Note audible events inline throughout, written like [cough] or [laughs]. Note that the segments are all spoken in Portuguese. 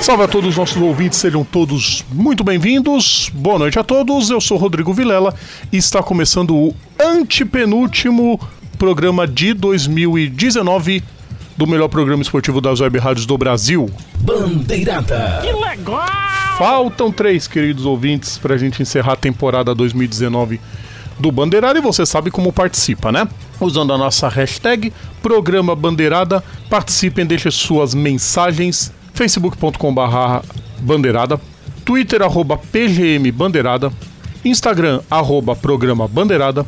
Salve a todos os nossos ouvintes, sejam todos muito bem-vindos. Boa noite a todos, eu sou Rodrigo Vilela e está começando o antepenúltimo programa de 2019 do melhor programa esportivo das web rádios do Brasil. Bandeirada. Faltam três, queridos ouvintes, para a gente encerrar a temporada 2019 do Bandeirada e você sabe como participa, né? Usando a nossa hashtag Programa Bandeirada, participem, deixem suas mensagens facebook.com.br bandeirada, twitter arroba pgm bandeirada, instagram arroba programa bandeirada,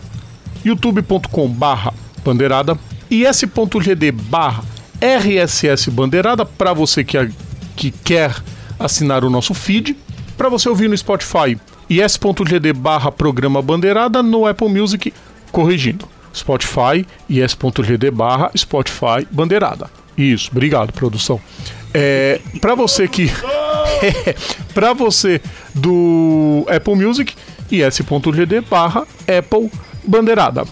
youtube.com barra bandeirada, is.gd barra rss bandeirada para você que, que quer assinar o nosso feed, para você ouvir no Spotify is.gd barra programa bandeirada no Apple Music, corrigindo, Spotify is.gd barra Spotify bandeirada. Isso, obrigado, produção. É, para você que. [laughs] para você do Apple Music, is.gd barra Apple Bandeirada.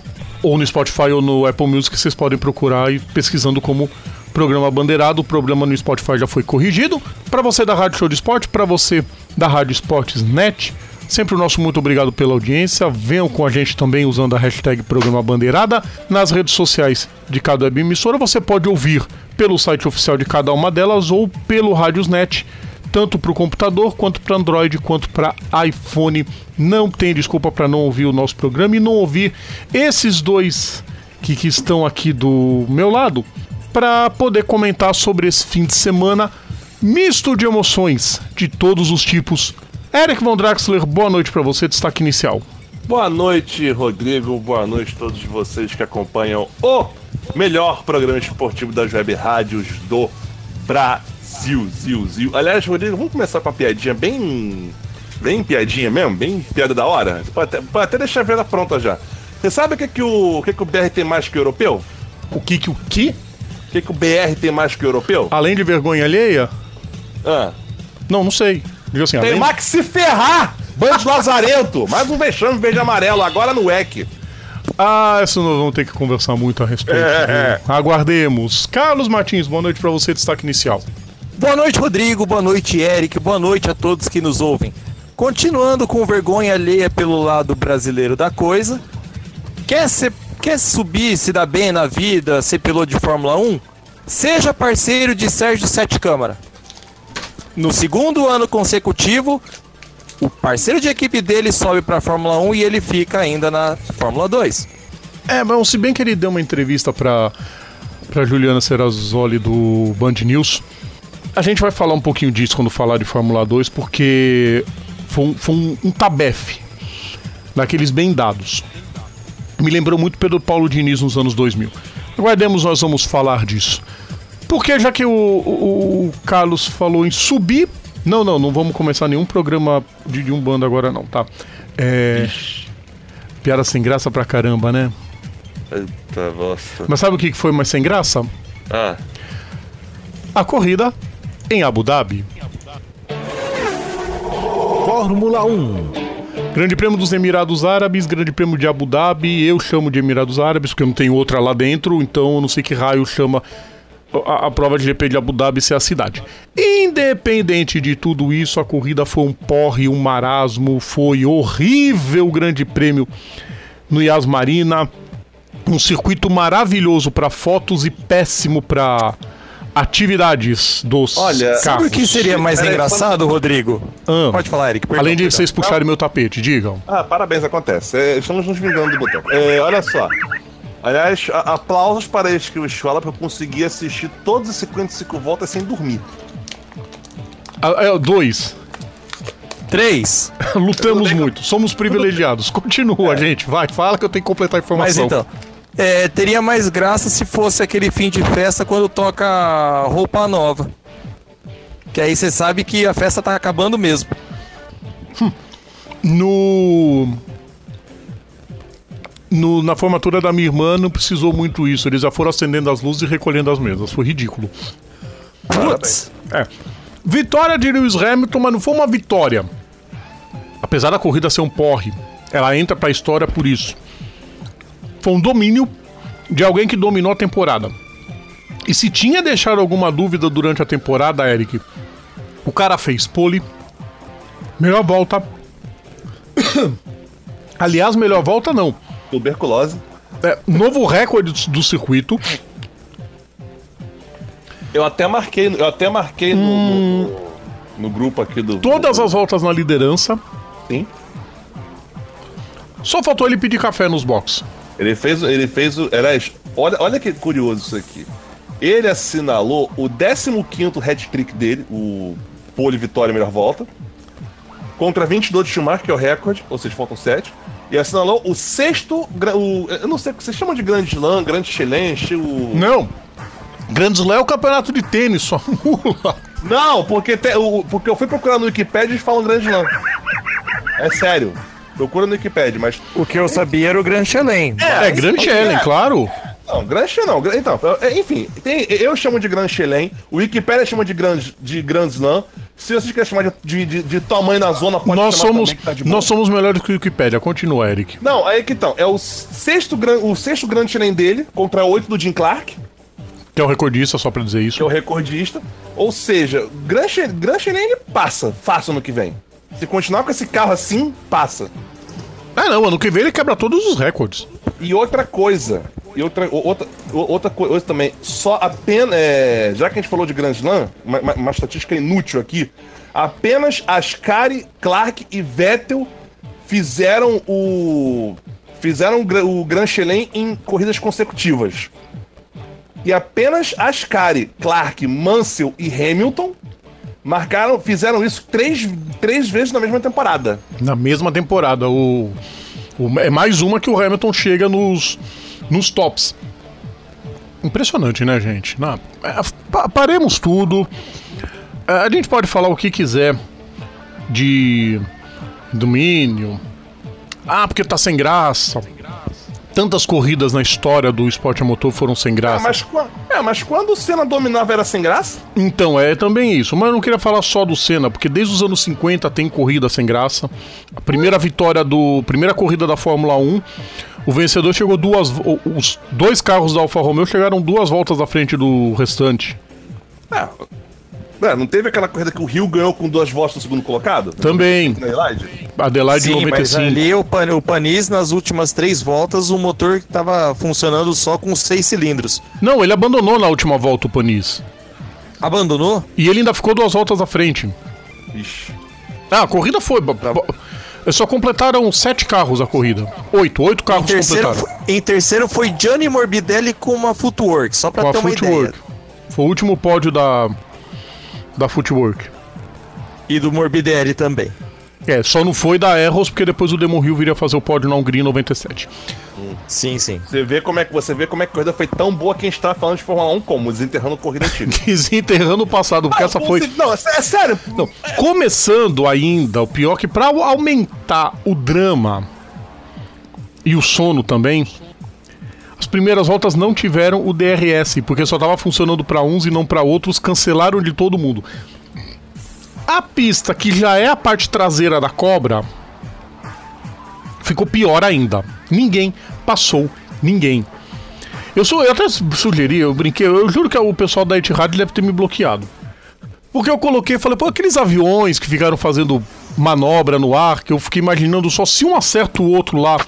Ou no Spotify ou no Apple Music, vocês podem procurar e pesquisando como programa Bandeirado. O problema no Spotify já foi corrigido. Para você da Rádio Show de Esporte, para você da Rádio Esportes Net, Sempre o nosso muito obrigado pela audiência. Venham com a gente também usando a hashtag Programa Bandeirada. Nas redes sociais de cada web emissora você pode ouvir pelo site oficial de cada uma delas ou pelo Radiosnet, tanto para o computador, quanto para Android, quanto para iPhone. Não tem desculpa para não ouvir o nosso programa e não ouvir esses dois que, que estão aqui do meu lado para poder comentar sobre esse fim de semana misto de emoções de todos os tipos Eric Von Draxler, boa noite para você, destaque inicial. Boa noite, Rodrigo. Boa noite a todos vocês que acompanham o melhor programa esportivo das web rádios do Brasil. Zil, zil. Aliás, Rodrigo, vamos começar com a piadinha bem. Bem piadinha mesmo? Bem piada da hora? Pode até, pode até deixar a venda pronta já. Você sabe o que, que, o, o que, que o BR tem mais que o europeu? O que que o que? O que, que o BR tem mais que o europeu? Além de vergonha alheia? Ah. Não, não sei. Diga assim, Tem além... mais que se ferrar! Bando Lazarento! Mais um vexame verde e amarelo, agora no EC. Ah, isso nós vamos ter que conversar muito a respeito. É. Aguardemos. Carlos Martins, boa noite para você, destaque inicial. Boa noite, Rodrigo. Boa noite, Eric. Boa noite a todos que nos ouvem. Continuando com vergonha alheia pelo lado brasileiro da coisa. Quer, ser, quer subir, se dar bem na vida, ser piloto de Fórmula 1? Seja parceiro de Sérgio Sete Câmara. No segundo ano consecutivo, o parceiro de equipe dele sobe para a Fórmula 1 e ele fica ainda na Fórmula 2. É, mas se bem que ele deu uma entrevista para para Juliana Serrazoli do Band News, a gente vai falar um pouquinho disso quando falar de Fórmula 2, porque foi um, foi um, um tabefe daqueles bem dados. Me lembrou muito Pedro Paulo Diniz nos anos 2000. Aguardemos, nós vamos falar disso. Porque já que o, o, o Carlos falou em subir. Não, não, não vamos começar nenhum programa de, de um bando agora, não, tá? É. Piada sem graça pra caramba, né? Eita bosta. Mas sabe o que que foi mais sem graça? Ah, A corrida em Abu Dhabi. Fórmula 1. Grande Prêmio dos Emirados Árabes, Grande Prêmio de Abu Dhabi. Eu chamo de Emirados Árabes porque não tem outra lá dentro, então eu não sei que raio chama a, a prova de GP de Abu Dhabi ser a cidade. Independente de tudo isso, a corrida foi um porre, um marasmo, foi horrível o Grande Prêmio no Yas Marina. Um circuito maravilhoso para fotos e péssimo para atividades dos Olha, carros. Sabe o que seria mais engraçado, Rodrigo? Ah. Pode falar, Eric. perdão, Além de perdão. vocês puxarem meu tapete, digam. ah, parabéns, acontece. É, estamos nos vingando do boteco. É, olha só. Aliás, aplausos para a escola porque eu consegui assistir todas as 55 voltas sem dormir. Ah, é, dois. Três. [laughs] Lutamos muito, somos privilegiados. Continua, gente. Vai, fala que eu tenho que completar a Mas informação. então, é, teria mais graça se fosse aquele fim de festa quando toca roupa nova. Que aí você sabe que a festa tá acabando mesmo. No no- na formatura da minha irmã não precisou muito isso. Eles já foram acendendo as luzes e recolhendo as mesas. Foi ridículo. Putz. É. Vitória de Lewis Hamilton, mas não foi uma vitória. Apesar da corrida ser um porre, ela entra pra história por isso. Foi um domínio de alguém que dominou a temporada. E se tinha deixado alguma dúvida durante a temporada, Eric, o cara fez pole, melhor volta. [coughs] Aliás, melhor volta não. Tuberculose. É, novo recorde do circuito. Eu até marquei, eu até marquei no, no, no grupo aqui do. Todas do, as voltas na liderança. Sim. Só faltou ele pedir café nos boxes. Ele fez, ele fez o. Olha, olha que curioso isso aqui. Ele assinalou o 15 hat-trick dele, o pole vitória melhor volta, contra 22 de Schumacher, que é o recorde, ou seja, faltam 7. E assinalou o sexto. O, eu não sei o que vocês chamam de Grande Slam, Grande Challenge, o. Não. Grand Slam é o campeonato de tênis, só mula. Não, porque, te- o- porque eu fui procurar no Wikipedia e eles falam Grande Slam. É sério. Procura no Wikipedia, mas. O que eu sabia era o Grand Chelem. É, Grand Challenge, claro. Não, Grand Slam não. Então, é, enfim, tem- eu chamo de Grand Chelem, o Wikipedia chama de Grand, de Grand Slam. Se vocês querem chamar de, de, de- tamanho na zona, pode Nós somos, também, tá nós somos melhores que o Wikipedia. Continua, Eric. Não, aí que então. É o sexto, gran- o sexto Grand Chelem dele, contra oito do Jim Clark, Que é o recordista, só pra dizer que é isso. o recordista. Ou seja, Grand Chelem ele passa fácil no que vem. Se continuar com esse carro assim, passa. Ah, não, ano que vem ele quebra todos os recordes. E outra coisa, e outra, outra, outra coisa também, só apenas, é, já que a gente falou de Grand Slam, uma, uma- uma estatística inútil aqui, apenas Ascari, Clark e Vettel fizeram o fizeram o gra- o Grand Chelem em corridas consecutivas. E apenas Ascari, Clark, Mansell e Hamilton marcaram, fizeram isso três, três vezes na mesma temporada. Na mesma temporada. O- é mais uma que o Hamilton chega nos, nos tops. Impressionante, né, gente? Na- é, pa- paremos tudo. É, a gente pode falar o que quiser de domínio. Ah, porque tá sem graça. Tantas corridas na história do esporte a motor foram sem graça. mas, é, mas quando o Senna dominava era sem graça? Então, é também isso. Mas eu não queria falar só do Senna, porque desde os anos 50 tem corrida sem graça. A primeira vitória do. Primeira corrida da Fórmula 1. O vencedor chegou duas. Os dois carros da Alfa Romeo chegaram duas voltas à frente do restante. É. É, não teve aquela corrida que o Rio ganhou com duas voltas no segundo colocado? Também. Na Adelaide? Adelaide Sim, mas 95. ali o, Pan, o Panis, nas últimas três voltas, o motor tava funcionando só com seis cilindros. Não, ele abandonou na última volta o Panis. Abandonou? E ele ainda ficou duas voltas à frente. Ixi. Ah, a corrida foi. Só completaram sete carros a corrida. Oito, oito Em carros terceiro, completaram. foi- em terceiro foi Gianni Morbidelli com uma Footwork, só pra Com a ter uma Footwork. ideia. Foi o último pódio da. Da Footwork. E do Morbidelli também. É, só não foi da Erros porque depois o Demon Hill viria fazer o pódio na Hungria em 97. Sim, sim. Você vê como é que você vê como é que a corrida foi tão boa que a gente tava falando de Fórmula 1 como desenterrando corrida antiga. [laughs] Desenterrando o passado, porque essa foi. Não, é é sério. Não, começando ainda, o pior que pra aumentar o drama e o sono também, as primeiras voltas não tiveram o DRS, porque só tava funcionando pra uns e não pra outros, cancelaram de todo mundo. A pista, que já é a parte traseira da cobra, ficou pior ainda. Ninguém passou ninguém. Eu, sou, eu até sugeri, eu brinquei, eu juro que o pessoal da Etihad deve ter me bloqueado. Porque eu coloquei, falei, pô, aqueles aviões que ficaram fazendo manobra no ar, que eu fiquei imaginando só se um acerta o outro lá,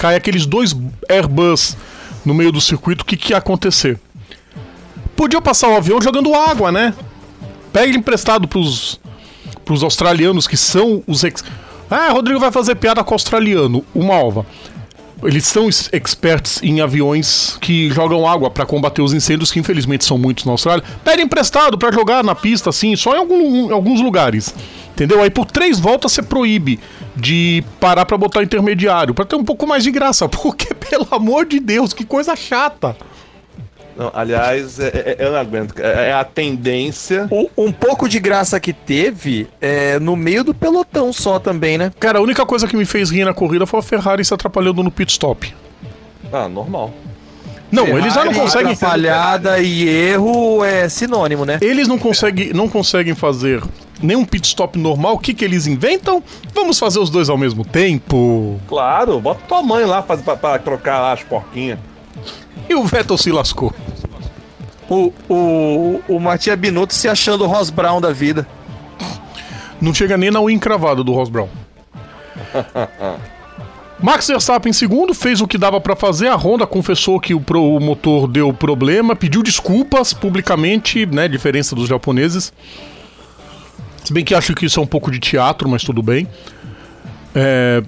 cai aqueles dois Airbus no meio do circuito, o que, que ia acontecer? Podia passar o avião jogando água, né? Pega emprestado pros, pros australianos que são os ex... Ah, Rodrigo vai fazer piada com o australiano, o Malva. Eles são experts em aviões que jogam água pra combater os incêndios, que infelizmente são muitos na Austrália. Pede emprestado pra jogar na pista, assim, só em, algum- em alguns lugares. Entendeu? Aí por três voltas você proíbe de parar pra botar intermediário, pra ter um pouco mais de graça. [laughs] Porque, pelo amor de Deus, que coisa chata. Não, aliás, é, é- eu não aguento. É, é a tendência. O- um pouco de graça que teve é no meio do pelotão só também, né? Cara, a única coisa que me fez rir na corrida foi a Ferrari se atrapalhando no pit stop. Ah, normal. Não, eles já não conseguem. Atrapalhada e erro é sinônimo, né? Eles não conseguem, não conseguem fazer nenhum pit stop normal. O que, que eles inventam? Vamos fazer os dois ao mesmo tempo. Claro, bota tua mãe lá pra, pra, pra trocar lá as porquinhas. E o Vettel se lascou. O, o, o Matias Binotto se achando o Ross Brown da vida. Não chega nem na unha encravada do Ross Brown. [laughs] Max Verstappen em segundo, fez o que dava pra fazer. A Honda confessou que o, pro- o motor deu problema, pediu desculpas publicamente, né? Diferença dos japoneses. Se bem que acho que isso é um pouco de teatro, mas tudo bem. É,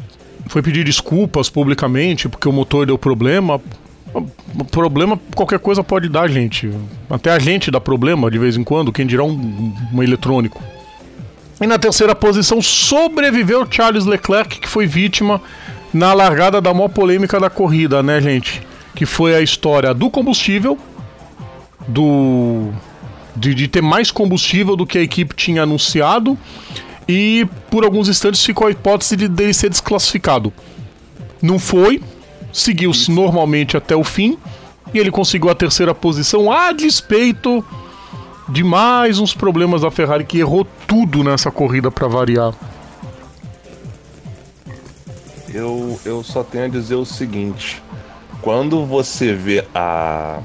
foi pedir desculpas publicamente porque o motor deu problema. Problema, qualquer coisa pode dar, gente. Até a gente dá problema de vez em quando, quem dirá um, um eletrônico. E na terceira posição sobreviveu Charles Leclerc, que foi vítima na largada da maior polêmica da corrida, né, gente? Que foi a história do combustível, do de, de ter mais combustível do que a equipe tinha anunciado e por alguns instantes ficou a hipótese de dele ser desclassificado. Não foi, seguiu-se normalmente até o fim e ele conseguiu a terceira posição a despeito de mais uns problemas da Ferrari que errou tudo nessa corrida para variar. Eu, eu só tenho a dizer o seguinte: quando você vê a.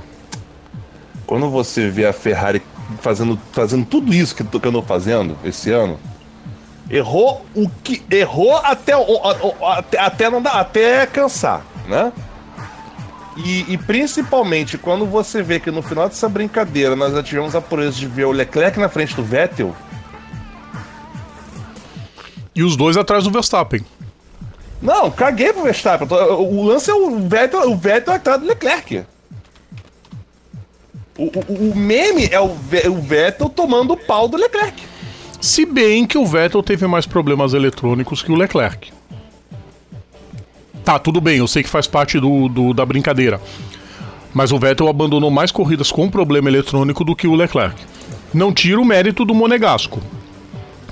Quando você vê a Ferrari fazendo, fazendo tudo isso que, que fazendo esse ano, errou o que. Errou até, até, até não dá, até cansar, né? E, e principalmente quando você vê que no final dessa brincadeira nós já tivemos a proeza de ver o Leclerc na frente do Vettel. E os dois atrás do Verstappen. Não, caguei pro Verstappen. O lance é o Vettel, o Vettel atrás do Leclerc. O, o- o meme é o, o Vettel tomando o pau do Leclerc. Se bem que o Vettel teve mais problemas eletrônicos que o Leclerc. Tá, tudo bem, eu sei que faz parte do, do- da brincadeira. Mas o Vettel abandonou mais corridas com problema eletrônico do que o Leclerc. Não tira o mérito do Monegasco.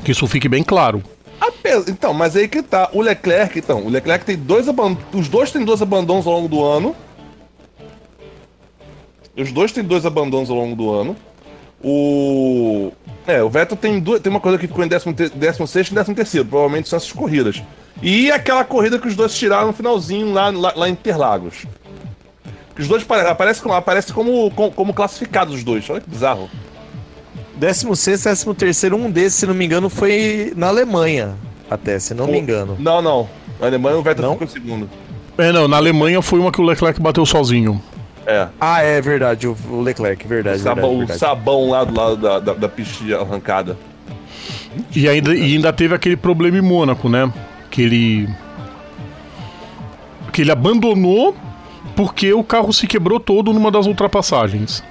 Que isso fique bem claro. Ape- Então, mas aí que tá. O Leclerc, então, o Leclerc tem dois abandonos. Os dois têm dois abandonos ao longo do ano. Os dois têm dois abandonos ao longo do ano. O. É, o Vettel tem, duas, tem uma coisa que ficou em 16 e 13, provavelmente são essas corridas. E aquela corrida que os dois tiraram no finalzinho lá, lá, lá em Interlagos. Que os dois apare- aparecem aparece como, como, como classificados os dois. Olha que bizarro. 16, 13 terceiro, um desses, se não me engano, foi na Alemanha. Até, se não me engano. Não, não. Na Alemanha o Vettel Não? ficou em segundo. É, não, na Alemanha foi uma que o Leclerc bateu sozinho. É. Ah, é verdade, o, o Leclerc, verdade, sabão, verdade, o sabão lá do lado da, da, da pista arrancada. E ainda, e ainda teve aquele problema em Mônaco, né? Que ele. Que ele abandonou porque o carro se quebrou todo numa das ultrapassagens.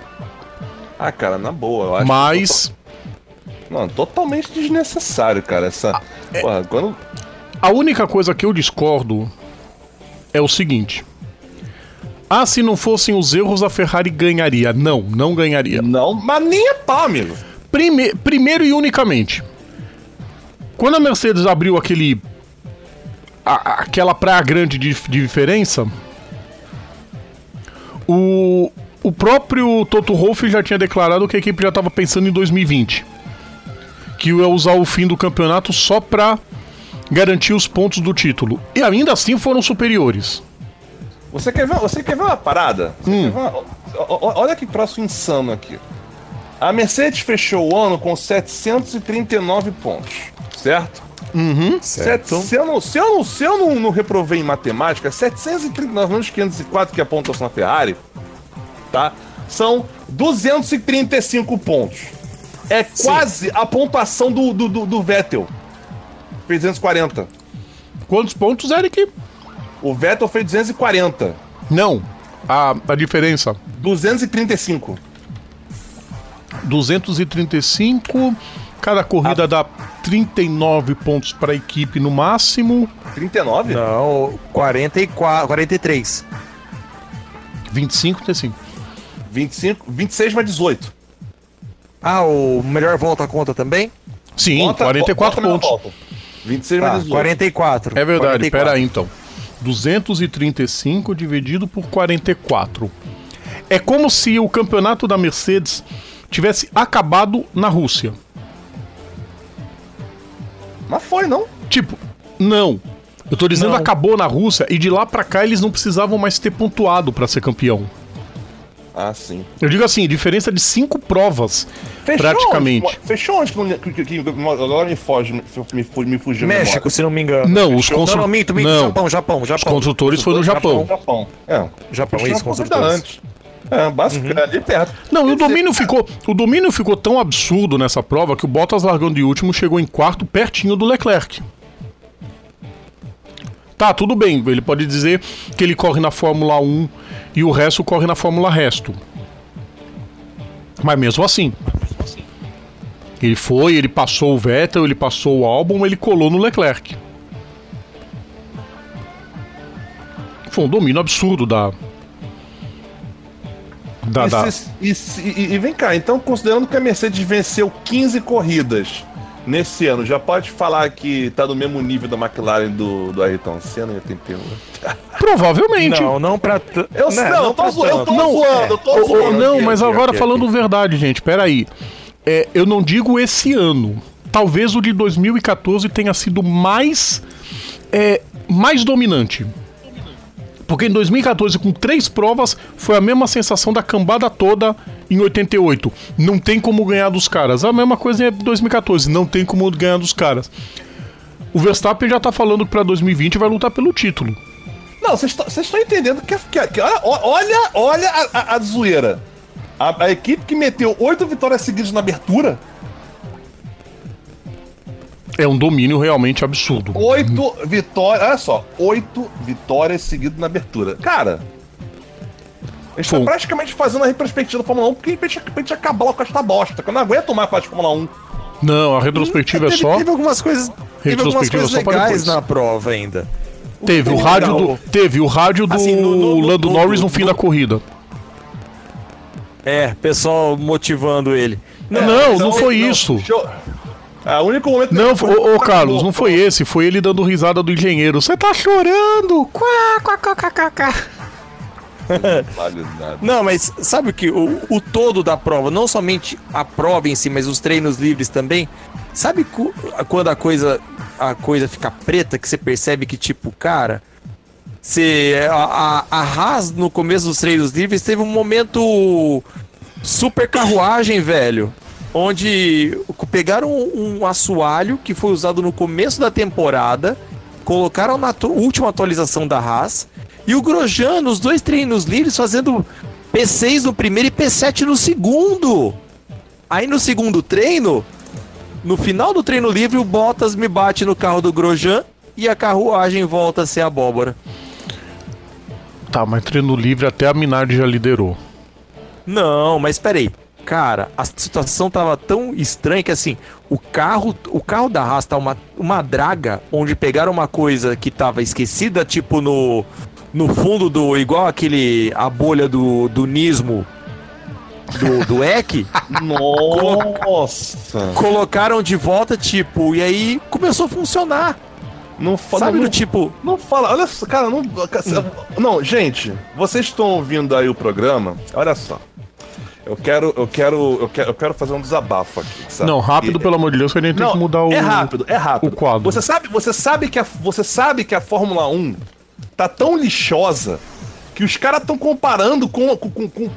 Ah, cara, na boa, eu acho. Mas que- Não, totalmente desnecessário, cara. Essa. Porra, quando. a única coisa que eu discordo é o seguinte. Ah, se não fossem os erros, a Ferrari ganharia. Não, não ganharia. Não, mas nem é pau, amigo. Prime- primeiro e unicamente. Quando a Mercedes abriu aquele. a- aquela praia grande de, de diferença. O, o próprio Toto Wolff já tinha declarado que a equipe já estava pensando em 2020. Que ia usar o fim do campeonato só pra garantir os pontos do título. E ainda assim foram superiores. Você quer ver, você quer ver uma parada? Você Hum. quer ver uma- o- o- olha que troço insano aqui. A Mercedes fechou o ano com 739 pontos, certo? Sete- se eu, não, se eu, não, se eu não, não reprovei em matemática, 739 menos 504 que é a pontuação da Ferrari, tá? São 235 pontos. É quase a pontuação do, do, do, do Vettel. Fez 240. Quantos pontos, Eric? O Vettel fez 240. Não. A, a diferença. 235. 235. Cada corrida dá 39 pontos para a equipe no máximo. 39? Não, 44, 43. 25, 35. 25, 26 mais 18. Ah, o melhor volta conta também? Sim, Bota- 44 bota na pontos. volta. 26 Tá, mais 18. 44. É verdade, 44. pera aí então. 235 dividido por 44. É como se o campeonato da Mercedes tivesse acabado na Rússia. Mas foi, não? Tipo, não. Eu tô dizendo Não. acabou na Rússia e de lá pra cá eles não precisavam mais ter pontuado pra ser campeão. Ah, sim. Eu digo assim, diferença de cinco provas, praticamente. Onde? Fechou onde? que não- que- que- que- Agora me foge, me, me, fu- me fugiu. México, memória. se não me engano. Não, os Não, constru- não, minto, minto. não. Japão, Japão, Japão. Os construtores foi no Japão. Japão. É. Japão, Fechou isso, construtores. antes. É, basicamente, ali perto. Não, e o domínio ficou, o domínio ficou tão absurdo nessa prova que o Bottas largando de último chegou em quarto pertinho do Leclerc. Tá, tudo bem, ele pode dizer que ele corre na Fórmula 1 e o resto corre na Fórmula Resto. Mas mesmo assim. Ele foi, ele passou o Vettel, ele passou o Albon, ele colou no Leclerc. Foi um domínio absurdo da. Da, da- e e- e vem cá, então considerando que a Mercedes venceu 15 corridas nesse ano, já pode falar que tá no mesmo nível da McLaren do, do Ayrton Senna em 81? [laughs] Provavelmente. Não, não pra. t- Eu né, não, eu tô pra zoando, eu tô Não, zoando, eu tô Ô, ô, zoando. não, aqui, mas aqui, agora aqui, falando aqui. verdade, gente, peraí. É, eu não digo esse ano. Talvez o de 2014 tenha sido mais. é, mais dominante. Porque em 2014, com três provas, foi a mesma sensação da cambada toda em 88. Não tem como ganhar dos caras. A mesma coisa em 2014, não tem como ganhar dos caras. O Verstappen já tá falando que pra 2020 vai lutar pelo título. Não, vocês estão- entendendo que, que- que- olha, olha, olha a, a- a zoeira. A, a equipe que meteu oito vitórias seguidas na abertura, É um domínio realmente absurdo. oito vitórias. Olha só, oito vitórias seguidas na abertura. Cara, a gente tá praticamente fazendo a retrospectiva da Fórmula 1 porque a gente, a gente acabar com esta bosta. Que eu não aguento mais falar de Fórmula 1. Não, a retrospectiva é só. Teve algumas coisas. Teve algumas coisas legais na prova ainda. Teve o rádio legal. do, teve o rádio do Assim, no- no- no- Lando no- Norris no- no fim da corrida. É, pessoal motivando ele. Não, não, Não, foi não, isso. eu- Ah, o único momento Não, foi- ô, ô, Carlos, não foi esse, foi ele dando risada do engenheiro. Você tá chorando? Quá, quá, quá, quá, quá, quá. [laughs] Vale. Não, mas sabe o que? O, o todo da prova, não somente a prova em si, mas os treinos livres também. Sabe quando a coisa a coisa fica preta, que você percebe que, tipo, cara, você, a, a, a Haas no começo dos treinos livres teve um momento super carruagem, velho. Onde pegaram um, um assoalho que foi usado no começo da temporada, colocaram na última atualização da Haas, e o Grosjean nos dois treinos livres fazendo P6 no primeiro e P7 no segundo. Aí no segundo treino, no final do treino livre, o Bottas me bate no carro do Grosjean e a carruagem volta a ser abóbora. Tá, mas treino livre até a Minardi já liderou. Não, mas peraí. Cara, a situação tava tão estranha que assim, o carro, o carro da Haas tá uma, uma draga onde pegaram uma coisa que tava esquecida, tipo no, no fundo do. igual aquele. a bolha do, do Nismo do, do EC, Nossa! colocaram de volta, tipo, e aí começou a funcionar. Não fala. Sabe não, do tipo. não fala, olha só, cara, não. Não, gente, vocês estão ouvindo aí o programa? Olha só. Eu quero, eu quero, eu quero, eu quero fazer um desabafo aqui. sabe? Não, rápido, E- pelo amor de Deus, que a gente tem que mudar o. É rápido, é rápido. o quadro. Você sabe, você sabe que a, você sabe que a Fórmula 1 tá tão lixosa que os caras estão comparando com.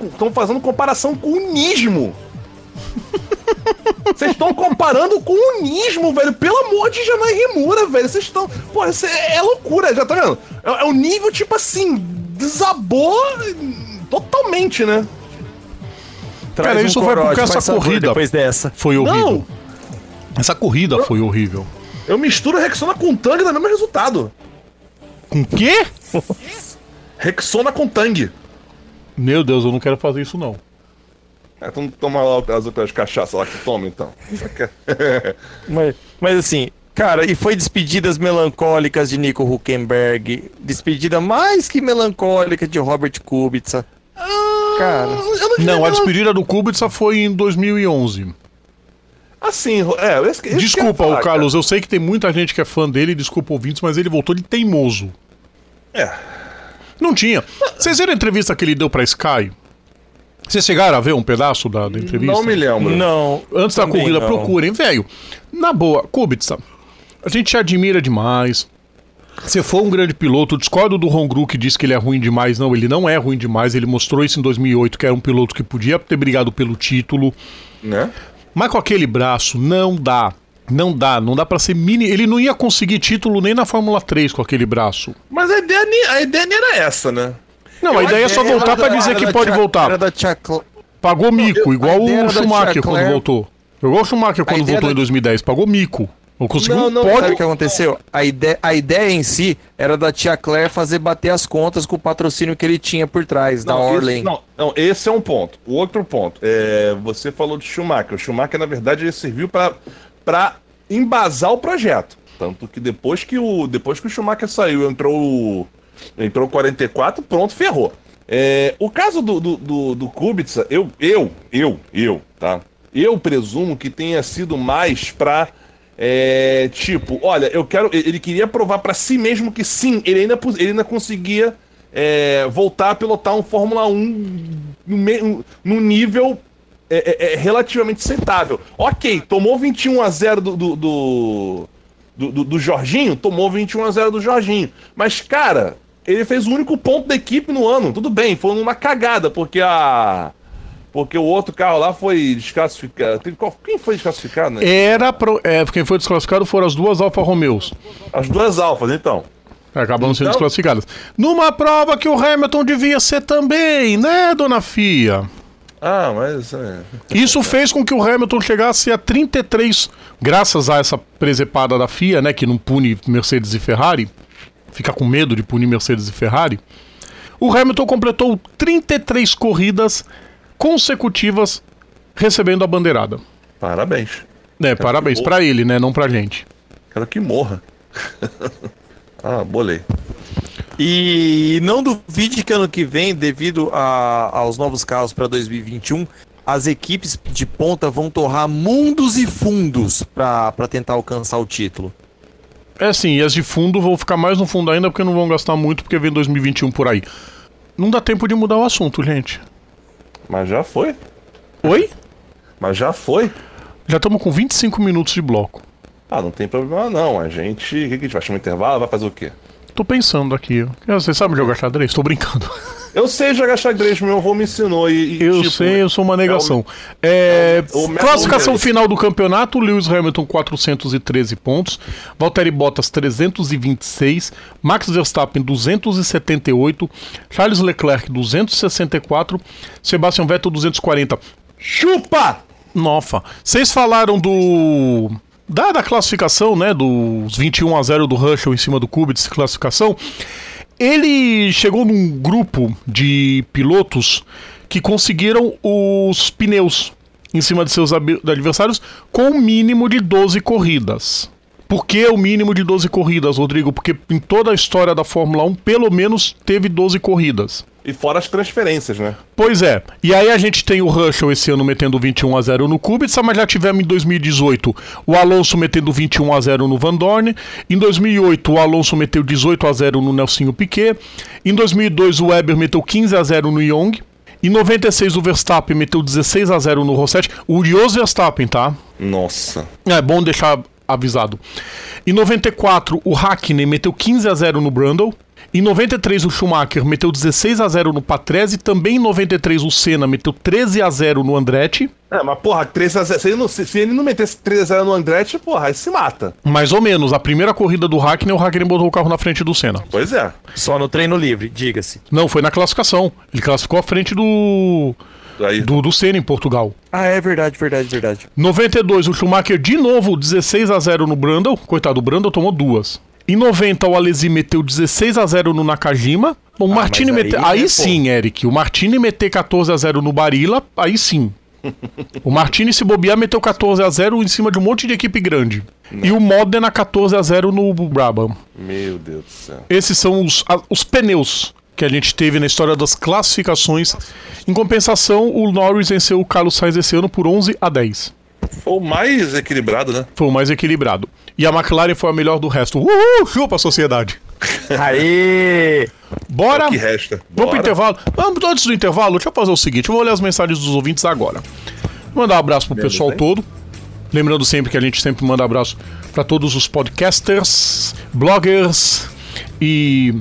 estão fazendo comparação com o Nismo. [laughs] Vocês estão comparando com o Nismo, velho. Pelo amor de Janai Remura, velho. Vocês estão. Pô, isso é, é loucura, já tá vendo? É, é o nível, tipo assim, desabou totalmente, né? Traz Cara, um isso vai corote, porque essa corrida- Depois dessa. Foi horrível. Não! Essa corrida foi horrível. Eu misturo Rexona com Tang e dá o mesmo resultado. Com quê? Rexona com Tang. Meu Deus, eu não quero fazer isso não. É, então toma lá as outras cachaças lá que toma, então. [laughs] Mas, mas assim, cara, e foi despedidas melancólicas de Nico Huckenberg, despedida mais que melancólica de Robert Kubica. cara. Eu não, Não, a despedida do Kubica foi em 2011. Assim, é, eu esque- eu Desculpa, falar, o Carlos, eu sei que tem muita gente que é fã dele, desculpa ouvintes, mas ele voltou de teimoso. É. Não tinha. Vocês viram a entrevista que ele deu pra Sky? Vocês chegaram a ver um pedaço da, da entrevista? Não me lembro. Não. Antes da corrida, não. procurem. Velho, na boa, Kubica, a gente te admira demais. Você foi um grande piloto. Discordo do Ron Gru que diz que ele é ruim demais. Não, ele não é ruim demais. Ele mostrou isso em 2008, que era um piloto que podia ter brigado pelo título. Né? Mas com aquele braço, não dá. Não dá, não dá pra ser mini. Ele não ia conseguir título nem na Fórmula 3 com aquele braço. Mas a ideia, nem- a ideia nem era essa, né? Não, a ideia é só voltar pra da- dizer que pode tia- voltar. Tia Pagou mico, eu- igual o Schumacher quando Claire. voltou. Igual o Schumacher quando voltou da em 2010. Pagou mico. Não conseguiu Não, não, Sabe pódio. o que aconteceu? A ideia, a ideia em si era da tia Claire fazer bater as contas com o patrocínio que ele tinha por trás, da Não, Orlen. esse, não, não, esse é um ponto. O outro ponto, é, você falou de Schumacher. O Schumacher, na verdade, ele serviu pra- pra embasar o projeto. Tanto que depois que o, depois que o Schumacher saiu, entrou o, entrou o 44, pronto, ferrou. É, o caso do, do, do, do Kubica, eu, eu, eu, eu, tá? Eu presumo que tenha sido mais pra. É, tipo, olha, eu quero. Ele queria provar pra si mesmo que sim, ele ainda, ele ainda conseguia é, voltar a pilotar um Fórmula 1 no, me- no nível é, é, é, relativamente aceitável. Ok, tomou 21 a 0 do, do, do, do, do- do Jorginho, tomou 21 a 0 do Jorginho. Mas, cara, ele fez o único ponto da equipe no ano. Tudo bem, foi uma cagada, porque a. Porque o outro carro lá foi desclassificado. Quem foi desclassificado, né? Era pro, é, quem foi desclassificado foram as duas Alfa Romeos. As duas alfas, então. Acabam sendo Então- desclassificadas. Numa prova que o Hamilton devia ser também, né, dona Fia? Ah, mas. É... Isso fez com que o Hamilton chegasse a 33, graças a essa presepada da FIA, né, que não pune Mercedes e Ferrari, fica com medo de punir Mercedes e Ferrari. O Hamilton completou 33 corridas consecutivas recebendo a bandeirada. Parabéns. É, parabéns pra ele, né, não pra gente. Quero que morra. [laughs] ah, bolei. E não duvide que ano que vem, devido a- aos novos carros para 2021, as equipes de ponta vão torrar mundos e fundos para tentar alcançar o título. É sim, e as de fundo vão ficar mais no fundo ainda porque não vão gastar muito porque vem 2021 por aí. Não dá tempo de mudar o assunto, gente. Mas já foi. Oi? Mas já foi. Já estamos com 25 minutos de bloco. Ah, não tem problema não. A gente. O que, que a gente vai chamar um intervalo? Vai fazer o quê? Tô pensando aqui. Você sabe jogar xadrez? Tô brincando. [laughs] Eu sei jogar xadrez, meu avô me ensinou e. e, Eu tipo, sei, eu sou uma negação. É, é o- o classificação final do campeonato: Lewis Hamilton 413 pontos, Valtteri Bottas 326, Max Verstappen 278, Charles Leclerc 264, Sebastian Vettel 240. Chupa! Nossa, vocês falaram do. Da, da classificação, né? Dos 21 a 0 do Russell em cima do Kubica, classificação. Ele chegou num grupo de pilotos que conseguiram os pneus em cima de seus adversários com um mínimo de 12 corridas. Por que o mínimo de 12 corridas, Rodrigo? Porque em toda a história da Fórmula 1, pelo menos teve 12 corridas. E fora as transferências, né? Pois é. E aí a gente tem o Russell esse ano metendo 21 a 0 no Kubica, mas já tivemos em 2018 o Alonso metendo 21 a 0 no Van Dorn. Em 2008 o Alonso meteu 18 a 0 no Nelsinho Piquet. Em 2002 o Weber meteu 15 a 0 no Young. Em 96 o Verstappen meteu 16 a 0 no Rossetti. O Jos Verstappen, tá? Nossa. É bom deixar avisado. Em 94, o Hackney meteu 15 a 0 no Brundle. Em 93, o Schumacher meteu 16 a 0 no Patrese. Também em 93, o Senna meteu 13 a 0 no Andretti. É, mas porra, 3x0. Se, ele não- se- se ele não metesse 3x0 no Andretti, porra, aí se mata. Mais ou menos. A primeira corrida do Hackney, o Hackney botou o carro na frente do Senna. Pois é. Só no treino livre, diga-se. Não, foi na classificação. Ele classificou à frente do, Aí, do, do Senna em Portugal. Ah, é verdade, verdade, verdade. 92, o Schumacher de novo 16 a 0 no Brundle. Coitado, o Brundle tomou duas. Em 90, o Alesi meteu 16 a 0 no Nakajima. O Martini mas aí, meteu. né, Aí pô? sim, Eric. O Martini meter 14 a 0 no Barilla, aí sim. [laughs] O Martini, se bobear, meteu 14 a 0 em cima de um monte de equipe grande. E o Modena 14 a 0 no Brabham. meu Deus do céu. Esses são os, os pneus que a gente teve na história das classificações. Em compensação, o Norris venceu o Carlos Sainz esse ano por 11 a 10. Foi o mais equilibrado, né? Foi o mais equilibrado. E a McLaren foi a melhor do resto. Uhul! Chupa a sociedade. [laughs] Aê! Bora! É o que resta. Vamos pro Bora. intervalo. Vamos, antes do intervalo, deixa eu fazer o seguinte: eu vou ler as mensagens dos ouvintes agora. Mandar um abraço pro Beleza, pessoal hein? todo. Lembrando sempre que a gente sempre manda abraço para todos os podcasters, bloggers e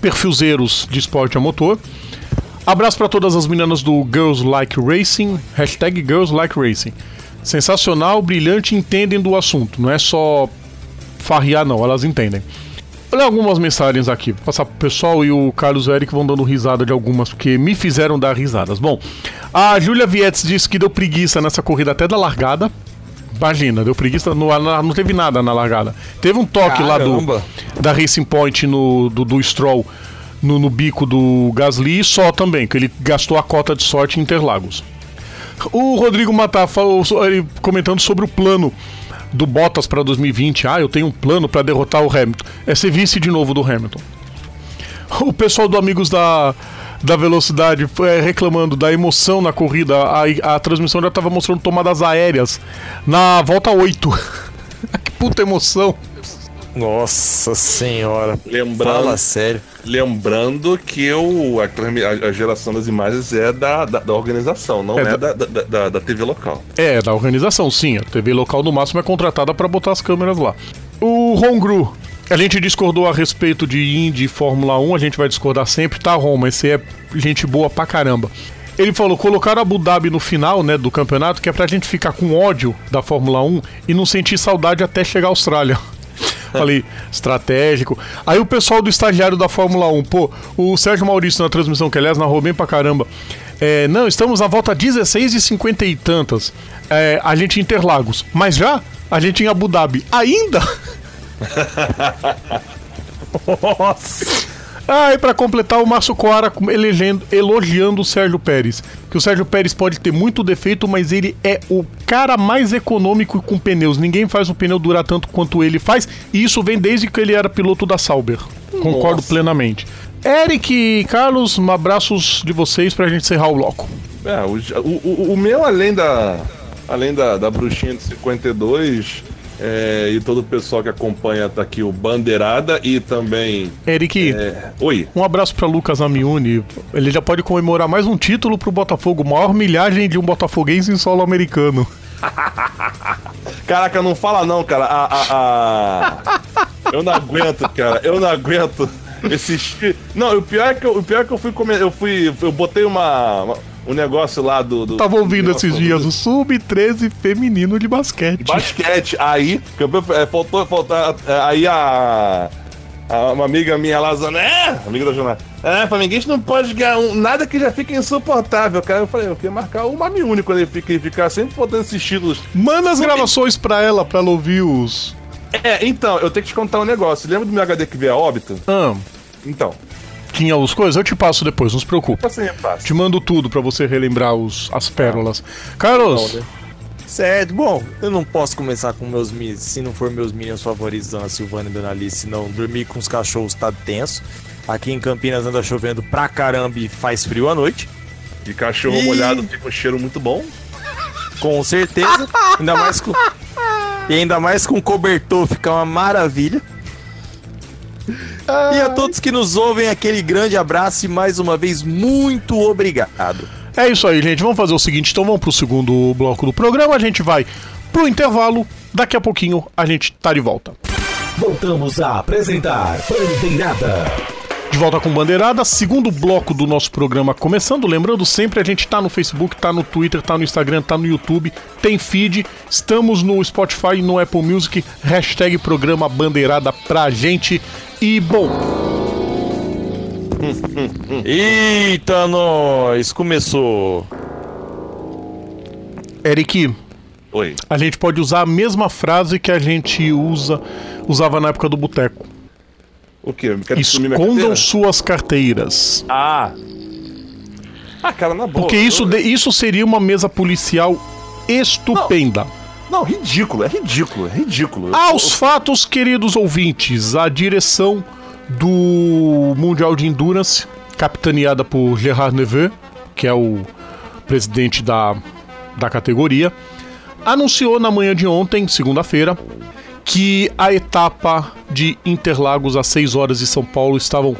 perfilzeiros de esporte a motor. Abraço para todas as meninas do Girls Like Racing, hashtag Girls Like Racing. Sensacional, brilhante, entendem do assunto. Não é só farrear, não, elas entendem. Olha algumas mensagens aqui, vou passar pro pessoal e o Carlos e o Eric vão dando risada de algumas, porque me fizeram dar risadas. Bom, a Júlia Vietes disse que deu preguiça nessa corrida até da largada. Imagina, deu preguiça, no, na- não teve nada na largada. Teve um toque lá Caramba. do da Racing Point no, do, do Stroll no, no bico do Gasly e só também, que ele gastou a cota de sorte em Interlagos. O Rodrigo Matar falou, comentando sobre o plano do Bottas para 2020. Ah, eu tenho um plano para derrotar o Hamilton. É ser vice de novo do Hamilton. O pessoal do Amigos da, da Velocidade foi reclamando da emoção na corrida. A, a transmissão já estava mostrando tomadas aéreas na volta 8. [laughs] que puta emoção. Nossa senhora. Lembrando- Fala sério. Lembrando que o, a, a- geração das imagens é da, da, da organização, não É é, da- da, da, da- da TV local. É, da organização, sim. A TV local no máximo é contratada para botar as câmeras lá. O Hongru, a gente discordou a respeito de Indy e Fórmula 1, a gente vai discordar sempre, tá, Roma? Esse é gente boa pra caramba. Ele falou, colocaram Abu Dhabi no final, né, do campeonato, que é pra gente ficar com ódio da Fórmula 1 e não sentir saudade até chegar à Austrália. [laughs] Falei, estratégico. Aí o pessoal do estagiário da Fórmula 1, pô, o Sérgio Maurício na transmissão, que aliás narrou bem pra caramba. É, não, estamos na volta 16 e 50 e tantas. É, a gente em Interlagos. Mas já? A gente em Abu Dhabi. Ainda? [laughs] Nossa. Ah, e pra completar, o Márcio Coara elegendo, elogiando o Sérgio Pérez. Que o Sérgio Pérez pode ter muito defeito, mas ele é o cara mais econômico com pneus. Ninguém faz o pneu durar tanto quanto ele faz. E isso vem desde que ele era piloto da Sauber. Concordo Nossa. plenamente. Eric e Carlos, um abraços de vocês pra gente encerrar o bloco. É, o, o, o- o meu, além da. Além da, da bruxinha de 52, é, e todo o pessoal que acompanha tá aqui, o Bandeirada e também. Eric, é, oi. um abraço pra Lucas Amiuni. Ele já pode comemorar mais um título pro Botafogo. Maior milhagem de um botafoguense em solo americano. [laughs] Caraca, não fala não, cara. A, a- a- [laughs] Eu não aguento, cara. Eu não aguento esse Não, o pior é que eu, o pior é que eu fui comer. Eu fui. Eu botei uma. uma- um negócio lá do. do Tava ouvindo esses dias o Sub-13 feminino de basquete. Basquete. Aí, é, faltou, faltou. é, Aí a. Uma amiga minha lá, Zona, é, amiga da jornada. É, flamenguista não pode ganhar um- nada que já fica insuportável, cara. Eu falei, eu queria marcar o Mami Único quando ele fica, ele ficar sempre faltando esses títulos. Manda as Sub- gravações pra ela, pra ela ouvir os. É, então, eu tenho que te contar um negócio. Lembra do meu HD que veio a óbito? Ah, Então, tinha os coisas? Eu te passo depois, não se preocupe. é fácil. Te mando tudo pra você relembrar os, as pérolas. Carlos, Não, né? Certo, bom, eu não posso começar com meus se não for meus minions favoritos, Dona Silvana e Dona Alice, não. Dormir com os cachorros tá tenso. Aqui em Campinas anda chovendo pra caramba e faz frio à noite. E cachorro Ih. molhado fica um cheiro muito bom. Com certeza. ainda mais com. E ainda mais com cobertor, fica uma maravilha. E a todos que nos ouvem, aquele grande abraço e mais uma vez, muito obrigado. é isso aí, gente. Vamos fazer o seguinte: então vamos pro segundo bloco do programa. A gente vai pro intervalo. Daqui a pouquinho a gente tá de volta. Voltamos a apresentar Bandeirada. De volta com Bandeirada, segundo bloco do nosso programa começando. Lembrando sempre, a gente tá no Facebook, tá no Twitter, tá no Instagram, tá no YouTube, tem feed. Estamos no Spotify e no Apple Music. Hashtag programa Bandeirada pra gente. E bom, Eita, nós! Começou! Eric, Oi. a gente pode usar a mesma frase que a gente usa usava na época do boteco. O quê? Escondam carteira? suas carteiras. Ah. Ah, cara, na boa. Porque isso, eu- de- isso seria uma mesa policial estupenda. Não, ridículo, é ridículo, é ridículo. Eu- Aos fatos, queridos ouvintes, a direção do Mundial de Endurance, capitaneada por Gerard Neveu, que é o presidente da, da categoria, anunciou na manhã de ontem, segunda-feira, que a etapa de Interlagos às 6 horas de São Paulo estavam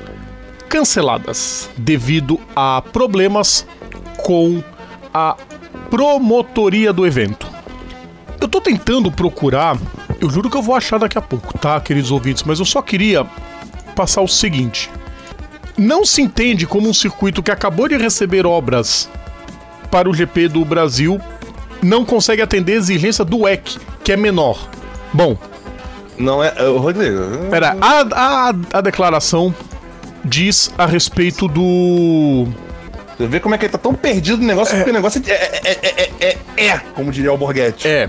canceladas devido a problemas com a promotoria do evento. Eu tô tentando procurar, eu juro que eu vou achar daqui a pouco, tá, queridos ouvintes, mas eu só queria passar o seguinte: não se entende como um circuito que acabou de receber obras para o GP do Brasil não consegue atender a exigência do WEC, que é menor. Bom. Não é. Rodrigo. Pera, a, a, a declaração diz a respeito do. Você vê como é que ele tá tão perdido no negócio, é. porque o negócio é, é, é, é, é, como diria o Borghetti. É.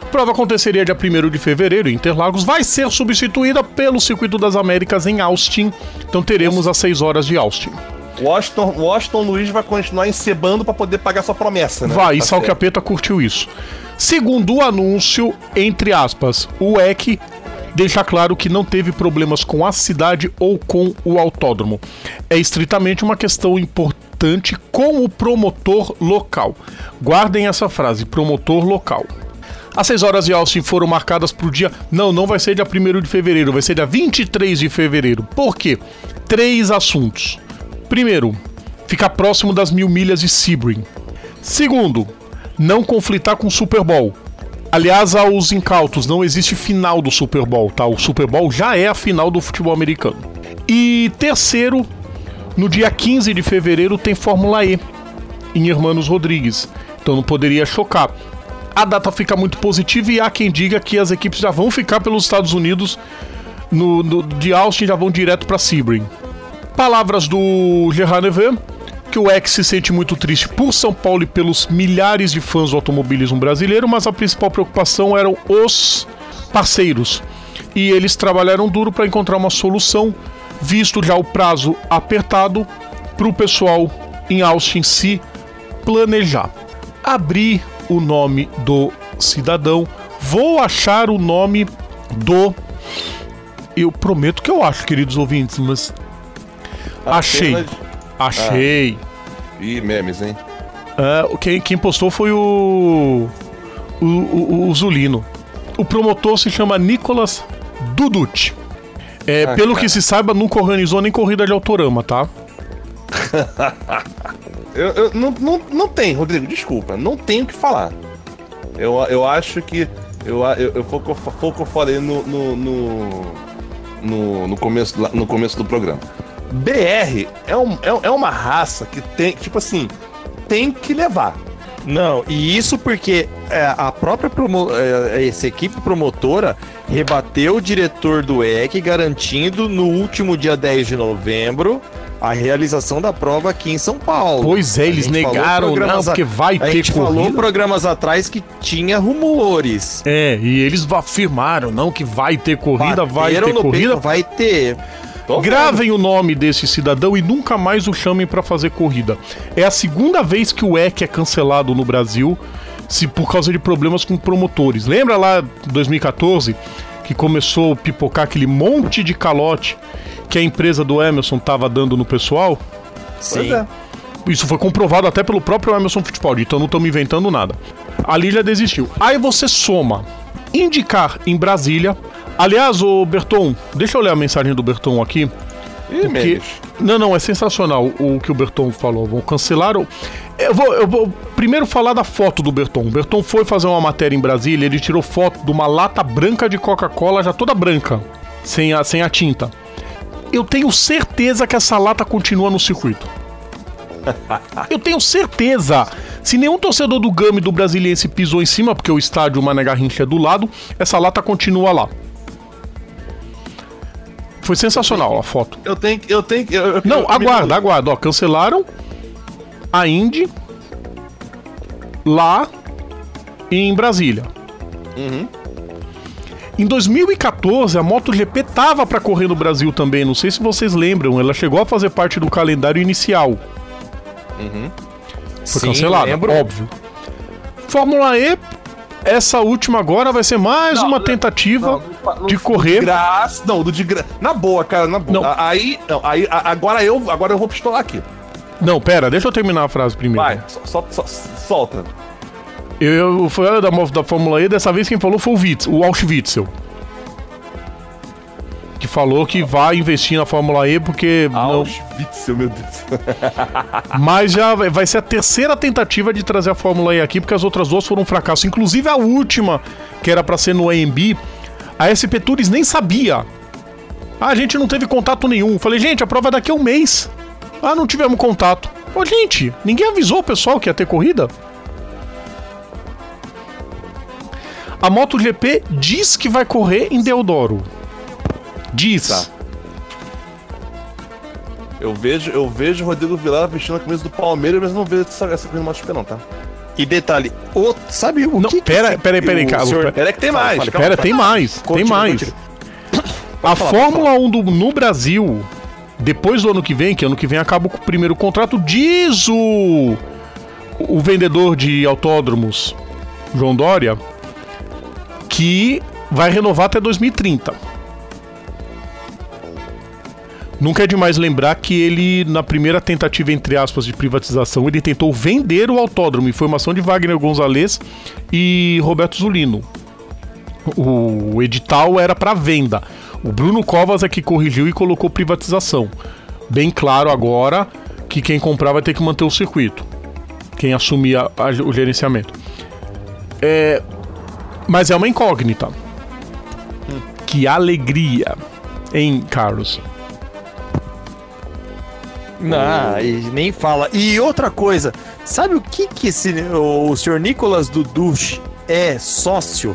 A prova aconteceria dia 1 de fevereiro em Interlagos, vai ser substituída pelo Circuito das Américas em Austin. Então teremos as 6 horas de Austin. Washington, Washington Luiz vai continuar encebando para poder pagar sua promessa, né? Vai, tá e Sal Capeta curtiu isso. Segundo o anúncio, entre aspas, o EC deixa claro que não teve problemas com a cidade ou com o autódromo. É estritamente uma questão importante com o promotor local. Guardem essa frase, promotor local. As 6 horas de Austin foram marcadas para o dia. Não, não vai ser dia 1 de fevereiro, vai ser dia 23 de fevereiro. Por quê? Três assuntos. Primeiro, ficar próximo das mil milhas de Sebring. Segundo, não conflitar com o Super Bowl. Aliás, aos incautos, não existe final do Super Bowl, tá? O Super Bowl já é a final do futebol americano. E terceiro, no dia 15 de fevereiro tem Fórmula E em Hermanos Rodrigues. Então não poderia chocar. A data fica muito positiva e há quem diga que as equipes já vão ficar pelos Estados Unidos no, no de Austin já vão direto para Sebring. Palavras do Gerard Neveu, que o ex se sente muito triste por São Paulo e pelos milhares de fãs do automobilismo brasileiro, mas a principal preocupação eram os parceiros. E eles trabalharam duro para encontrar uma solução, visto já o prazo apertado para o pessoal em Austin se planejar. Abrir o nome do cidadão, vou achar o nome do. Eu prometo que eu acho, queridos ouvintes, mas Achei. Apenas... Achei. Ah. Ih, memes, hein? Uh, quem, quem postou foi o, o, o, o Zulino. O promotor se chama Nicolas Duducci. É, ah, pelo cara. que se saiba, nunca organizou nem corrida de autorama, tá? [laughs] eu, eu, não, não, não tem, Rodrigo, desculpa. Não tenho o que falar. Eu, eu acho que. Eu, eu, eu foi, o que eu falei no, no, no, no, no, começo, no começo do programa. BR é, um, é, é uma raça que tem, tipo assim, tem que levar. Não, e isso porque é, a própria promo, é, essa equipe promotora rebateu o diretor do EC, garantindo no último dia 10 de novembro a realização da prova aqui em São Paulo. Pois é, eles negaram, não, porque vai ter A gente corrida. falou programas atrás que tinha rumores. É, e eles afirmaram, não, que vai ter corrida, Bateram vai ter corrida. Peito, vai ter. Tô Gravem vendo. o nome desse cidadão e nunca mais o chamem para fazer corrida. É a segunda vez que o EC é cancelado no Brasil se por causa de problemas com promotores. Lembra lá 2014 que começou a pipocar aquele monte de calote que a empresa do Emerson estava dando no pessoal? Sim. É. Isso foi comprovado até pelo próprio Emerson Fittipaldi, então não estamos inventando nada. Ali já desistiu. Aí você soma indicar em Brasília Aliás, o Berton, deixa eu ler a mensagem do Berton aqui. Ih, porque... Não, não, é sensacional o que o Berton falou. Vão cancelar o. Eu vou, eu vou primeiro falar da foto do Berton. O Berton foi fazer uma matéria em Brasília, ele tirou foto de uma lata branca de Coca-Cola, já toda branca, sem a, sem a tinta. Eu tenho certeza que essa lata continua no circuito. [laughs] Eu tenho certeza. Se nenhum torcedor do Gami do Brasiliense pisou em cima, porque o estádio Mané Garrincha é do lado, essa lata continua lá. Foi sensacional a foto. Eu tenho eu tenho eu, eu, Não, eu, aguarda, aguarda, ó, cancelaram a Indy lá em Brasília. Uhum. Em 2014, a MotoGP tava para correr no Brasil também. Não sei se vocês lembram. Ela chegou a fazer parte do calendário inicial. Uhum. Foi Sim, cancelada, óbvio. Fórmula E essa última agora vai ser mais não, uma tentativa. Não, de correr. Graça. Não, do de gra... Na boa, cara, na boa. Não. Aí, não, aí a- agora eu, agora eu vou pistolar aqui. Não, pera, deixa eu terminar a frase primeiro. Vai, solta. Eu, eu foi da, da Fórmula E, dessa vez quem falou foi o Witz, o Auschwitzel. Que falou que vai investir na Fórmula E porque. não- Auschwitz, meu Deus. [laughs] mas já vai ser a terceira tentativa de trazer a Fórmula E aqui, porque as outras duas foram um fracasso. Inclusive a última, que era pra ser no AMB, a SP Tours nem sabia. Ah, a gente não teve contato nenhum. Falei, gente, a prova é daqui a um mês. Ah, não tivemos contato. Ô, gente, ninguém avisou o pessoal que ia ter corrida? A MotoGP diz que vai correr em Deodoro. Diz. Tá. Eu vejo, eu vejo o Rodrigo Vilar vestindo a camisa do Palmeiras, mas não vejo essa, essa camisa do MotoGP não, tá? E detalhe, o, sabe o Não, que que pera, esse- pera aí, pera Carlos, senhor- pera- Pera que tem Fala, mais. fala. Pera, tem mais, tem mais. A Fórmula 1 do- no Brasil, depois do ano que vem, que ano que vem acaba o primeiro contrato, diz o, o vendedor de autódromos, João Dória, que vai renovar até 2030. Nunca é demais lembrar que ele, na primeira tentativa, entre aspas, de privatização, ele tentou vender o autódromo. Informação de Wagner Gonzalez e Roberto Zulino o edital era para venda. O Bruno Covas é que corrigiu e colocou privatização. Bem claro agora que quem comprar vai ter que manter o circuito. Quem assumir a- a- o gerenciamento. É, mas é uma incógnita. Que alegria, hein, Carlos? Não, e nem fala. E outra coisa, sabe o que que esse, o, o senhor Nicolas Duduch é sócio?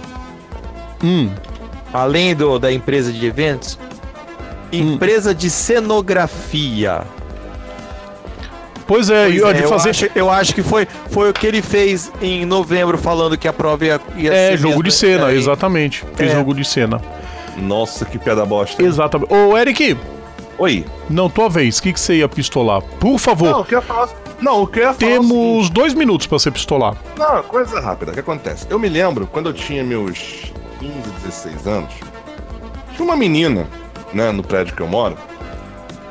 Hum, Além do, da empresa de eventos? Empresa de cenografia. pois é, Pois e ó, é, de eu, fazer. acho, eu acho que foi, foi o que ele fez em novembro, falando que a prova ia, ia É, ser jogo mesmo, de cena, é, exatamente. Fez É. jogo de cena. Nossa, que piada bosta. Exatamente. Ô, Eric, Oi. não, tua vez, o que, que você ia pistolar? Por favor, Não, eu queria falar. Não, eu queria falar. o seguinte. temos dois minutos pra você pistolar. Não, coisa rápida. O que acontece? Eu me lembro quando eu tinha meus 15, 16 anos, tinha uma menina, né, no prédio que eu moro.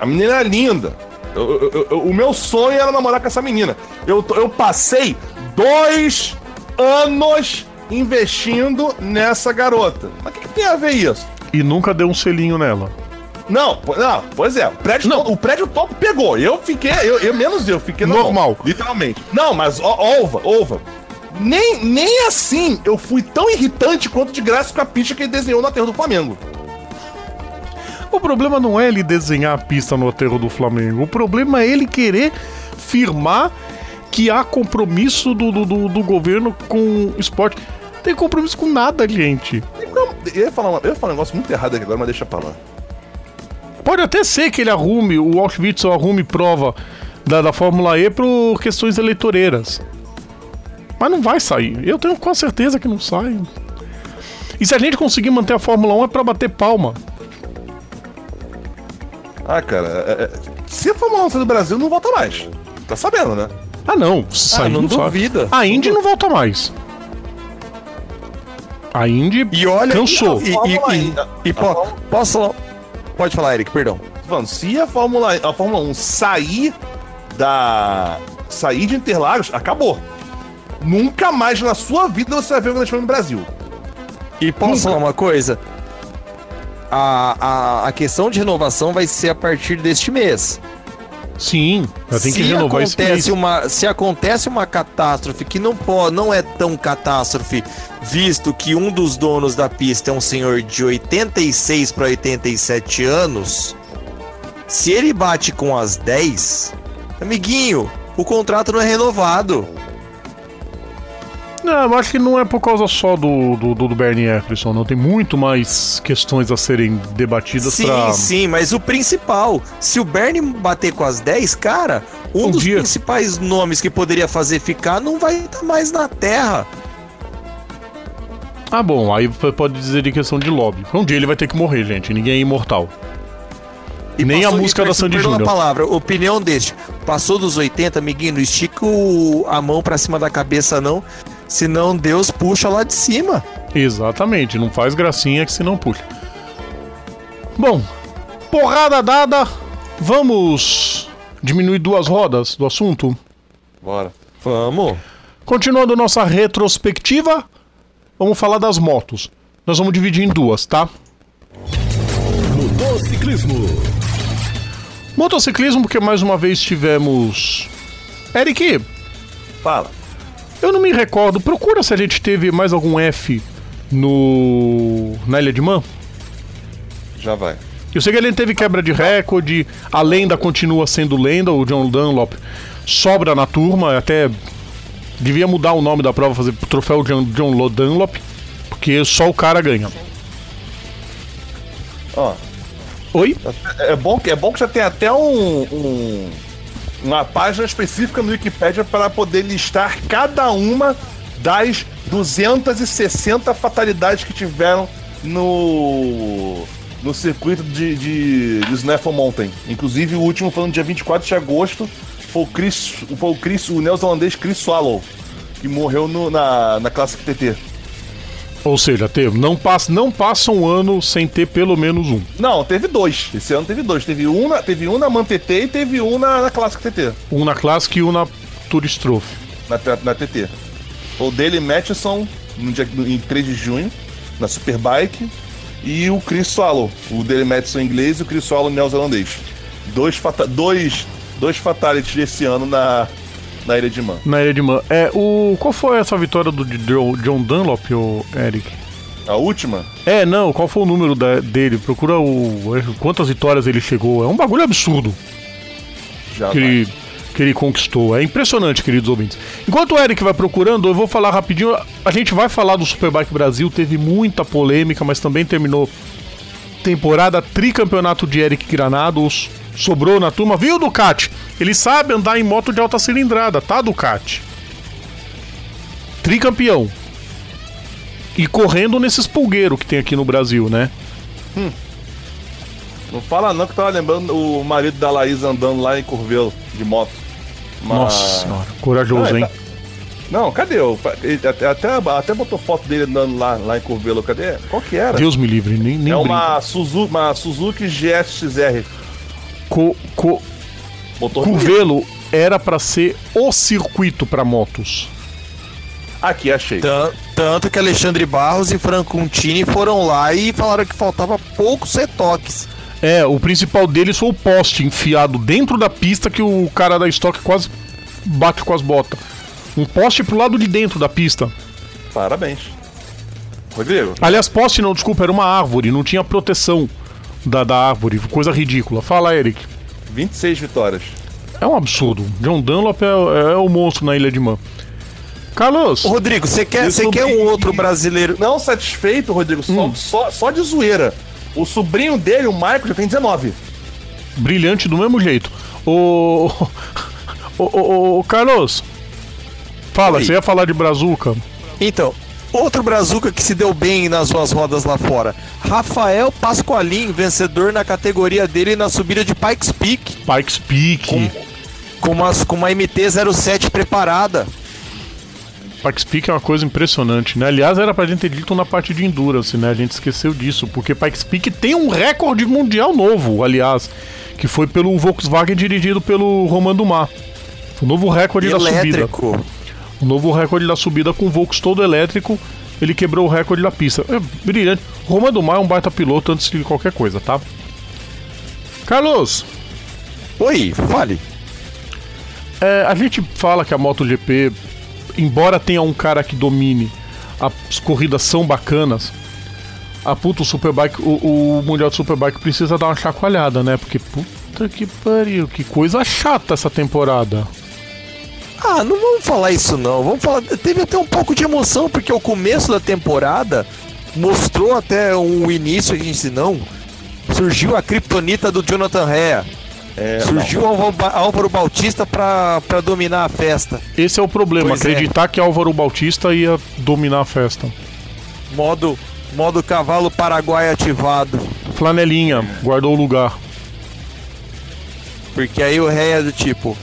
A menina era linda. Eu- eu- eu- o meu sonho era namorar com essa menina. Eu, eu passei dois anos investindo nessa garota. Mas o que, que tem a ver isso? E nunca deu um selinho nela. Não, não, pois é, o prédio, Não. to- o prédio topo pegou. Eu fiquei, eu, eu- menos eu, fiquei Normal. mão, literalmente. Não, mas ó, Olva, Olva. Nem, nem assim eu fui tão irritante quanto de graça com a pista que ele desenhou no aterro do Flamengo. O problema não é ele desenhar a pista no aterro do Flamengo. O problema é ele querer firmar que há compromisso do, do, do- governo com o esporte. Tem compromisso com nada, gente. Eu, ia falar eu ia falar um negócio muito errado aqui agora, mas deixa pra lá. Pode até ser que ele arrume, o Auschwitz arrume prova da, da Fórmula E por questões eleitoreiras. Mas não vai sair. Eu tenho com certeza que não sai. E se a gente conseguir manter a Fórmula 1 é pra bater palma. Ah, cara, é- é- se a Fórmula 1 sair do Brasil, não volta mais. Tá sabendo, né? Ah, não. Se sair, não sai. duvida. A Indy não volta mais. A Indy E olha, cansou. E, e, e, E, e Fórmula- posso falar? Pode falar, Eric, perdão. Mano, se a Fórmula, a Fórmula 1 sair da. sair de Interlagos, acabou. Nunca mais na sua vida você vai ver o Grande Prêmio no Brasil. E posso falar uma coisa? A, a, a questão de renovação vai ser a partir deste mês. Sim, tem que se renovar esse mês. acontece uma Se acontece uma catástrofe que não, pode, não é tão catástrofe, visto que um dos donos da pista é um senhor de 86 para 87 anos, se ele bate com as 10, amiguinho, o contrato não é renovado. Não, eu acho que não é por causa só do, do, do Bernie Eccleston, não. Tem muito mais questões a serem debatidas Sim, pra. sim, mas o principal, se o Bernie bater com as 10, cara, um, Um dos dia. principais nomes que poderia fazer ficar não vai estar mais na terra. Ah, bom, aí pode dizer de questão de lobby. Um dia ele vai ter que morrer, gente. Ninguém é imortal. E Nem a música da Sandy Júnior. palavra, opinião deste. Passou dos 80, amiguinho, não estica o- a mão pra cima da cabeça, não. Senão Deus puxa lá de cima. Exatamente, não faz gracinha que se não puxa. Bom, porrada dada, vamos diminuir duas rodas do assunto? Bora. Vamos. Continuando nossa retrospectiva, vamos falar das motos. Nós vamos dividir em duas, tá? Motociclismo. Motociclismo, porque mais uma vez tivemos. Eric, Fala. Eu não me recordo, procura se a gente teve mais algum F no. na Ilha de Man. Já vai. Eu sei que ele teve quebra de recorde, a lenda continua sendo lenda, o John Dunlop sobra na turma, até devia mudar o nome da prova, fazer troféu John, John Dunlop, porque só o cara ganha. Ó, Oi? é bom que, é bom que já tem até um, um- uma página específica no Wikipedia para poder listar cada uma das 260 fatalidades que tiveram no no circuito de, de, de Mountain. Inclusive o último foi no dia 24 de agosto, foi o Chris, foi o, Chris, o neozelandês Chris Swallow, que morreu no- na, na Classic TT. Ou seja, teve, não passa, não passa um ano sem ter pelo menos um. Não, teve dois. Esse ano teve dois. Teve um na, teve um na Man TT e teve um na, na Classic TT. Um na Classic e um na Tourist Trophy. Na, na TT. O Dele Matheson no dia, no- em 3 de junho, na Superbike. E o Chris Swallow. O Dele Matheson inglês e o Chris Swallow neozelandês. Dois, dois, dois fatalities desse ano na, na Ilha de Man. Na Ilha de Man. É, o, qual foi essa vitória do John, Dunlop, o Eric? A última? É, não, qual foi o número da- dele? Procura o. Quantas vitórias ele chegou. É um bagulho absurdo Já que vai. ele, que ele conquistou. É impressionante, queridos ouvintes. Enquanto o Eric vai procurando, eu vou falar rapidinho. A gente vai falar do Superbike Brasil, teve muita polêmica, mas também terminou temporada tricampeonato de Eric Granados. Sobrou na turma, viu, Ducati? Ele sabe andar em moto de alta cilindrada, tá, Ducati? Tricampeão. E correndo nesses pulgueiros que tem aqui no Brasil, né? Não fala não que tava lembrando o marido da Laís andando lá em Curvelo, de moto. Uma- Nossa senhora, corajoso, Não, hein? tá- Não, cadê? o- Até, até, até botou foto dele andando lá, lá em Curvelo. Cadê? Qual que era? Deus me livre, nem, nem é brinca. uma Suzuki, uma Suzuki GSX-R. Co, co, Motor. Curvelo era pra ser o circuito pra motos. Aqui, achei. Tan- Tanto que Alexandre Barros e Franco Untini foram lá e falaram que faltava poucos retoques. É, o principal deles foi o poste enfiado dentro da pista que o cara da estoque quase bate com as botas. Um poste pro lado de dentro da pista. Parabéns. Rodrigo, Aliás, poste não, desculpa, era uma árvore, não tinha proteção da, da árvore. Coisa ridícula. Fala, Eric. 26 vitórias. É um absurdo. John Dunlop é, é o monstro na Ilha de Man. Carlos, Ô, Rodrigo, você quer, você quer um outro brasileiro? Não satisfeito, Rodrigo, só, Hum. só, só de zoeira. O sobrinho dele, o Michael, já tem 19. brilhante do mesmo jeito. [laughs] O. O, o, o Carlos. Fala, Oi. você ia falar de Brazuca? Então, outro brazuca que se deu bem nas suas rodas lá fora. Rafael Pasqualin, vencedor na categoria dele na subida de Pikes Peak, Pikes Peak. com uma, com uma MT-07 preparada. Pikes Peak é uma coisa impressionante, né? Aliás, era pra gente ter dito na parte de Endurance, né? A gente esqueceu disso, porque Pikes Peak tem um recorde mundial novo, aliás, que foi pelo Volkswagen dirigido pelo Roman Dumas. O novo recorde da subida. O novo recorde da subida com o Volks todo elétrico. Ele quebrou o recorde da pista. É brilhante. Roman Dumas é um baita piloto antes de qualquer coisa, tá? Carlos, Oi, fale. é, a gente fala que a MotoGP, embora tenha um cara que domine, as corridas são bacanas. A puta, o Superbike, o, o Mundial de Superbike precisa dar uma chacoalhada, né? Porque puta que pariu, que coisa chata essa temporada. Ah, não vamos falar isso não. Vamos falar. Teve até um pouco de emoção, porque o começo da temporada mostrou até um início a gente disse, não. Surgiu a criptonita do Jonathan Rea. É, Surgiu o Álvaro Ba- Álvaro Bautista pra, pra dominar a festa. Esse é o problema, Pois é. acreditar que Álvaro Bautista ia dominar a festa. Modo, modo cavalo paraguai ativado. Flanelinha, guardou o lugar. Porque aí o Rea é do tipo.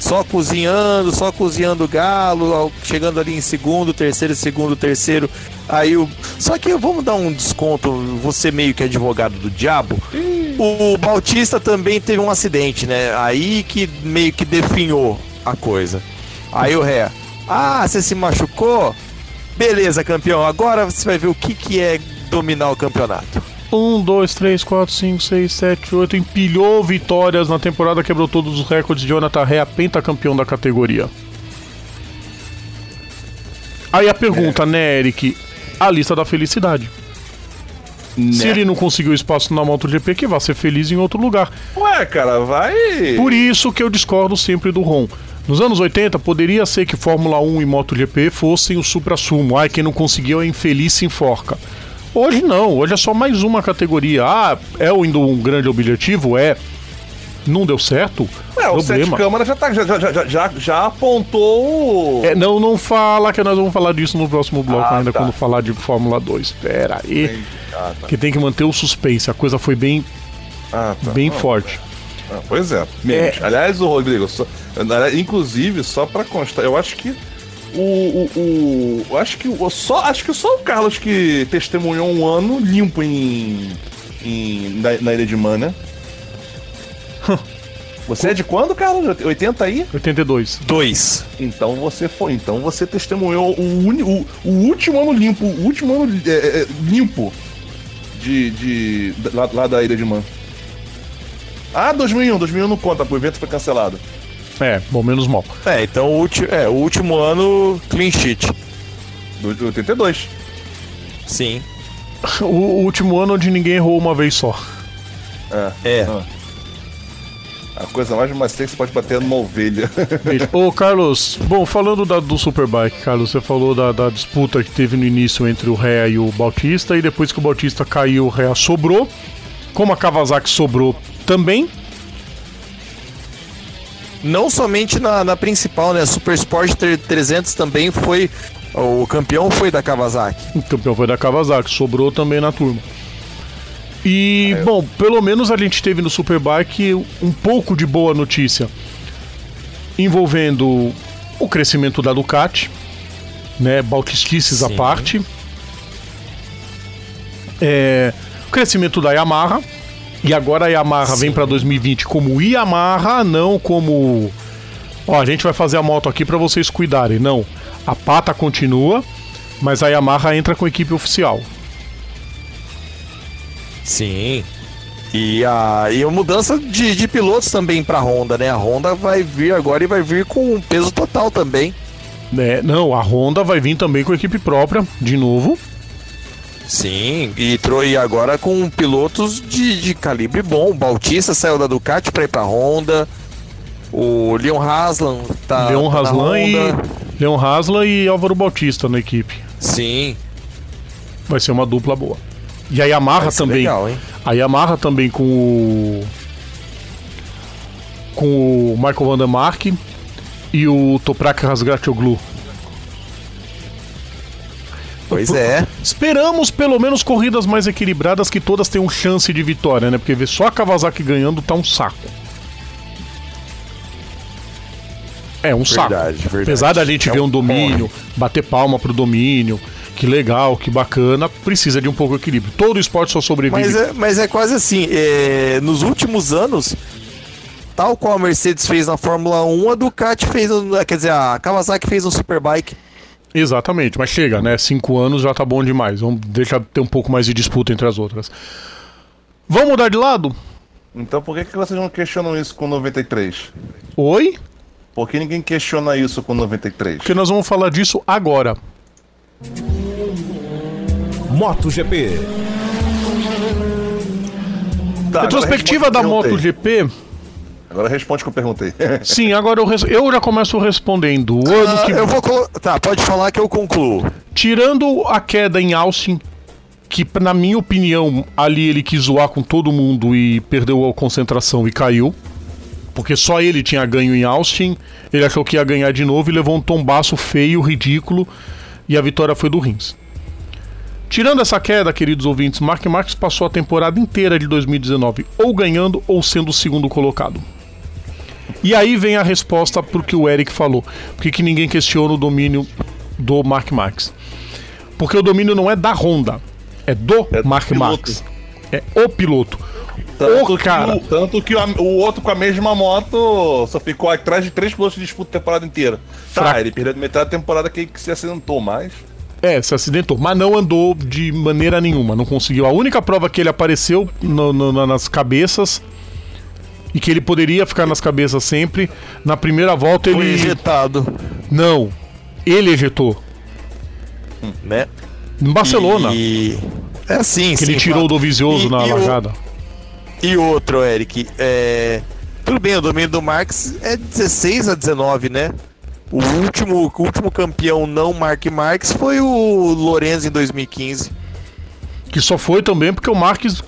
Só cozinhando, só cozinhando o galo, chegando ali em segundo, terceiro, segundo, terceiro. Aí o. Só que vamos dar um desconto, você meio que advogado do diabo. O Bautista também teve um acidente, né? Aí que meio que definhou a coisa. Aí o Ré, ah, você se machucou? Beleza, campeão. Agora você vai ver o que, que é dominar o campeonato. 1, 2, 3, 4, 5, 6, 7, 8. Empilhou vitórias na temporada, quebrou todos os recordes de Jonathan Rea, pentacampeão da categoria. Aí a pergunta, é. né, Eric? A lista da felicidade. Né? Se ele não conseguiu espaço na MotoGP, que vai ser feliz em outro lugar. Ué, cara, vai. Por isso que eu discordo sempre do Ron. Nos anos 80, poderia ser que Fórmula 1 e MotoGP fossem o supra-sumo. Ai, quem não conseguiu é infeliz se enforca. Hoje não, hoje é só mais uma categoria. Ah, é ainda um grande objetivo? É. Não deu certo? É, o Sete Câmara já, tá, já, já, já, já apontou. É, não, não fala que nós vamos falar disso no próximo bloco ah, ainda, tá. quando falar de Fórmula 2. Espera aí. Ah, tá. Que tem que manter o suspense. A coisa foi bem. Ah, tá. Bem forte. Ah, pois é. é. Aliás, o Rodrigo, só, inclusive, só para constar, eu acho que o, o, o, acho que o, só acho que só o Carlos que testemunhou um ano limpo em, em na, na ilha de Mana. [laughs] Você é de quando, Carlos? 80 aí? 82. 2. Então você foi. Então você testemunhou o, uni, o, o último ano limpo, o último ano é, é, limpo de, de lá, lá, da ilha de Man. Ah, 2001, 2001 não conta, o evento foi cancelado. É, bom, menos mal. É, então o, é, o último ano, clean sheet. Do 82. Sim. O, o último ano onde ninguém errou uma vez só. É. É. Ah. A coisa mais macia que você pode bater numa ovelha. [laughs] Ô, Carlos, bom, falando da, do Superbike, Carlos, você falou da, da, disputa que teve no início entre o Rea e o Bautista, e depois que o Bautista caiu, o Rea sobrou. Como a Kawasaki sobrou também, não somente na, na principal, né? Super Sport 300 também foi. O campeão foi da Kawasaki. O campeão foi da Kawasaki, sobrou também na turma. E, bom, pelo menos a gente teve no Superbike um pouco de boa notícia envolvendo o crescimento da Ducati, né? Bautistices à parte. É, o crescimento da Yamaha, e agora a Yamaha Sim. vem para 2020 como Yamaha, não como. Ó, a gente vai fazer a moto aqui para vocês cuidarem. Não. A pata continua, mas a Yamaha entra com a equipe oficial. Sim. E a, e a mudança de, de pilotos também para a Honda, né? A Honda vai vir agora e vai vir com um peso total também. É, não, a Honda vai vir também com a equipe própria, de novo. Sim, e, e agora com pilotos de, de calibre bom. O Bautista saiu da Ducati para ir para Honda. O Leon Haslan tá. Leon tá Haslan e. Leon Haslan e Álvaro Bautista na equipe. Sim. Vai ser uma dupla boa. E a Yamaha também. Legal, hein? A Yamaha também com o. Com o Michael Vandermark e o Toprak Razgatoglu Pois é. Esperamos pelo menos corridas mais equilibradas que todas tenham chance de vitória, né? Porque ver só a Kawasaki ganhando tá um saco. É um saco. Verdade, verdade. Apesar da gente é ver um, domínio, bater palma pro domínio, que legal, que bacana, precisa de um pouco de equilíbrio. Todo esporte só sobrevive. Mas é, mas é quase assim, é, nos últimos anos, tal qual a Mercedes fez na Fórmula 1, a Ducati fez, quer dizer, a Kawasaki fez um Superbike. Exatamente, mas chega, né? Cinco anos já tá bom demais. Vamos deixar ter um pouco mais de disputa entre as outras. Vamos mudar de lado? Então por que, que vocês não questionam isso com 93? Oi? Por que ninguém questiona isso com 93? Porque nós vamos falar disso agora. MotoGP. Tá, Retrospectiva da MotoGP Agora responde o que eu perguntei. [laughs] Sim, agora eu, res... eu já começo respondendo. O ano ah, que... Eu vou. Tá, pode falar que eu concluo. Tirando a queda em Austin, que na minha opinião, ali ele quis zoar com todo mundo e perdeu a concentração e caiu. Porque só ele tinha ganho em Austin, ele achou que ia ganhar de novo e levou um tombaço feio, ridículo, e a vitória foi do Rins. Tirando essa queda, queridos ouvintes, Mark Marques passou a temporada inteira de 2019 ou ganhando ou sendo o segundo colocado. E aí vem a resposta pro que o Eric falou. Por que, ninguém questiona o domínio do Mark Marx? Porque o domínio não é da Honda, é do É do Mark. Marx. É o piloto. Tanto, o cara. que, o, tanto que o, o outro com a mesma moto só ficou atrás de três pilotos de disputa a temporada inteira. Tá, ele perdeu metade da temporada que, que se acidentou, mas. É, se acidentou, mas não andou de maneira nenhuma, não conseguiu. A única prova que ele apareceu no- no- na- nas cabeças e que ele poderia ficar nas cabeças sempre, na primeira volta Foi ele. ejetado, Não, ele ejetou. né? Em Barcelona, E... É assim, que sim, ele tirou o Dovizioso E- na e o- largada. E outro, Eric, é... Tudo bem, o domínio do Marx é 16 a 19, né? O último, o último campeão não Mark Marx foi o Lorenzo em 2015. Que só foi também porque o Marques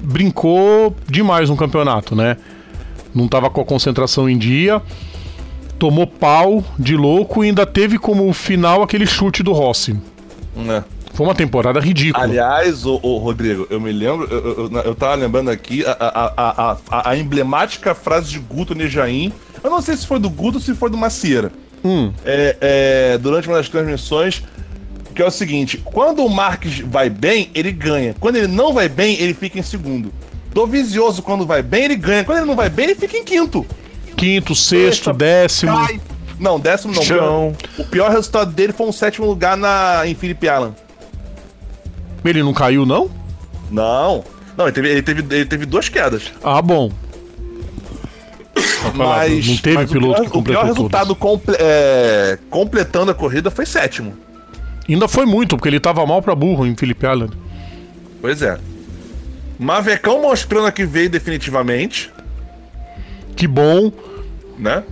brincou demais no campeonato, né? Não tava com a concentração em dia, tomou pau de louco e ainda teve como final aquele chute do Rossi. Né. Foi uma temporada ridícula. Aliás, o, Rodrigo, eu me lembro, eu, eu, eu- tava lembrando aqui a, a, a, a, a emblemática frase de Guto Nejaim. Eu não sei se foi do Guto ou se foi do Macieira. Hum. É, é, durante uma das transmissões, que é o seguinte: quando o Marques vai bem, ele ganha. Quando ele não vai bem, ele fica em segundo. Dovizioso, quando vai bem, ele ganha. Quando ele não vai bem, ele fica em quinto. Quinto, sexto, Sexta, décimo. Cai. Não, décimo não. Chão. O pior resultado dele foi um sétimo lugar na, em Philip Island. Ele não caiu, não? Não. Não, ele teve, ele teve, ele teve duas quedas. Ah, bom. Mas, não teve mas piloto o que pior, o pior resultado comple- é, completando a corrida foi sétimo. Ainda foi muito, porque ele tava mal pra burro em Phillip Island. Pois é. Mavecão mostrando a que veio definitivamente, Que bom. né?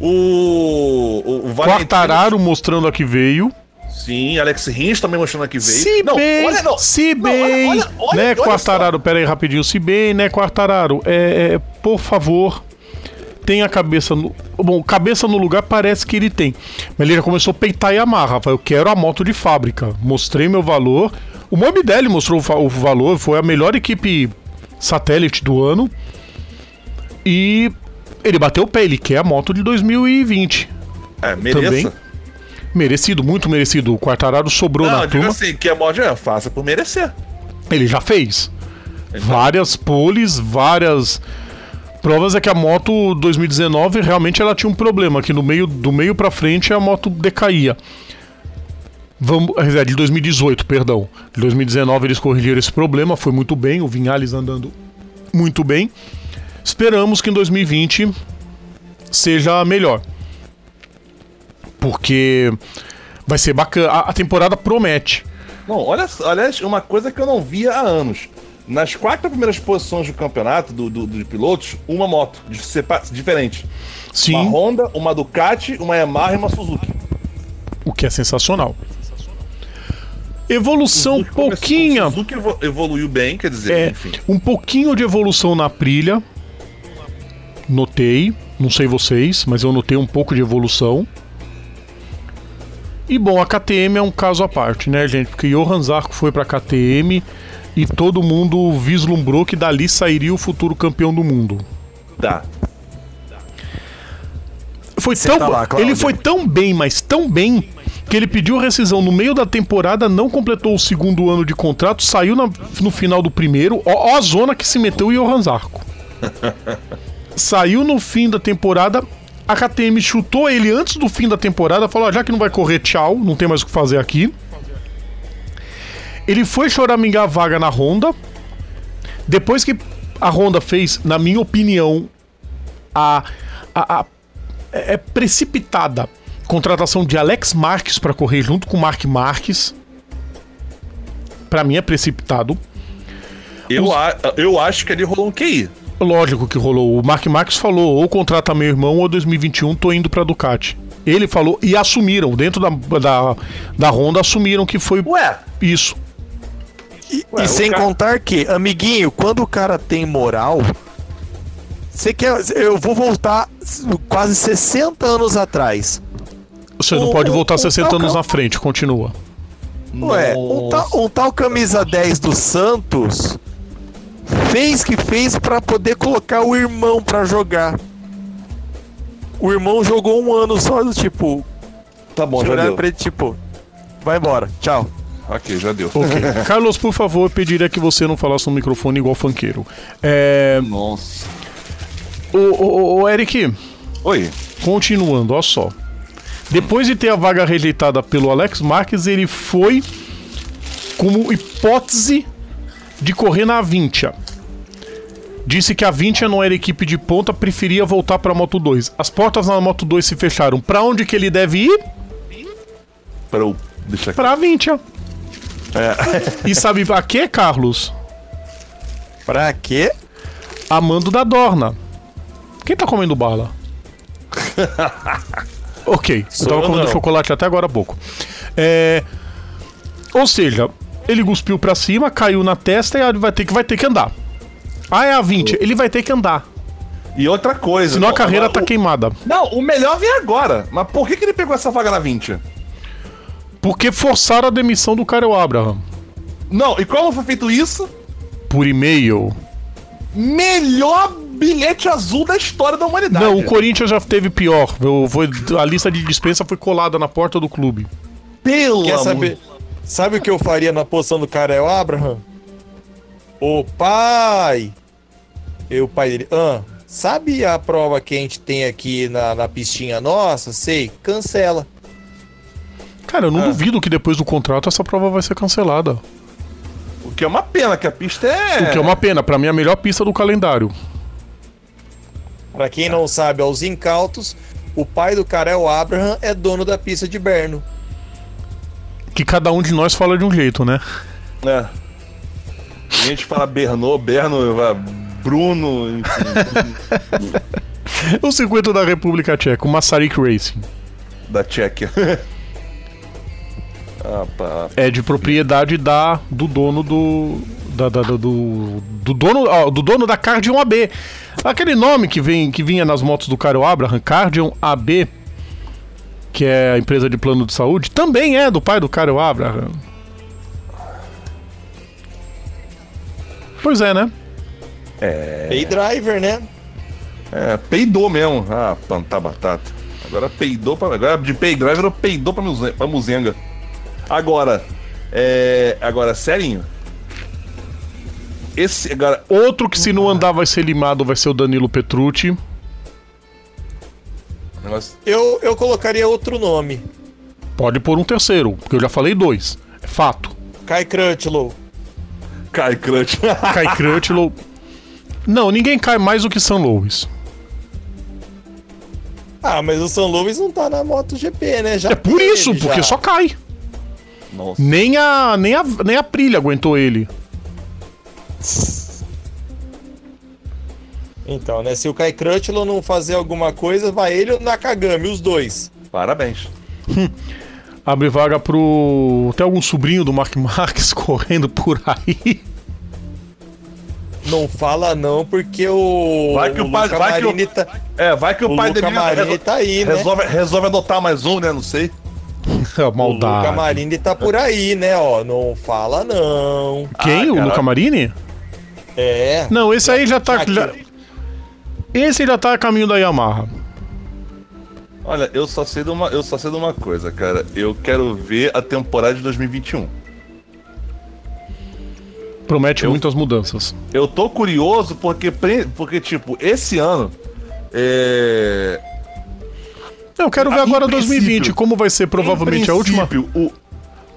O. O, o Valentino- Quartararo mostrando a que veio. Sim, Alex Rins também mostrando a que veio. Se Não, bem, olha, não. se Não, bem, olha, olha, olha, né, olha Quartararo, pera aí rapidinho, se bem, né, Quartararo, é, é, por favor, tenha a cabeça no... Bom, cabeça no lugar parece que ele tem, mas ele já começou a peitar e amarra, eu quero a moto de fábrica, mostrei meu valor, o Morbidelli mostrou o, valor, foi a melhor equipe satélite do ano, e ele bateu o pé, ele quer a moto de 2020, É, mereça. Também. merecido, muito merecido, o Quartararo sobrou Não, na eu turma. assim, que a mod é faça por merecer. Ele já fez. Várias poles, várias provas é que a moto 2019 realmente ela tinha um problema, que no meio do meio para frente a moto decaía. Vamos, é, de 2018, perdão. De 2019 eles corrigiram esse problema, foi muito bem, o Vinhales andando muito bem. Esperamos que em 2020 seja melhor. Porque vai ser bacana, a- a temporada promete. Não, olha, aliás, uma coisa que eu não via há anos. Nas quatro primeiras posições do campeonato do, do, de pilotos, uma moto diferente. Sim. Uma Honda, uma Ducati, uma Yamaha e uma Suzuki. o que é sensacional. Evolução Suzuki começou- pouquinha, o Suzuki evo- evoluiu bem, quer dizer, é, enfim. um pouquinho de evolução na Prilha. Notei, não sei vocês, mas eu notei um pouco de evolução. E bom, a KTM é um caso à parte, né, gente? Porque Johan Zarco foi pra KTM e todo mundo vislumbrou que dali sairia o futuro campeão do mundo. Tá. Foi tão, lá, Cláudio. ele foi tão bem, mas tão bem, que ele pediu rescisão no meio da temporada, não completou o segundo ano de contrato, saiu na- no final do primeiro. Ó, ó a zona que se meteu o Johan Zarco. [laughs] saiu no fim da temporada. A KTM chutou ele antes do fim da temporada, falou: "Ah, já que não vai correr, tchau, não tem mais o que fazer aqui. Ele foi choramingar a vaga na Honda. Depois que a Honda fez, na minha opinião, a, a, a é é precipitada contratação de Alex Marques para correr junto com o Mark Marques. Pra mim é precipitado. Eu, Os- a- eu acho que ali rolou um QI. Lógico que rolou. O Mark Marques falou: ou contrata meu irmão, ou 2021 tô indo pra Ducati. Ele falou e assumiram, dentro da, da, da Honda, assumiram que foi Ué, isso. E, Ué, e sem cara- contar que, amiguinho, quando o cara tem moral, você quer. Eu vou voltar quase 60 anos atrás. Você não O- pode o- voltar o 60 anos na frente, continua. Ué, um tal, um tal camisa 10 do Santos fez que fez pra poder colocar o irmão pra jogar. O irmão jogou um ano só, do tipo, Tá bom, já deu. pra ele, tipo, vai embora, tchau. Ok, já deu. Ok. [laughs] Carlos, por favor, eu pediria que você não falasse no microfone igual funkeiro. É. Nossa. Ô, ô, ô, ô, Eric, Oi. continuando, ó só. Depois de ter a vaga rejeitada pelo Alex Marques, ele foi como hipótese de correr na Vintia. Disse que a Vintia não era equipe de ponta, preferia voltar pra Moto 2. As portas na Moto 2 se fecharam. Pra onde que ele deve ir? Para o. Deixa aqui. Pra Vintia. E sabe pra quê, Carlos? Pra quê? Amando da Dorna. Quem tá comendo bala? [laughs] ok, eu tava comendo não. chocolate até agora há pouco. É, Ou seja, ele cuspiu pra cima, caiu na testa e vai ter que, vai ter que andar. Ah, é a 20, ele vai ter que andar. E outra coisa. Senão a carreira agora tá o- queimada. Não, o melhor vem agora. Mas por que, que ele pegou essa vaga na 20? Porque forçaram a demissão do Karel Abraham. Não, e como foi feito isso? Por e-mail. Melhor bilhete azul da história da humanidade. Não, o Corinthians já teve pior. Eu- foi- a lista de dispensa foi colada na porta do clube. Pelo Quer amor- saber? Sabe o que eu faria na posição do cara é o Abraham? Ô pai! Eu, o pai dele, ah, sabe a prova que a gente tem aqui na, na pistinha nossa? Sei, cancela. Cara, eu não Ah. duvido que depois do contrato essa prova vai ser cancelada. O que é uma pena, que a pista é. O que é uma pena, pra mim é a melhor pista do calendário. Pra quem não sabe, aos incautos, o pai do Karel Abraham é dono da pista de Berno. Que cada um de nós fala de um jeito, né? É. A gente fala Berno, Berno, Bruno, enfim, [laughs] O circuito da República Tcheca, o Masaryk Racing, da Tchequia. [laughs] ah, pá. é de propriedade da do dono do da, da- do, do dono ó, do dono da Cardion AB. Aquele nome que vem que vinha nas motos do Caro Abraham, Cardion AB, que é a empresa de plano de saúde, também é do pai do Caro Abraham. Pois é, né? Pay driver, né? É, peidou mesmo. Ah, plantar batata. Agora peidou pra. Agora de pay driver eu peidou pra, muze- pra muzenga. Agora, é. Agora, serinho. Esse. Agora, Outro que se não andar vai ser limado vai ser o Danilo Petrucci. Eu, eu colocaria outro nome. Pode pôr um terceiro, porque eu já falei dois. É fato. Kai Crutchlow. Cai crunch. Cai [laughs] Crutchlow. Não, ninguém cai mais do que São Louis. Ah, mas o São Luís não tá na MotoGP, né? Já É por isso, porque já. só cai. Nossa. Nem a, nem a, nem a Prilha aguentou ele. Então, né? Se o Kai Crutchlow não fazer alguma coisa, vai ele ou o Nakagami, os dois. Parabéns. [laughs] Abre vaga pro. Tem algum sobrinho do Mark Marques [laughs] correndo por aí. Não fala não, porque o. Vai que o pai- Luca vai que o- tá, É, vai que o, o pai Luca dele Marini tá aí, né? resolve, resolve adotar mais um, né? Não sei. [laughs] É, O Luca Maldade. Marini tá por aí, né? Ó, não fala não. Quem? Ah, o. Luca Marini? É. Não, esse aí já tá. Já- esse já tá a caminho da Yamaha. Olha, eu só sei de uma, eu só sei de uma coisa, cara. Eu quero ver a temporada de 2021. Promete Eu- muitas mudanças. Eu tô curioso porque, porque tipo, esse ano. É. Eu quero ver Em agora princípio- 2020, como vai ser provavelmente a última, O,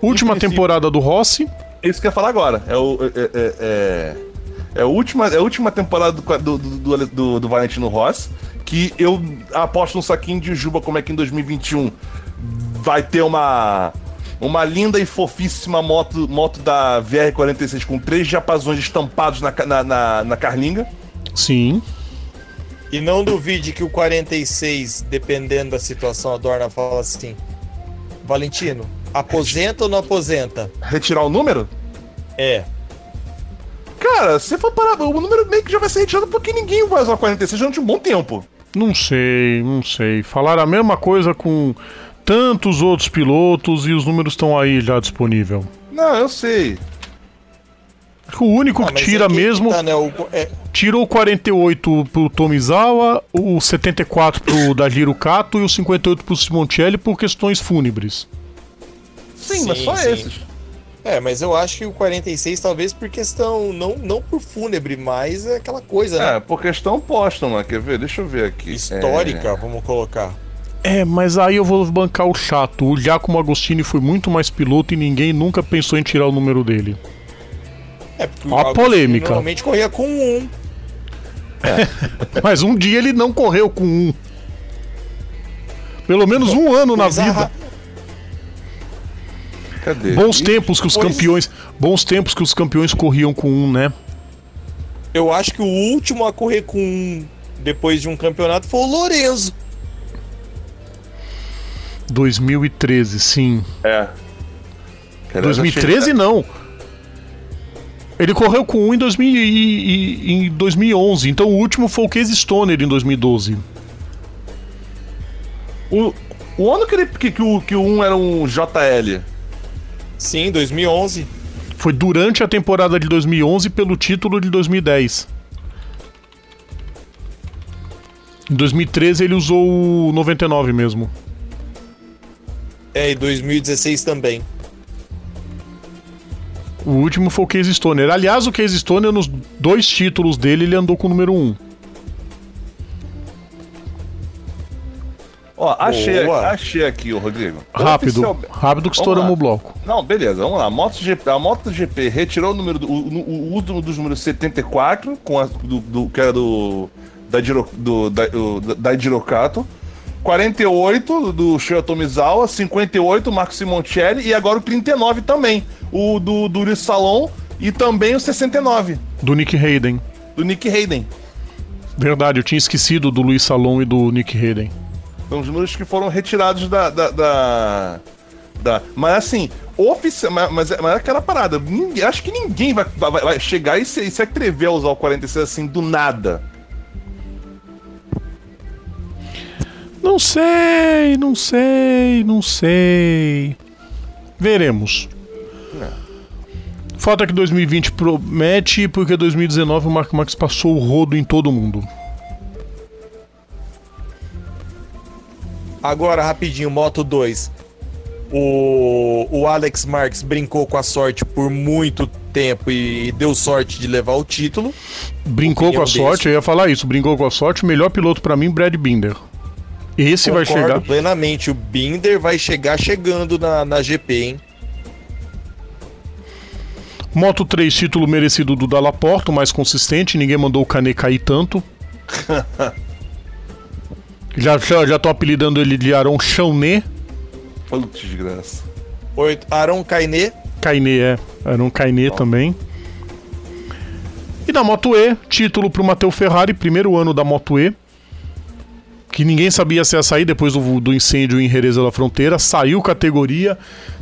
última temporada do Rossi. é isso que eu ia falar agora. É o. É, é, é, é a, última, é a última temporada do, do, do, do, do Valentino Rossi. Que eu aposto um saquinho de juba como é que em 2021 vai ter uma. Uma linda e fofíssima moto, moto da VR46 com três japazões estampados na, na, na, na carlinga. Sim. E não duvide que o 46, dependendo da situação, a Dorna fala assim: Valentino, aposenta ou não aposenta? Retirar o número? É. Cara, se for parar, o número meio que já vai ser retirado porque ninguém vai usar 46 durante um bom tempo. Não sei, não sei. Falaram a mesma coisa com tantos outros pilotos e os números estão aí já disponível. Não, eu sei. O único Ah, que mas tira é que- mesmo. Tá, né? o- é, Tirou o 48 pro Tomizawa, o 74 pro [laughs] Dajiro Kato e o 58 pro Simoncelli por questões fúnebres. Sim, mas Sim, só sim. esses. É, mas eu acho que o 46 talvez por questão, não, não por fúnebre, mas é aquela coisa, né? É, por questão póstuma, quer ver? Deixa eu ver aqui. Histórica, É, vamos colocar. É, mas aí eu vou bancar o chato. O Giacomo Agostini foi muito mais piloto e ninguém nunca pensou em tirar o número dele. É, porque Ó a Agostinho polêmica. Normalmente corria com um. [laughs] Mas um dia ele não correu com um. Pelo menos um ano na Coisa vida. Cadê? Bons Ih, tempos que os Pois- campeões. Bons tempos que os campeões corriam com um, né? Eu acho que o último a correr com um depois de um campeonato foi o Lorenzo. 2013, sim. É. Cara, 2013 não. Ele correu com um em, 2000 e- e- em 2011. Então o último foi o Case Stoner em 2012. O, o ano que, ele, que, que, o, que o 1 era um JL. Sim, 2011. Foi durante a temporada de 2011 pelo título de 2010. Em 2013 ele usou o 99 mesmo. É, e 2016 também. O último foi o Case Stoner. Aliás, o Case Stoner, nos dois títulos dele, ele andou com o número 1. Ó, achei, Boa. achei aqui, ô Rodrigo. Rápido. Oficial- Rápido que estouramos o bloco. Não, beleza, vamos lá. MotoGP, a MotoGP retirou o número do, o, o, o uso dos números 74, com a, do, do- que era do da Jiro, do, da, o, da Jirokato, 48 do Shoya Tomizawa, 58 Marco Simoncelli e agora o 39 também, o do do Luiz Salon e também o 69 Do Nick Hayden. do Nick Hayden. Verdade, eu tinha esquecido do Luiz Salom e do Nick Hayden. São os números que foram retirados da. da, da- da- mas assim, oficial. Mas, mas, é- mas é aquela parada. Ninguém, acho que ninguém vai, vai, vai chegar e se, se atrever a usar o 46 assim do nada. Não sei, não sei, não sei. Veremos. Falta que 2020 promete, porque 2019 o Marco Marques passou o rodo em todo mundo. Agora, rapidinho, Moto 2. O, o Alex Marques brincou com a sorte por muito tempo e deu sorte de levar o título. Brincou com a Opinião sorte, desse. eu ia falar isso. Brincou com a sorte, o melhor piloto pra mim, Brad Binder. Esse vai Concordo chegar. plenamente. O Binder vai chegar chegando na, na GP, hein? Moto 3, título merecido do Dallaporto, mais consistente, ninguém mandou o Cane cair tanto. [laughs] já, já, já tô apelidando ele de Aron Chaunet. Putz, desgraça. Oito, Aaron Kainé. Kainé é, um Kainé também. E da Moto E, título pro Matteo Ferrari, primeiro ano da Moto E. Que ninguém sabia se ia sair depois do, do incêndio em Jerez da Fronteira. Saiu categoria,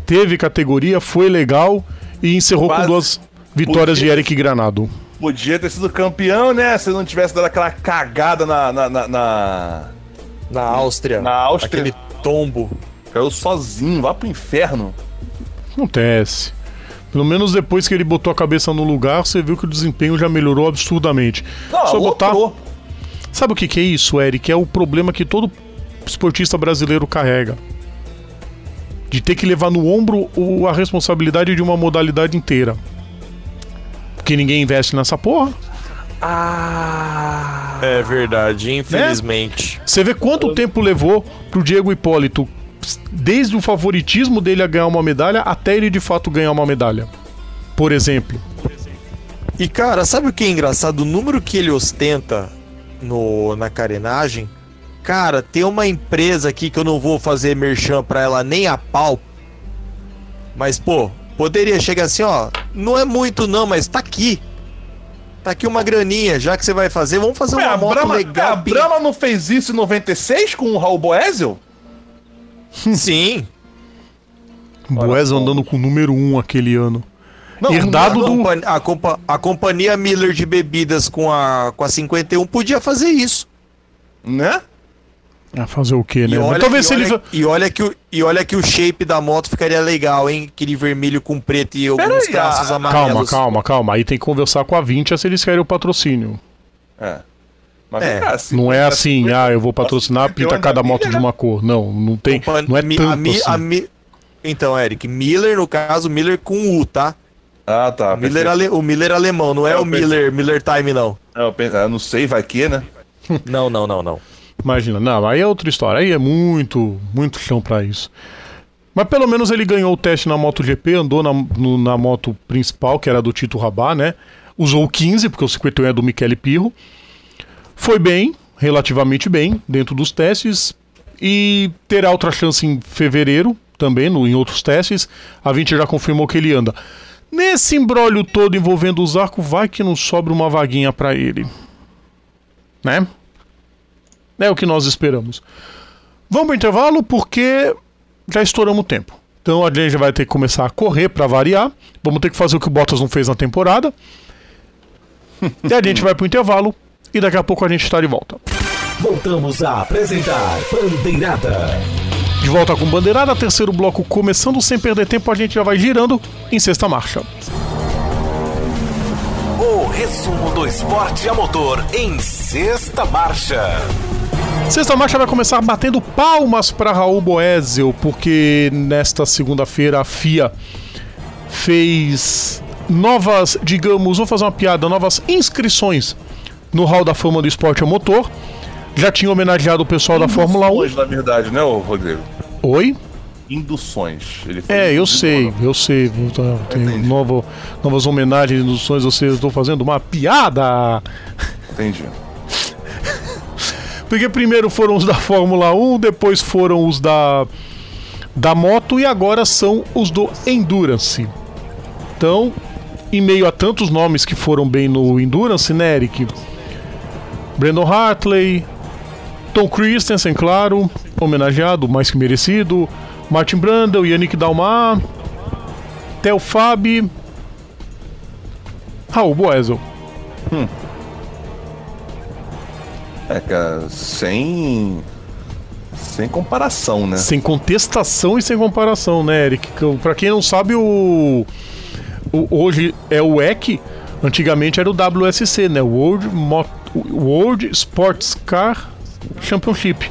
teve categoria, foi legal e encerrou Quase com duas vitórias de podia- Eric Granado. Podia ter sido campeão, né? Se não tivesse dado aquela cagada na. na, na, na... Na Áustria. Na Áustria. Aquele tombo. Caiu sozinho, vá pro inferno. Acontece. Pelo menos depois que ele botou a cabeça no lugar, você viu que o desempenho já melhorou absurdamente. Não, Só botar. Sabe o que, que é isso, Eric? É o problema que todo esportista brasileiro carrega. De ter que levar no ombro o- a responsabilidade de uma modalidade inteira. Porque ninguém investe nessa porra. Ah. É verdade, infelizmente. Você vê quanto tempo levou pro Diego Hipólito, desde o favoritismo dele a ganhar uma medalha até ele de fato ganhar uma medalha. Por exemplo. E cara, sabe o que é engraçado? O número que ele ostenta no, na carenagem, cara, tem uma empresa aqui que eu não vou fazer merchan pra ela nem a pau. Mas, pô, poderia chegar assim, ó. Não é muito não, mas tá aqui. Tá aqui uma graninha, já que você vai fazer, vamos fazer Ué, uma a moto Brahma, legal. a Brahma não fez isso em 96 com o Raul Boesel? Sim. Boés andando com o número 1 um aquele ano. Não, Herdado A, do. compa- a compa- a companhia Miller de bebidas com a, com a 51 podia fazer isso. Né? Ah, fazer o quê, né? E Mas olha, talvez e, se ele. olha, e, olha que o, e olha que o shape da moto ficaria legal, hein? Aquele vermelho com preto e alguns Peraí, traços ah, Calma, amarelos. calma, calma. Aí tem que conversar com a 20 se eles querem o patrocínio. É. Mas É, cá, se- Não é assim, ah, eu vou patrocinar, pinta da cada milha, moto de uma cor. Não, não tem. Não é Mi- tanto a Mi- a assim. Mi- Então, Eric, Miller, no caso, Miller com U, tá? Ah, tá. O Miller, pensei- ale- o Miller alemão, não é, É, o Miller, Miller Time, não. Não, eu pensei- eu não sei, vai que, né? Não, não, não, não. Imagina, não, aí é outra história. Aí é muito, muito chão pra isso. Mas pelo menos ele ganhou o teste na MotoGP, andou na, no- na moto principal, que era do Tito Rabá, né? Usou o 15, porque o 51 é do Michele Pirro. Foi bem, relativamente bem, dentro dos testes. E terá outra chance em fevereiro, também, no, em outros testes. A 20 já confirmou que ele anda. Nesse embrólio todo envolvendo os arcos, vai que não sobra uma vaguinha pra ele. Né? É o que nós esperamos. Vamos pro intervalo porque já estouramos o tempo. Então a gente vai ter que começar a correr para variar. Vamos ter que fazer o que o Bottas não fez na temporada. e a gente vai pro intervalo e daqui a pouco a gente está de volta. Voltamos a apresentar Bandeirada. De volta com bandeirada, terceiro bloco começando sem perder tempo, a gente já vai girando em sexta marcha. O resumo do esporte a motor em sexta marcha. Sexta marcha vai começar batendo palmas para Raul Boesel, porque nesta segunda-feira a FIA fez novas, digamos, vou fazer uma piada, novas inscrições no Hall da Fama do Esporte a Motor. Já tinha homenageado o pessoal da Fórmula 1. Induções, na verdade, né, Rodrigo? Oi? Induções. É, eu sei, eu sei. Tá, Tem Entendi. novo, novas homenagens, induções, ou seja, estou fazendo uma piada. Entendi. Porque primeiro foram os da Fórmula 1, depois foram os da, da moto e agora são os do Endurance. Então, em meio a tantos nomes que foram bem no Endurance, né, Eric? Brandon Hartley, Tom Christensen, claro, homenageado, mais que merecido. Martin Brandon, Yannick Dalmar, Theo Fabi, Raul Boesel. É, cara, sem. Sem comparação, né? Sem contestação e sem comparação, né, Eric? Pra quem não sabe, o, o- hoje é o EC, antigamente era o WSC, né? World, Mo- World Sports Car Championship.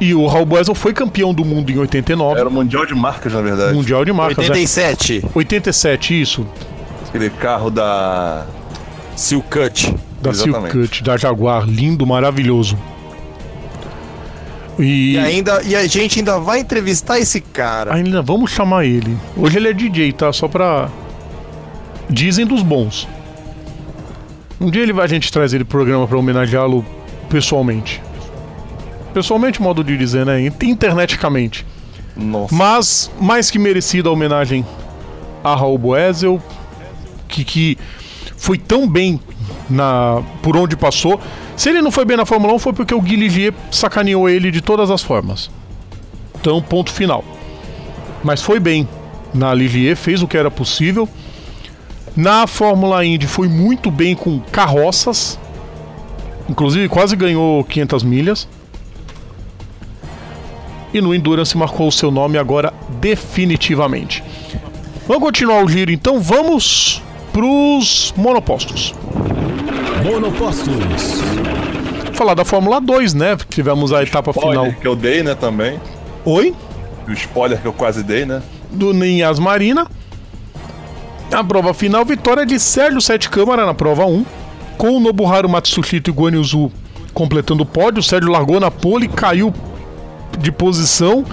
E o Raul Boesel foi campeão do mundo em 89, Era o Mundial de Marcas, na verdade. Mundial de Marcas, 87, né? 87, isso, Aquele carro da. Seal Cut. Da Exatamente. Silk da Jaguar, lindo, maravilhoso. E, E ainda e a gente ainda vai entrevistar esse cara. Ainda vamos chamar ele. Hoje ele é DJ, tá? Só pra. Dizem dos bons. Um dia ele vai, a gente traz ele pro programa pra homenageá-lo pessoalmente. Pessoalmente, modo de dizer, né? Interneticamente. Nossa. Mas, mais que merecida a homenagem a Raul Boesel, que, que foi tão bem na por onde passou. Se ele não foi bem na Fórmula 1, foi porque o Ligier sacaneou ele de todas as formas. Então, ponto final. Mas foi bem na Ligier, fez o que era possível. Na Fórmula Indy foi muito bem com carroças. Inclusive quase ganhou 500 milhas. E no Endurance marcou o seu nome agora definitivamente. Vamos continuar o giro então, vamos pros monopostos. Monopostos. Falar da Fórmula 2, né? Tivemos a etapa Spoiler final. que eu dei, né, também. Oi? O spoiler que eu quase dei, né? do Ninhas Marina. A prova final, vitória de Sérgio Sete Câmara na prova 1, com o Nobuharu Matsushita e Guan Yuzu completando o pódio. O Sérgio largou na pole, caiu de posição,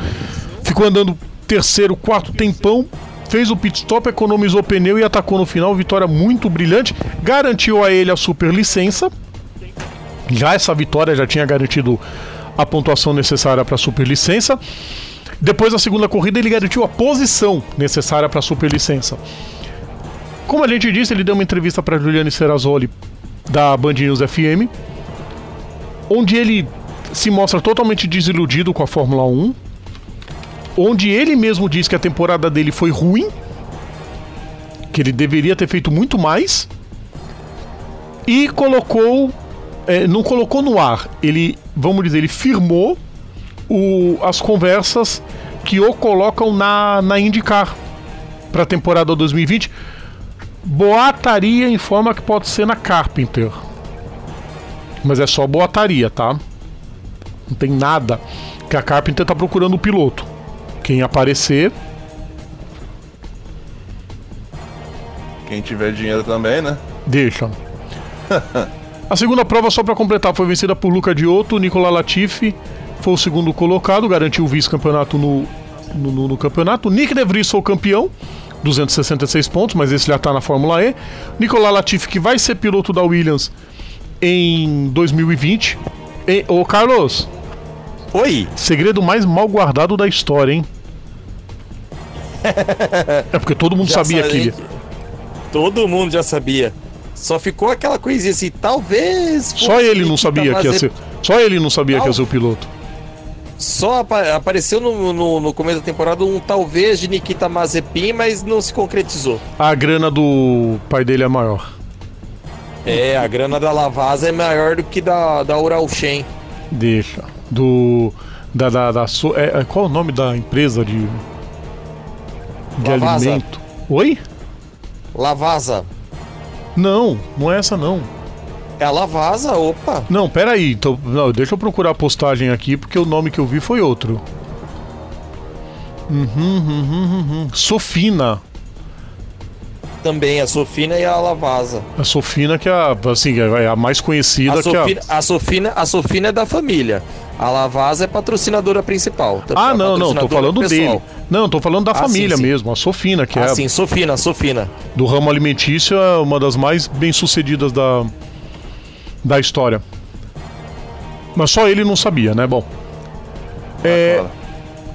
ficou andando terceiro, quarto tempão, fez o pit stop, economizou pneu e atacou no final. Vitória muito brilhante, garantiu a ele a super licença. Já essa vitória já tinha garantido a pontuação necessária para a super licença. Depois da segunda corrida, ele garantiu a posição necessária para a superlicença. Como a gente disse, ele deu uma entrevista para Juliane Serrazoli da Band News FM, onde ele se mostra totalmente desiludido com a Fórmula 1, onde ele mesmo diz que a temporada dele foi ruim, que ele deveria ter feito muito mais, e colocou, é, não colocou no ar, ele vamos dizer, ele firmou o, as conversas que o colocam na, na IndyCar para a temporada 2020. Boataria informa que pode ser na Carpenter. Mas é só boataria, tá? Não tem nada. Que a Carpenter tá procurando o piloto. Quem aparecer. Quem tiver dinheiro também, né? Deixa. [laughs] a segunda prova, só para completar, foi vencida por Luca Diotto. Nicolas Latifi foi o segundo colocado, garantiu o vice-campeonato no, no, no, no, campeonato. Nick De Vries foi o campeão, 266 pontos, mas esse já tá na Fórmula E. Nicolas Latifi, que vai ser piloto da Williams em 2020. E, ô Carlos. Oi. Segredo mais mal guardado da história, hein? [laughs] é porque todo mundo já sabia que Todo mundo já sabia. Só ficou aquela coisinha assim, talvez. Só ele não sabia que ia ser. Só ele não sabia tal... que ia ser o piloto. Só apa apareceu no, no, no, começo da temporada um talvez de Nikita Mazepin, mas não se concretizou. A grana do pai dele é maior. É, a grana da Lavasa é maior do que da, da Uralchen. Deixa. Do. Da. da, da é, é, qual é o nome da empresa de. De Lavasa. alimento? Oi? Lavasa. Não, não é essa não. É a Lavasa, opa. Não, peraí. Então, não, deixa eu procurar a postagem aqui, porque o nome que eu vi foi outro. Uhum, uhum, uhum. uhum. Sofina também, a Sofina e a Lavasa. A Sofina que é a, assim, é a mais conhecida a Sofina, que a... a Sofina, a Sofina é da família. A Lavasa é patrocinadora principal. Ah, não, não, tô falando pessoal. dele. Não, tô falando da ah, família sim, sim. mesmo, a Sofina, que ah, é. sim, Sofina, Sofina. Do ramo alimentício, é uma das mais bem-sucedidas da, da história. Mas só ele não sabia, né? Bom. É,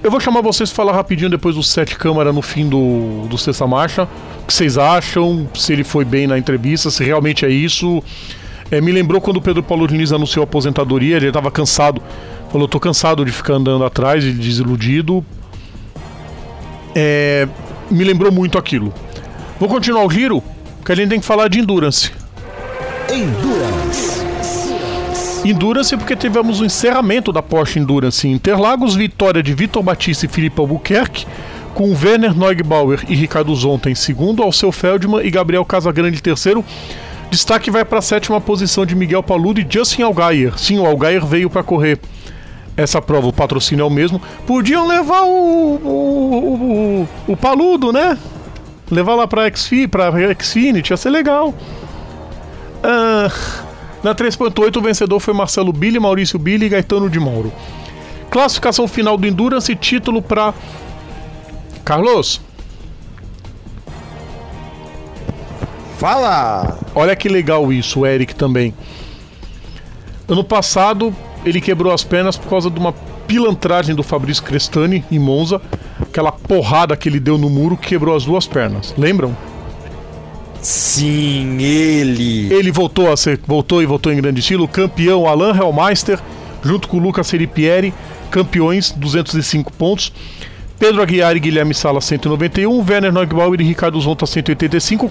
eu vou chamar vocês para falar rapidinho depois do Sete Câmara no fim do, do Sexta Marcha. O que vocês acham? Se ele foi bem na entrevista, se realmente é isso. É, me lembrou quando o Pedro Paulo Diniz anunciou a aposentadoria, ele estava cansado. Falou, tô cansado de ficar andando atrás e desiludido. É, me lembrou muito aquilo. Vou continuar o giro, porque a gente tem que falar de Endurance. Endurance. Endurance porque tivemos o encerramento da Porsche Endurance em Interlagos, vitória de Vitor Batista e Filipe Albuquerque, com Werner Neugebauer e Ricardo Zonta em segundo, Alceu Feldman e Gabriel Casagrande em terceiro. Destaque vai para a sétima posição de Miguel Paludo e Justin Algaier. Sim, o Algaier veio para correr essa prova, o patrocínio é o mesmo. Podiam levar o, o, o, o Paludo, né? Levar lá para Xfinity, ia ser legal. Ah, na 3.8, o vencedor foi Marcelo Billy, Maurício Billy e Gaetano de Mauro. Classificação final do Endurance, título para Carlos. Fala! Olha que legal isso, o Eric também. Ano passado, ele quebrou as pernas por causa de uma pilantragem do Fabrício Crestani em Monza. Aquela porrada que ele deu no muro que quebrou as duas pernas. Lembram? Sim, ele. Ele voltou a ser, voltou e voltou em grande estilo, campeão Alain Hellmeister, junto com o Lucas Seripieri, campeões, 205 pontos. Pedro Aguiar e Guilherme Sala 191, Werner Neugbauer e Ricardo Zonta 185,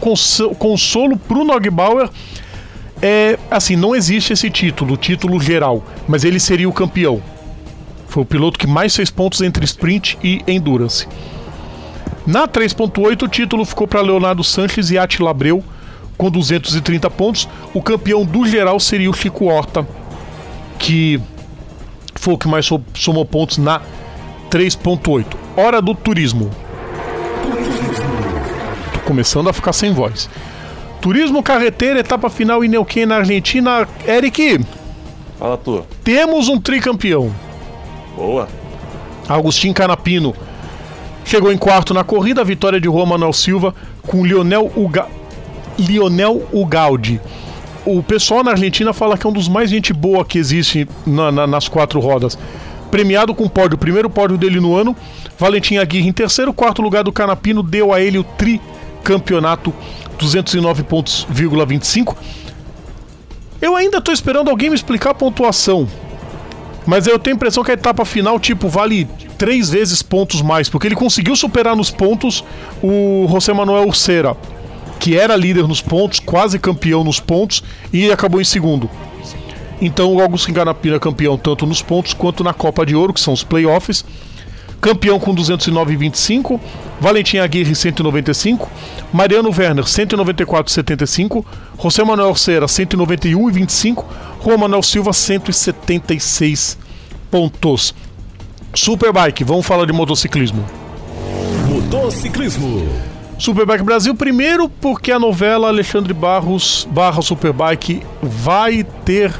consolo pro Neugbauer. É, assim, não existe esse título, título geral, mas ele seria o campeão. Foi o piloto que mais fez pontos entre sprint e endurance. Na 3.8, o título ficou para Leonardo Sanches e Attila Abreu com 230 pontos. O campeão do geral seria o Chico Horta, que foi o que mais somou pontos na 3.8. Hora do turismo. Tô começando a ficar sem voz. Turismo carreteira, etapa final em Neuquén, na Argentina. Eric. Fala tu. Temos um tricampeão. Boa. Agostinho Canapino Chegou em quarto na corrida, a vitória de Juan Manuel Silva com Lionel, Uga... Lionel Ugaldi. O pessoal na Argentina fala que é um dos mais gente boa que existe na, na, nas quatro rodas. Premiado com pódio, o primeiro pódio dele no ano. Valentim Aguirre em terceiro, quarto lugar do Canapino deu a ele o tricampeonato 209 pontos,25. Eu ainda estou esperando alguém me explicar a pontuação. Mas eu tenho a impressão que a etapa final, tipo, vale três vezes pontos mais, porque ele conseguiu superar nos pontos o José Manuel Cera, que era líder nos pontos, quase campeão nos pontos, e acabou em segundo. Então o Augusto Enganapira é campeão tanto nos pontos quanto na Copa de Ouro, que são os playoffs. Campeão com 209,25. Valentim Aguirre, 195. Mariano Werner, 194,75. José Manuel Cera, 191,25. Juan Manuel Silva, 176 pontos. Superbike, vamos falar de motociclismo. Motociclismo. Superbike Brasil, primeiro porque a novela Alexandre Barros barra Superbike vai ter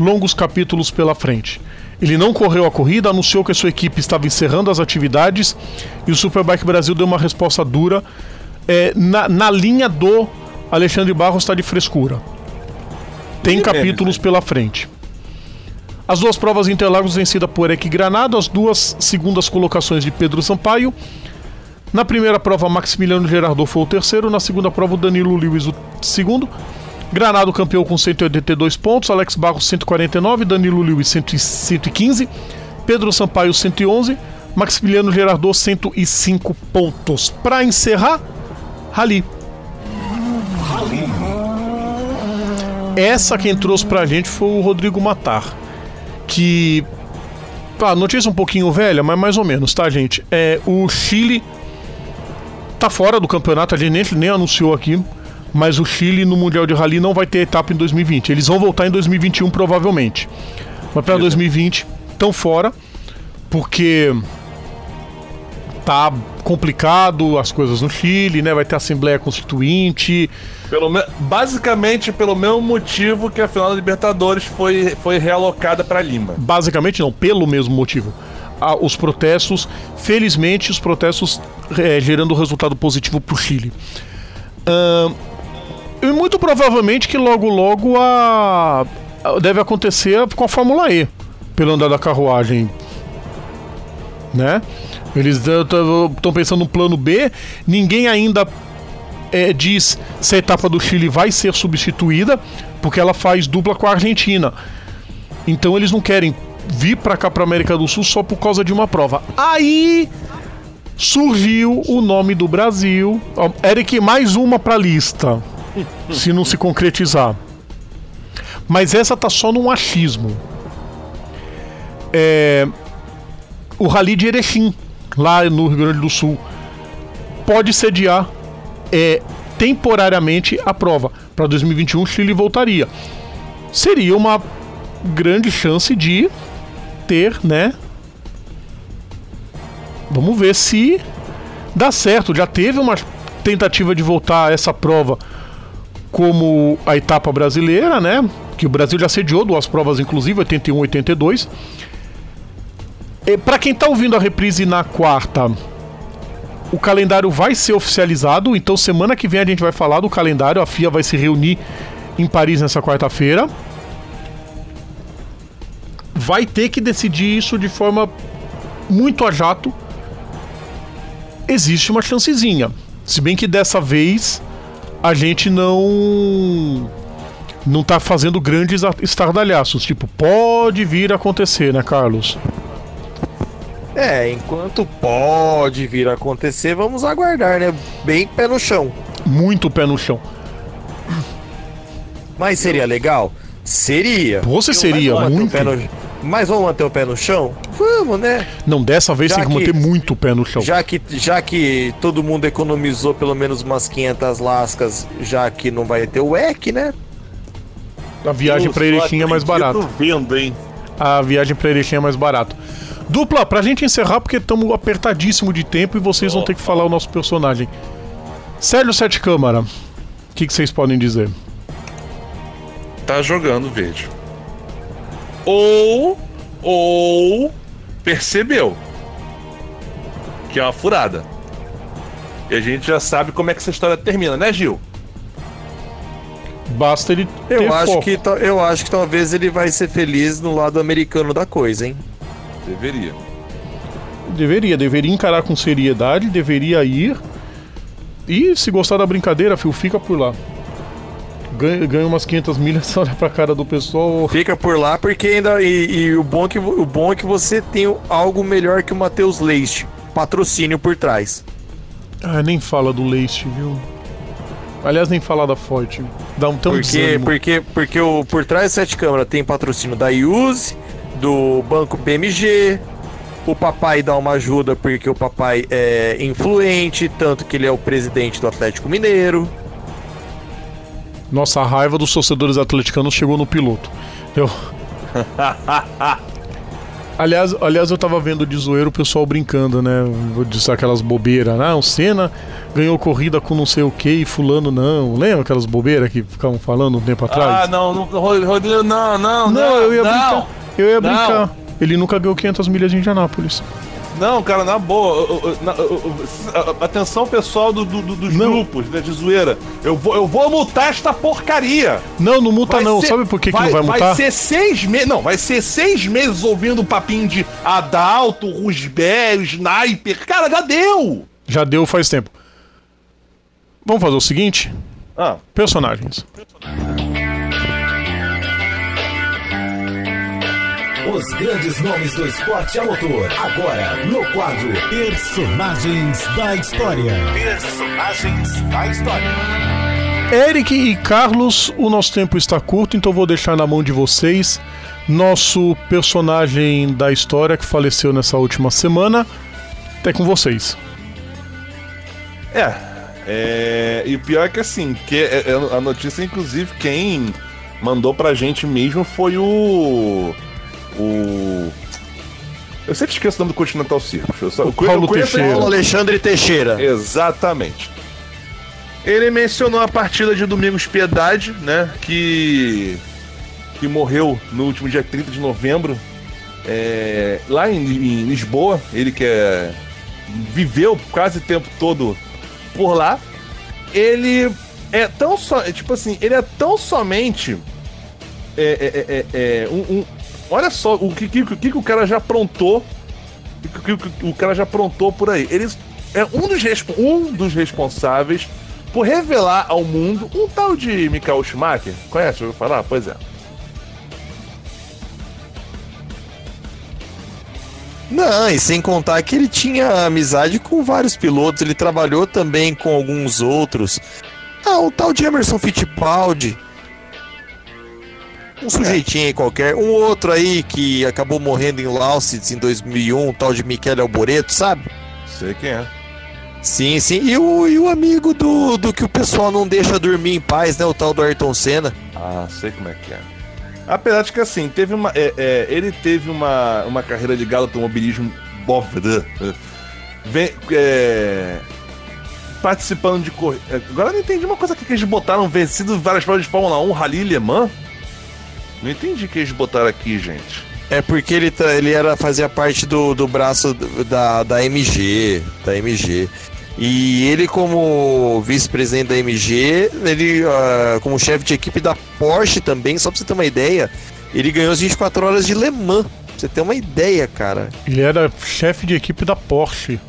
longos capítulos pela frente. Ele não correu a corrida, anunciou que a sua equipe estava encerrando as atividades e o Superbike Brasil deu uma resposta dura é, na, na linha do Alexandre Barros está de frescura. Tem capítulos pela frente. As duas provas Interlagos vencidas por Eric Granado, as duas segundas colocações de Pedro Sampaio. Na primeira prova, Maximiliano Gerardo foi o terceiro, na segunda prova, o Danilo Lewis o segundo. Granado campeão com 182 pontos, Alex Barros 149, Danilo Lewis 115, Pedro Sampaio 111, Maximiliano Gerardo 105 pontos. Para encerrar, Rally. Essa quem trouxe pra gente foi o Rodrigo Matar, que Tá, notícia um pouquinho velha, mas mais ou menos, tá, gente? É, o Chile tá fora do campeonato, a gente nem, nem anunciou aqui, mas o Chile no Mundial de Rally não vai ter etapa em 2020. Eles vão voltar em 2021 provavelmente. Mas para 2020 estão fora porque tá complicado as coisas no Chile, né? Vai ter Assembleia Constituinte. Pelo me... Basicamente pelo mesmo motivo que a final da Libertadores foi, foi realocada para Lima. Basicamente não, pelo mesmo motivo. Ah, os protestos, felizmente, os protestos é, gerando resultado positivo para o Chile. Uh, e muito provavelmente que logo logo a, a deve acontecer com a Fórmula E, pelo andar da carruagem, né? Eles estão pensando no plano B. Ninguém ainda é, diz se a etapa do Chile vai ser substituída, porque ela faz dupla com a Argentina. Então eles não querem vir para cá para América do Sul só por causa de uma prova. Aí surgiu o nome do Brasil. Eric, mais uma para lista, se não se concretizar. Mas essa tá só num achismo. É, o Rally de Erechim, lá no Rio Grande do Sul, pode sediar é, temporariamente a prova. Para 2021, o Chile voltaria. Seria uma grande chance de ter, né? Vamos ver se dá certo. Já teve uma tentativa de voltar essa prova como a etapa brasileira, né? Que o Brasil já sediou duas provas, inclusive, 81 e 82. Para quem está ouvindo a reprise na quarta, o calendário vai ser oficializado, então semana que vem a gente vai falar do calendário. A FIA vai se reunir em Paris nessa quarta-feira. Vai ter que decidir isso de forma muito a jato. Existe uma chancezinha. Se bem que dessa vez a gente não não tá fazendo grandes estardalhaços, tipo, pode vir a acontecer, né, Carlos? É, enquanto pode vir a acontecer, vamos aguardar, né? Bem pé no chão. Muito pé no chão. Mas seria legal? Seria. Você seria, muito. No... Mas vamos manter o pé no chão? Vamos, né? Não, dessa vez já tem que, que manter muito o pé no chão. Já que, já que todo mundo economizou pelo menos umas 500 lascas, já que não vai ter o EC, né? A viagem para Erechim é mais barato. vendo, hein? A viagem para Erechim é mais barato. Dupla, pra gente encerrar, porque estamos apertadíssimo de tempo e vocês vão ter que falar o nosso personagem. Sérgio Sete Câmara, o que, que vocês podem dizer? Tá jogando verde. Ou. Ou. Percebeu. Que é uma furada. E a gente já sabe como é que essa história termina, né, Gil? Basta ele ter eu acho foco. que Eu acho que talvez ele vai ser feliz no lado americano da coisa, hein? Deveria. Deveria, deveria encarar com seriedade, deveria ir. E se gostar da brincadeira, filho, fica por lá. Ganha, ganha umas 500 milhas, [laughs] olha pra cara do pessoal. Fica por lá porque ainda. E, e, o, bom é que, o bom é que você tem algo melhor que o Matheus Leite patrocínio por trás. Ah, nem fala do Leite, viu? Aliás, nem fala da Forte. Dá um tão Porque, desânimo. porque, porque o, por trás das sete câmeras tem patrocínio da Use, do Banco PMG. O papai dá uma ajuda porque o papai é influente, tanto que ele é o presidente do Atlético Mineiro. Nossa, a raiva dos torcedores atleticanos chegou no piloto. Eu... [laughs] aliás, aliás, eu tava vendo de zoeiro o pessoal brincando, né? Disso aquelas bobeiras. Ah, o Senna ganhou corrida com não sei o que e fulano não. Lembra aquelas bobeiras que ficavam falando um tempo atrás? Ah, não, não, Rodrigo, não, não, não, eu ia não. brincar. Eu ia Não. brincar. Ele nunca ganhou 500 milhas de Indianápolis. Não, cara, na boa. eu- eu- eu- Atenção, pessoal do, do- do- dos Não. grupos né, de zoeira. Eu vou, eu vou multar esta porcaria. Não, não multa Vai não. ser- Sabe por que, que não vai multar? Vai ser seis meses. Não, vai ser seis meses ouvindo o papinho de Adalto, Rusbel, Sniper. Cara, já deu! Já deu faz tempo. Vamos fazer o seguinte: Ah, personagens. Os grandes nomes do esporte a motor. Agora, no quadro Personagens da História. Personagens da História. Eric e Carlos, o nosso tempo está curto, então vou deixar na mão de vocês nosso personagem da história que faleceu nessa última semana. Até com vocês. é. é, E o pior é que assim, que é- é a notícia, inclusive, quem mandou pra gente mesmo foi o. O. Eu sempre esqueço o nome do Continental Circus. Eu só, O Paulo Teixeira. Paulo Alexandre Teixeira. Exatamente. Ele mencionou a partida de Domingos Piedade, né? Que. que morreu no último dia 30 de novembro. é, lá em, em Lisboa. Ele que é, viveu quase o tempo todo por lá. Ele é tão só. é, Tipo assim, ele é tão somente. É, é, é, é, um, um- olha só o que, que, que, que o cara já aprontou. O que, o cara já aprontou por aí. Ele é um dos, um dos responsáveis por revelar ao mundo um tal de Michael Schumacher. Conhece? Eu falar? Pois é. Não, e sem contar que ele tinha amizade com vários pilotos, ele trabalhou também com alguns outros. Ah, o tal de Emerson Fittipaldi. Um sujeitinho aí qualquer. Um outro aí que acabou morrendo em Lausitz em 2001, o tal de Michele Alboreto, sabe? Sei quem é. Sim, sim. E o, e o amigo do, do que o pessoal não deixa dormir em paz, né? O tal do Ayrton Senna. Ah, sei como é que é. Apesar de que assim, teve uma. é, é, ele teve uma, uma carreira ligada ao automobilismo bovda. Vem, é, participando de corrida. Agora eu não entendi uma coisa que eles botaram vencido várias provas de Fórmula 1, Rally Le Mans. Não entendi o que eles botaram aqui, gente. É porque ele, tá- ele era, fazia parte do, do braço da, da MG, da MG. E ele, como vice-presidente da MG, ele, ah, como chefe de equipe da Porsche também, só pra você ter uma ideia, ele ganhou as 24 horas de Le Mans. Pra você ter uma ideia, cara. Ele era chefe de equipe da Porsche.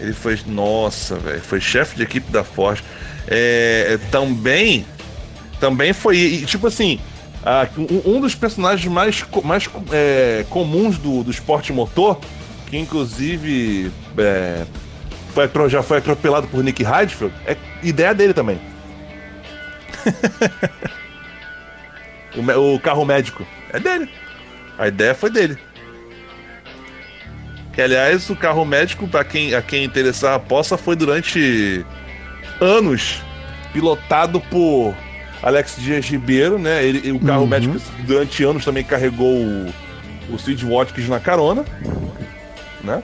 Ele foi. Nossa, velho. Foi chefe de equipe da Ford. É, também. Também foi. e, tipo assim. um, dos personagens mais, mais é, comuns do, do esporte motor, que inclusive é, foi, já foi atropelado por Nick Heidfeld, é ideia dele também. [laughs] o, o carro médico é dele. A ideia foi dele. Que, aliás, o carro médico, para quem, a quem interessar a poça, foi durante anos pilotado por Alex Dias Ribeiro, né? Ele, o carro Uhum. médico durante anos também carregou o, o Sid Watkins na carona, né?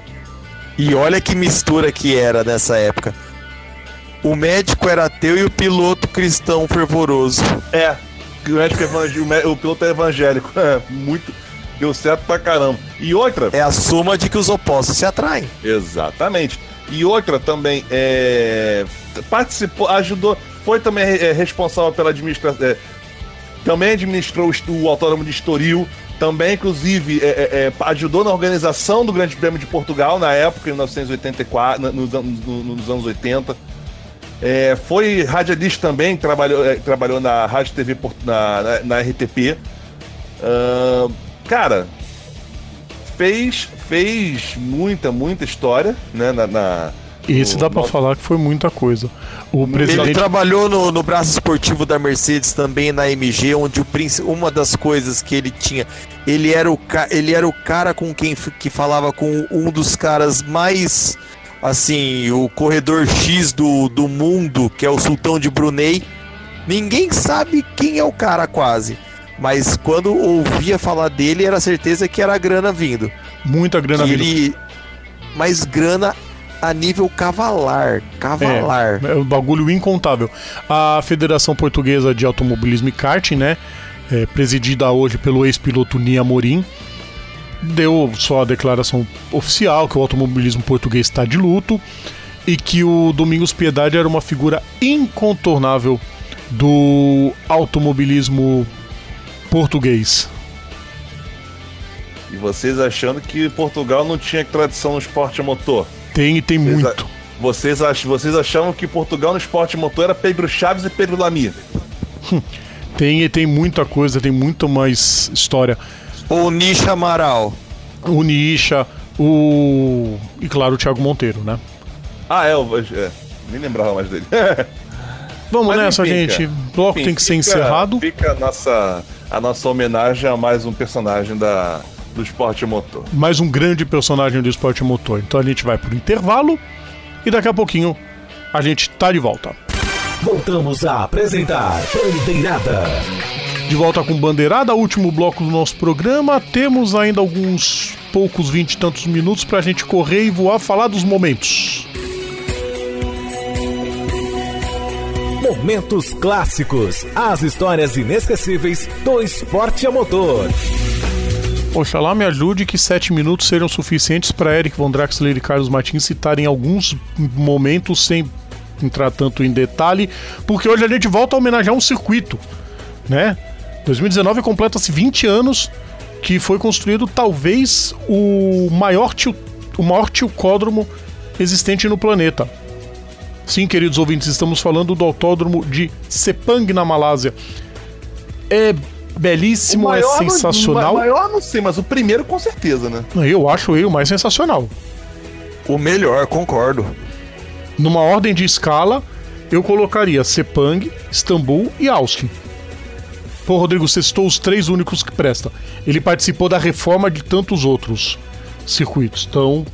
E olha que mistura que era nessa época. O médico era ateu e o piloto cristão fervoroso. É, o, médico evangé- o, mé- o piloto é evangélico. [laughs] É, muito. Deu certo pra caramba. E outra. É a soma de que os opostos se atraem. Exatamente. E outra também, é, participou, ajudou, foi também é, responsável pela administração. é, também administrou o, Autódromo de Estoril. Também, inclusive, é, é, é, ajudou na organização do Grande Prêmio de Portugal na época, em 1984, na- nos, no- nos anos 80. É, foi radialista também, trabalhou, trabalhou na Rádio TV na, na, na RTP. Ahn, cara, fez, fez muita, muita história né, na, na, Esse dá pra nosso- falar que foi muita coisa. O Ele presidente. trabalhou no, no braço esportivo da Mercedes também na MG, onde o príncipe, uma das coisas que ele tinha, ele era o, ca- ele era o cara com quem que falava com um dos caras mais assim, o corredor X do, do mundo, que é o Sultão de Brunei. Ninguém sabe quem é o cara quase. Mas quando ouvia falar dele, era certeza que era grana vindo. Muita grana vindo. ele mas grana a nível cavalar, cavalar. É um bagulho incontável. A Federação Portuguesa de Automobilismo e Karting, né? é, presidida hoje pelo ex-piloto Nia Morim, deu só a declaração oficial que o automobilismo português está de luto e que o Domingos Piedade era uma figura incontornável do automobilismo português. E vocês achando que Portugal não tinha tradição no esporte a motor? Tem e tem Vocês muito. a- Vocês, ach... vocês achavam que Portugal no esporte motor era Pedro Chaves e Pedro Lamy? [laughs] Tem e tem muita coisa, tem muito mais história. O Nisha Amaral. O Nisha, o. E claro, o Thiago Monteiro, né? Ah, é, eu- é nem lembrava mais dele. [laughs] Vamos Mas nessa, enfim, gente. O bloco Enfim, tem que ser fica- encerrado. Fica a nossa, a nossa homenagem a mais um personagem da, do esporte a motor. Mais um grande personagem do esporte motor. Então a gente vai pro intervalo e daqui a pouquinho a gente tá de volta. Voltamos a apresentar Bandeirada. De volta com Bandeirada, último bloco do nosso programa. Temos ainda alguns poucos vinte e tantos minutos pra gente correr e voar, falar dos momentos. Momentos clássicos. As histórias inesquecíveis do esporte a motor. Oxalá me ajude que sete minutos serão suficientes para Eric Von Draxler e Carlos Martins citarem alguns momentos sem entrar tanto em detalhe, porque hoje a gente volta a homenagear um circuito, né? 2019 completa-se 20 anos que foi construído talvez o maior tio, o maior tilcódromo existente no planeta. Sim, queridos ouvintes, estamos falando do autódromo de Sepang na Malásia. É belíssimo, é sensacional. o maior não sei, mas o primeiro com certeza, né? Eu acho ele o mais sensacional. O melhor, concordo. Numa ordem de escala, eu colocaria Sepang, Istambul e Austin. Pô, Rodrigo, você citou os três únicos que prestam. Ele participou da reforma de tantos outros circuitos, então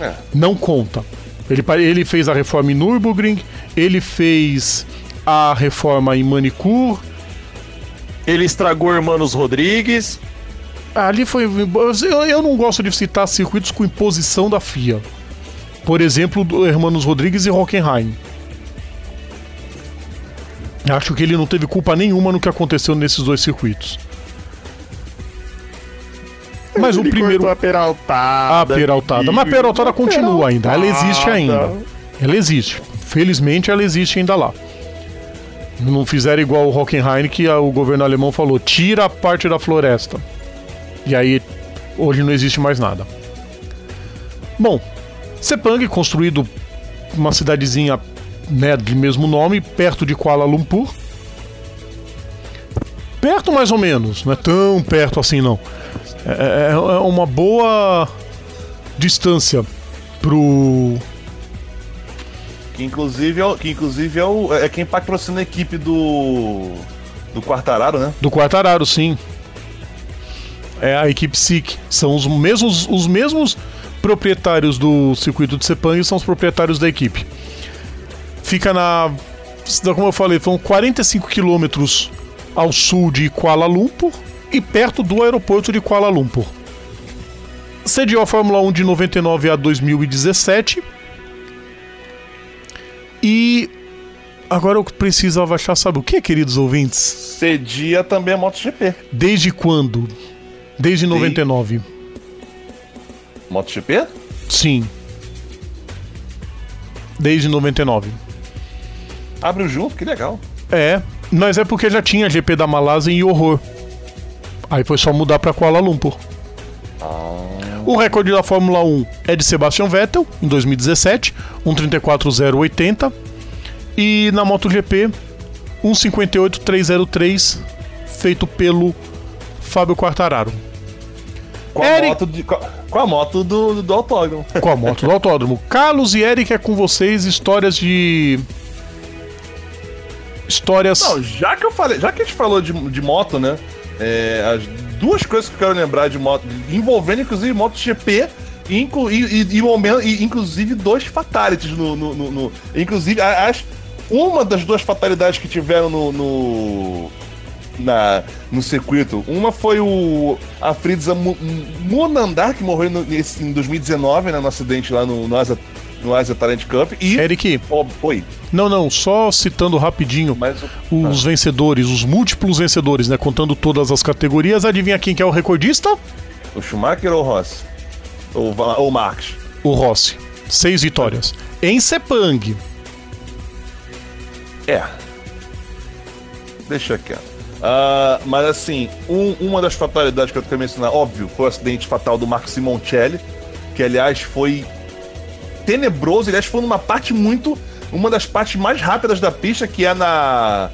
É. não conta. Ele, ele fez a reforma em Nürburgring, ele fez a reforma em Manicur. Ele estragou Hermanos Rodrigues. Ali foi. Eu, eu não gosto de citar circuitos com imposição da FIA. Por exemplo, do Hermanos Rodrigues e Hockenheim. Acho que ele não teve culpa nenhuma no que aconteceu nesses dois circuitos. Mas o primeiro. A peraltada. A peraltada. Mas a peraltada continua ainda. Ela existe ainda. Ela existe. Felizmente ela existe ainda lá. Não fizeram igual o Hockenheim que o governo alemão falou: tira a parte da floresta. E aí, hoje não existe mais nada. Bom, Sepang, construído uma cidadezinha né, de mesmo nome, perto de Kuala Lumpur. Perto mais ou menos, não é tão perto assim não. É, é- é uma boa distância pro. Que inclusive é, o- que inclusive é, o- é quem patrocina a equipe do. do Quartararo, né? Do Quartararo, sim. É a equipe SIC. São os mesmos, os mesmos proprietários do circuito de Sepang são os proprietários da equipe. Fica na. Como eu falei, são 45 quilômetros ao sul de Kuala Lumpur e perto do aeroporto de Kuala Lumpur. Sediou a Fórmula 1 de 99 a 2017. E agora eu preciso abaixar, sabe o que, queridos ouvintes? Cedia também a MotoGP. Desde quando? Desde 99. MotoGP? Sim. Desde 99. Abriu junto, que legal. É, mas é porque já tinha GP da Malásia em Horror. Aí foi só mudar pra Kuala Lumpur. O recorde da Fórmula 1 é de Sebastian Vettel, em 2017, 1.34.080. E na MotoGP, 1.58.303, feito pelo Fábio Quartararo. Com a Eric- moto, de- com a- moto do, do autódromo. [laughs] Com a moto do autódromo. Carlos e Eric é com vocês histórias de. Histórias. Não, já que eu falei, já que a gente falou de, de moto, né? é, as duas coisas que eu quero lembrar de moto, envolvendo inclusive MotoGP e, e, e, inclusive dois fatalities no. no- no- no- inclusive, as, uma das duas fatalidades que tiveram no. no na, no circuito. Uma foi o a Fritza Mu- Munandar, que morreu no- nesse- em 2019, né, no acidente lá no, no Asa, no Asa Talent Cup. E. Eric, Ó, oi, não, não, só citando rapidinho mas o- os vencedores, os múltiplos vencedores, né? Contando todas as categorias. Adivinha quem que é o recordista? o Schumacher ou o Ross? Ou, o Marx? O Rossi. Seis vitórias. Em Sepang. É. Deixa quieto. Ah, mas assim, um- uma das fatalidades que eu quero mencionar, óbvio, foi o acidente fatal do Marco Simoncelli, que aliás foi tenebroso, aliás foi numa parte muito, uma das partes mais rápidas da pista, que é na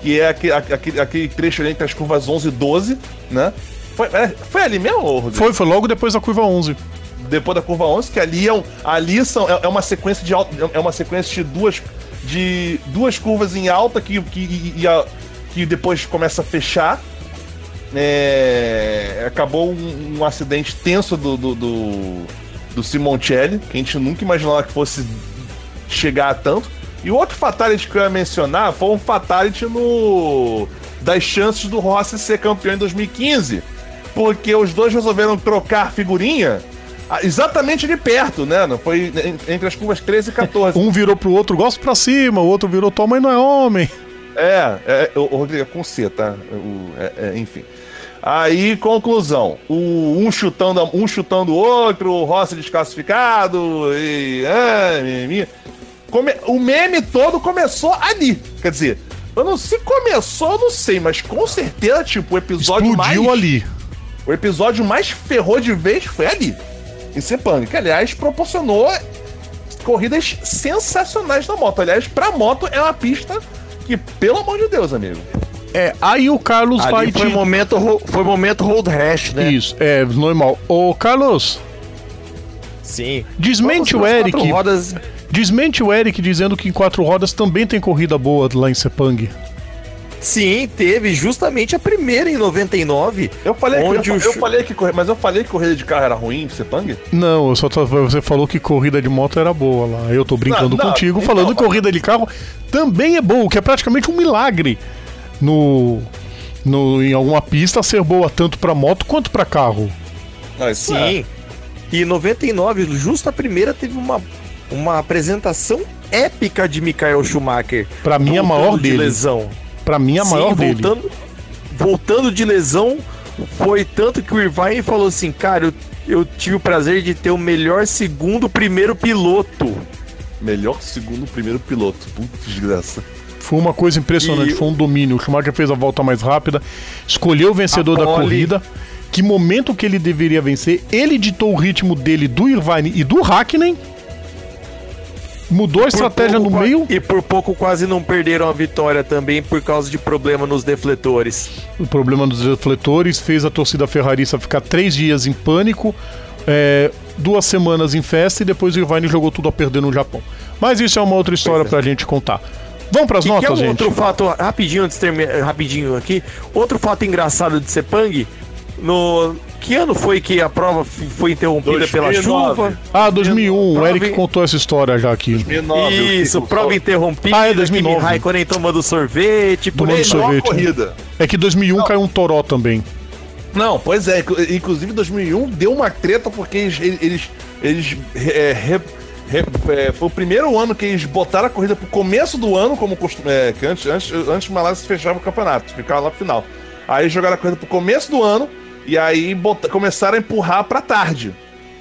que é aquele, aquele, aquele trecho ali entre as curvas 11 e 12, né? Foi, é, foi ali mesmo, Rodrigo? Foi, foi logo depois da curva 11. depois da curva 11, que ali, é, um- ali são, é, é uma sequência de alta, é uma sequência de duas, de duas curvas em alta que, que, e- e a- que depois começa a fechar. É, acabou um, um acidente tenso do, do, do, do Simoncelli, que a gente nunca imaginava que fosse chegar a tanto. E o outro fatality que eu ia mencionar foi um fatality no das chances do Rossi ser campeão em 2015, porque os dois resolveram trocar figurinha ah, exatamente ali perto, né? Não Foi en- entre as curvas 13 e 14. [laughs] Um virou pro outro, gosto pra cima, o outro virou tua mãe não é homem. É, é, o, o Rodrigo é com C, tá? O- é- é, enfim. Aí, conclusão. O, um, chutando, um chutando o outro, o Rossi desclassificado, e. É, mimimi. Come- o meme todo começou ali. Quer dizer, eu não sei se começou, eu não sei, mas com certeza, tipo, o episódio Explodiu mais. ali. O episódio mais ferrou de vez foi ali. Em Sepang, que aliás proporcionou corridas sensacionais na moto. Aliás, pra moto é uma pista que, pelo amor de Deus, amigo. É, aí o Carlos vai Ali foi te... momento, foi momento hold hash, né? Isso, é normal. Ô, Carlos, Sim. desmente o Vamos pras Eric. quatro Rodas, Desmente o Eric dizendo que em quatro rodas também tem corrida boa lá em Sepang. sim, teve justamente a primeira em 99. Eu falei, Onde que, eu, o eu falei que corri- mas eu falei que corrida de carro era ruim em Sepang? Não, eu só tô- você falou que corrida de moto era boa lá. Eu tô brincando Não, não, contigo, então, falando que corrida de carro também é boa, o que é praticamente um milagre no, no em alguma pista ser boa tanto pra moto quanto pra carro. Ah, isso é. Sim. E em 99, justo a primeira, teve uma, uma apresentação épica de Michael Schumacher. Pra mim, a maior de dele. lesão. Pra mim a Sim, maior dele. voltando, voltando de lesão, foi tanto que o Irvine falou assim, cara, eu, eu tive o prazer de ter o melhor segundo primeiro piloto. Melhor segundo, primeiro piloto. Puta desgraça. Foi uma coisa impressionante, E- foi um domínio. O Schumacher fez a volta mais rápida, escolheu o vencedor da corrida, que momento que ele deveria vencer, ele ditou o ritmo dele do Irvine e do Hakkinen, mudou a estratégia no meio, E por pouco quase não perderam a vitória também por causa de problema nos defletores. o problema dos refletores, fez a torcida ferrarista ficar três dias em pânico, é, duas semanas em festa e depois o Irvine jogou tudo a perder no Japão. Mas isso é uma outra história é. pra gente contar. Vamos pras Que, que é notas, um gente? outro fato, rapidinho antes de terminar, rapidinho aqui, outro fato engraçado de Sepang, no que ano foi que a prova foi interrompida pela 2009. chuva? Ah, 2001, o Eric contou essa história já aqui. 2009, Isso, prova interrompida, Ah, é 2009. Kimi Raikkonen tomando sorvete, por Tomando aí. sorvete. Corrida. É que 2001 caiu um toró também. Não, pois é. inclu- Inclusive, 2001 deu uma treta porque eles. eles, eles é, é, foi o primeiro ano que eles botaram a corrida pro começo do ano, como costum- é, que antes, antes, antes o Malásia fechava o campeonato, ficava lá pro final. Aí jogaram a corrida pro começo do ano e aí bota- começaram a empurrar pra tarde.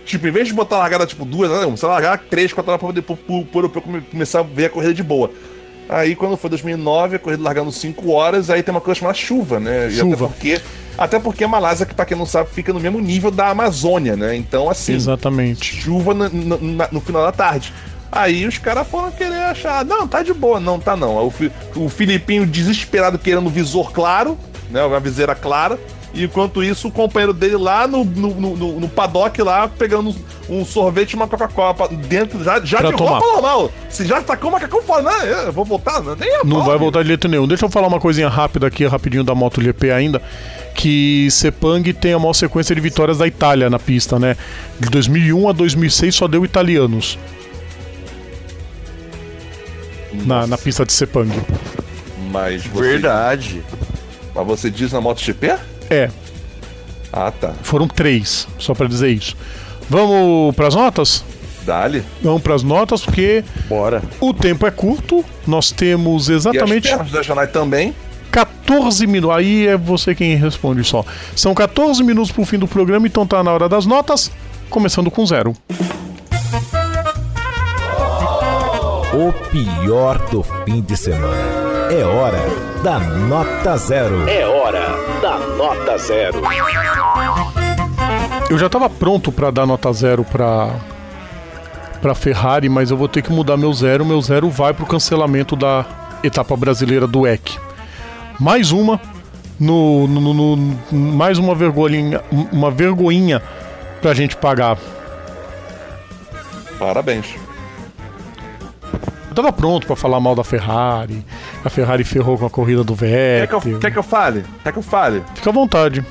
Tipo, em vez de botar a largada tipo duas, não, você largar três, quatro horas pra poder pro, pro, pro começar a ver a corrida de boa. Aí quando foi 2009, a corrida largando 5 horas, aí tem uma coisa chamada chuva, né? E Chuva. até porque, até porque a Malásia, que pra quem não sabe, fica no mesmo nível da Amazônia, né? Então, assim, Exatamente. chuva na- na- no final da tarde. Aí os caras foram querer achar, não, tá de boa, não, tá não. O, o Filipinho desesperado querendo visor claro, né? Uma viseira clara. E enquanto isso, o companheiro dele lá no, no, no, no paddock lá, pegando um sorvete e uma Coca-Cola dentro, já, já Pra de tomar. roupa normal. Se já tacou o macacão fora, né? Eu vou voltar, nem a Não vai voltar de jeito nenhum. Deixa eu falar uma coisinha rápida aqui, rapidinho da MotoGP ainda. Que Sepang tem a maior sequência de vitórias da Itália na pista, né? De 2001 a 2006 só deu italianos na, na pista de Sepang. Mas você, Verdade. Mas você diz na MotoGP? É, Ah, tá. foram três, só pra dizer isso. Vamos pras notas? Dali. Vamos pras notas, porque Bora. o tempo é curto. Nós temos E as exatamente pernas da Janai também. 14 minutos. Aí é você quem responde só. São 14 minutos pro fim do programa, então tá na hora das notas. Começando com zero. O pior do fim de semana. É hora da nota zero. É hora da nota zero. Eu já tava pronto pra dar nota zero pra, pra Ferrari, mas eu vou ter que mudar meu zero. Meu zero vai pro cancelamento da etapa brasileira do EC. Mais uma. No, no- no- no- mais uma vergonhinha, uma vergonhinha pra gente pagar. Parabéns. Eu tava pronto pra falar mal da Ferrari. A Ferrari ferrou com a corrida do Quer que, Vettel. eu, quer que eu fale? Quer que eu fale? Fica à vontade.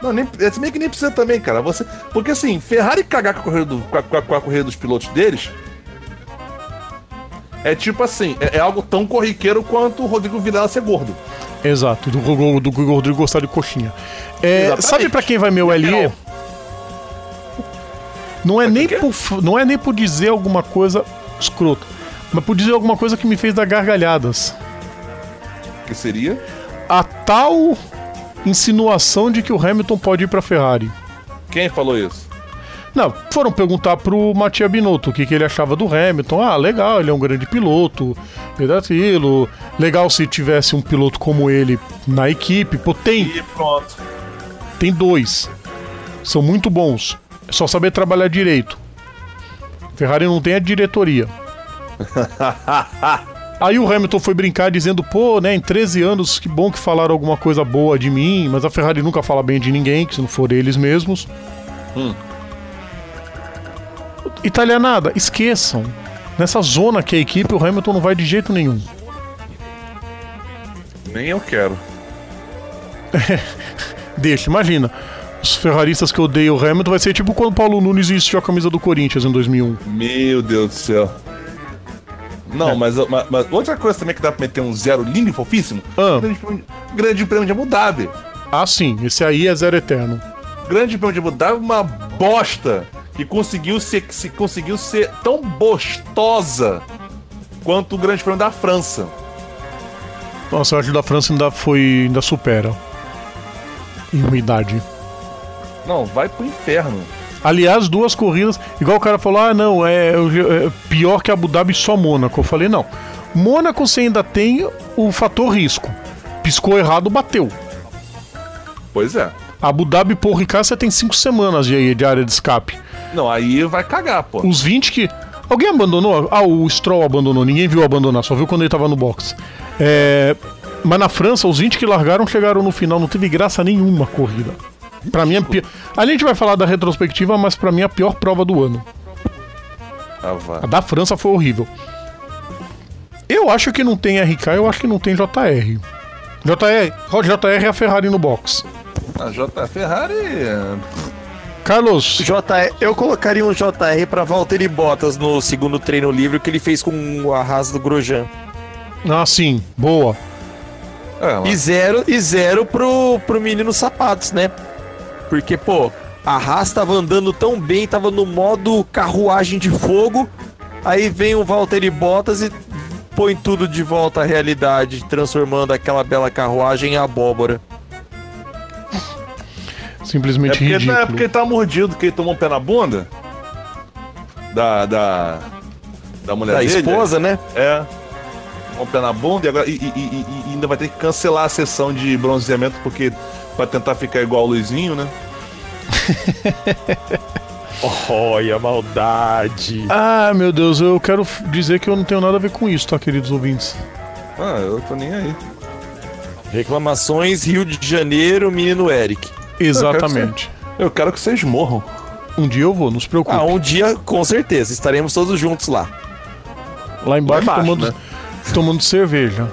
Não, nem, é meio que nem precisa também, cara. Você, porque assim, Ferrari cagar com a corrida, do- com a- com a corrida dos pilotos deles é tipo assim, é, é algo tão corriqueiro quanto o Rodrigo Vilela ser gordo. Exato, do, do, do Rodrigo gostar de coxinha. É, sabe pra quem vai meu LE? Não. Não é, nem por quê? por, não é nem por dizer alguma coisa escrota, mas por dizer alguma coisa que me fez dar gargalhadas. Que seria? A tal insinuação de que o Hamilton pode ir pra Ferrari. Quem falou isso? Não, foram perguntar pro Mattia Binotto o que, que ele achava do Hamilton. Ah, legal, ele é um grande piloto, e daquilo. Legal se tivesse um piloto como ele na equipe. Pô, tem, E pronto. tem dois. São muito bons. É só saber trabalhar direito. Ferrari não tem a diretoria. [laughs] Aí o Hamilton foi brincar dizendo, pô, né, em 13 anos, que bom que falaram alguma coisa boa de mim, mas a Ferrari nunca fala bem de ninguém, que se não for eles mesmos. Italianada, esqueçam. Nessa zona que é a equipe, o Hamilton não vai de jeito nenhum. Nem eu quero. [laughs] Deixa, imagina. Os ferraristas que odeiam o Hamilton vai ser tipo quando o Paulo Nunes vestiu a camisa do Corinthians em 2001. Meu Deus do céu. Não, mas, mas- mas outra coisa também que dá pra meter um zero lindo e fofíssimo: Ah. grande, prêmio, grande prêmio de Abu Dhabi. Ah, sim, esse aí é zero eterno. Grande prêmio de Abu Dhabi, uma bosta que conseguiu ser, que se conseguiu ser tão gostosa quanto o Grande Prêmio da França. Nossa, eu acho que da França ainda foi. ainda supera. Em ruindade. Não, vai pro inferno. Aliás, duas corridas, igual o cara falou, ah, não, é, é pior que Abu Dhabi só Mônaco. Eu falei, não. Mônaco você ainda tem o fator risco. Piscou errado, bateu. Pois é. Abu Dhabi, por Ricardo, você tem cinco semanas de, de área de escape. Não, aí vai cagar, pô. Os 20 que. Alguém abandonou? Ah, o Stroll abandonou. Ninguém viu abandonar, só viu quando ele tava no box. É, Mas na França, os 20 que largaram chegaram no final. Não teve graça nenhuma a corrida. Pra mim, a, pi... a gente vai falar da retrospectiva, mas pra mim a pior prova do ano. Ah. A da França foi horrível. Eu acho que não tem RK, eu acho que não tem JR. JR, JR é a Ferrari no box. A J Ferrari. Carlos, JR, eu colocaria um JR pra Valtteri Bottas no segundo treino livre que ele fez com o arraso do Grosjean. ah sim, boa. É, E zero, e zero pro, pro menino sapatos, né? Porque, pô, a Haas tava andando tão bem, tava no modo carruagem de fogo. Aí vem o Valtteri Bottas e põe tudo de volta à realidade, transformando aquela bela carruagem em abóbora. É Simplesmente porque, ridículo. não é porque ele tá mordido, que ele tomou um pé na bunda. Da. Da, da mulher Da dele. esposa, né? É. Tomou um pé na bunda e, agora, e, e- e- e ainda vai ter que cancelar a sessão de bronzeamento porque. Pra tentar ficar igual o Luizinho, né? [laughs] Olha a maldade. Ah, meu Deus, eu quero dizer que eu não tenho nada a ver com isso, tá, queridos ouvintes? Ah, eu tô nem aí. Reclamações Rio de Janeiro, menino Eric. Exatamente. Eu quero que vocês morram. Um dia eu vou, não se preocupe. Ah, um dia, com certeza, estaremos todos juntos lá. Lá embaixo, Lá embaixo, tomando, né? tomando cerveja.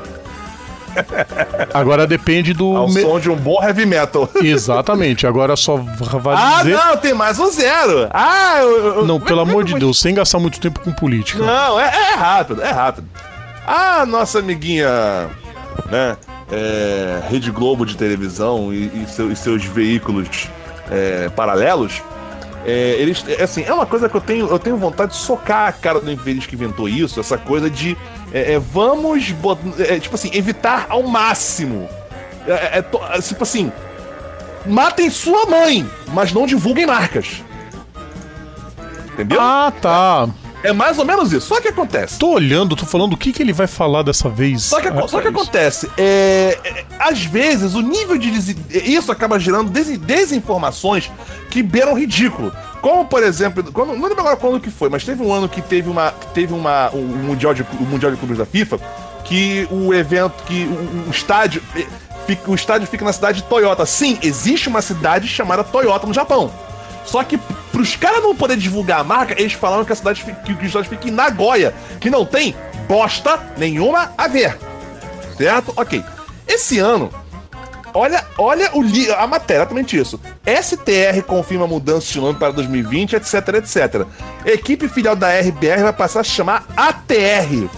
Agora depende do. Ao me- som de um bom heavy metal. Exatamente, agora só vai Ah, dizer. não, tem mais um zero. Ah, eu, eu- Não, pelo é amor de eu Deus, sem gastar muito tempo com política. Não, é, é rápido, é rápido. A nossa amiguinha, né, é, Rede Globo de televisão e, e seu- e seus veículos é, paralelos, é, eles, é, assim, é uma coisa que eu tenho, eu tenho vontade de socar a cara do infeliz que inventou isso, essa coisa de é, é, vamos, é, tipo assim, evitar ao máximo. É, to- tipo assim, matem sua mãe, mas não divulguem marcas. Entendeu? Ah, tá. É mais ou menos isso. Só que acontece. Tô olhando, tô falando o que, que ele vai falar dessa vez. Só que, Ah, só que acontece, é, é, às vezes o nível de desi- isso acaba gerando des- desinformações que beiram ridículo. Como, por exemplo, quando, não lembro agora quando que foi, mas teve um ano que teve uma teve uma o mundial de o mundial de clubes da FIFA que o evento que o, o estádio eh, o estádio fica na cidade de Toyota. Sim, existe uma cidade chamada Toyota no Japão. Só que pros caras não poderem divulgar a marca, eles falaram que a cidade fica, que o estádio fica em Nagoya, que não tem bosta nenhuma a ver. Certo? Ok. Esse ano, olha, olha o li a matéria, exatamente isso. STR confirma mudança de nome para 2020, etc, etc. Equipe filial da RBR vai passar a chamar ATR.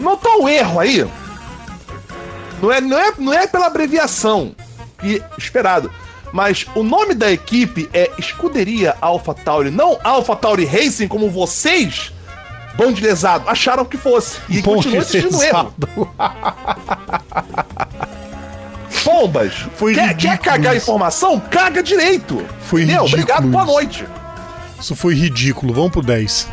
Notou o erro aí? Não é, não é, não é pela abreviação que esperado. Mas o nome da equipe é Escuderia Alpha Tauri, não Alpha Tauri Racing, como vocês, lesado, acharam que fosse. E Bom continua existindo erro. [laughs] Pombas! Foi quer, ridículo quer cagar isso. informação? Caga direito! Foi Entendeu? ridículo Obrigado, boa noite. Isso foi ridículo. Vamos pro 10.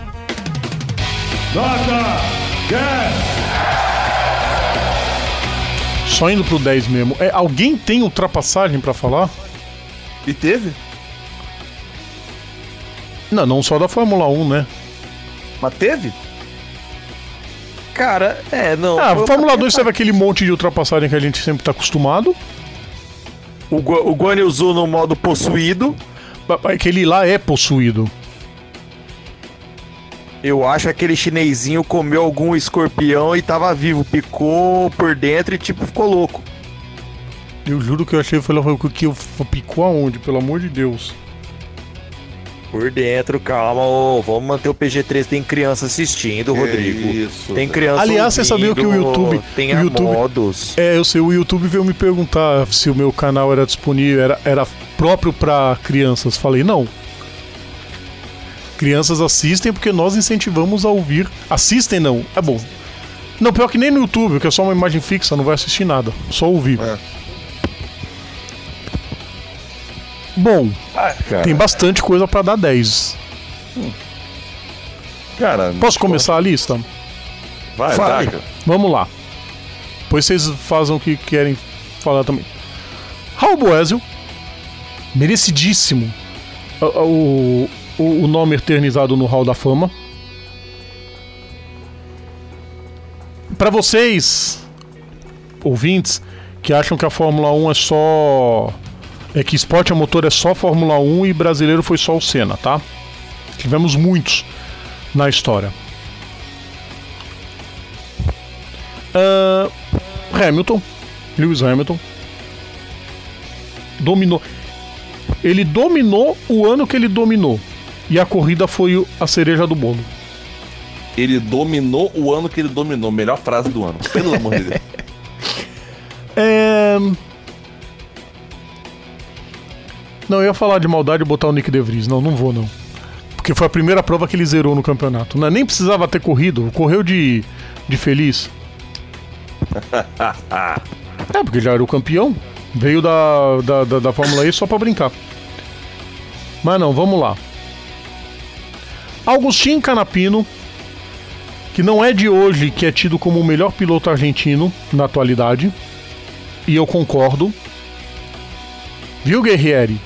Só indo pro 10 mesmo. É, alguém tem ultrapassagem pra falar? E teve? Não, não só da Fórmula 1, né? Mas teve? Cara, é, não. Ah, eu- Fórmula 2 teve aquele monte de ultrapassagem que a gente sempre tá acostumado. O, Gu- o Guan Yu Zhu no modo possuído. Aquele lá é possuído. Eu acho que aquele chinesinho comeu algum escorpião e tava vivo. Picou por dentro e tipo ficou louco. Eu juro que eu achei foi lá foi o que eu picou aonde, pelo amor de Deus. Por dentro, calma, ô, vamos manter o PG3. Tem criança assistindo, Rodrigo. Isso. Tem criança Aliás, você sabia que o ouvindo, YouTube- Tem o a YouTube- modos. É, eu sei, o YouTube veio me perguntar se o meu canal era disponível, era, era próprio pra crianças. Falei, não. Crianças assistem porque nós incentivamos a ouvir. Assistem não, é bom. Não, pior que nem no YouTube, que é só uma imagem fixa, não vai assistir nada, só ouvir. É. Bom, Ah, tem bastante coisa pra dar 10. cara, Posso começar a lista? vai, Fale. taca. Vamos lá. Depois vocês fazem o que querem falar também. Raul Boésio, merecidíssimo o, o, o- o nome eternizado no Hall da Fama. Para vocês, ouvintes, que acham que a Fórmula 1 é só. É que esporte a motor é só Fórmula 1 e brasileiro foi só o Senna, tá? Tivemos muitos na história. Ah, Hamilton, Lewis Hamilton, dominou. Ele dominou o ano que ele dominou. E a corrida foi a cereja do bolo. Ele dominou o ano que ele dominou. Melhor frase do ano. Pelo amor de Deus. [laughs] É... Não, eu ia falar de maldade e botar o Nick De Vries. Não, não vou não. Porque foi a primeira prova que ele zerou no campeonato. Não, nem precisava ter corrido. Correu de, de feliz. [laughs] é, porque já era o campeão. Veio da, da, da, da Fórmula E só pra brincar. Mas não, vamos lá. Agostinho Canapino, que não é de hoje que é tido como o melhor piloto argentino na atualidade. E eu concordo. Viu, Guerrieri?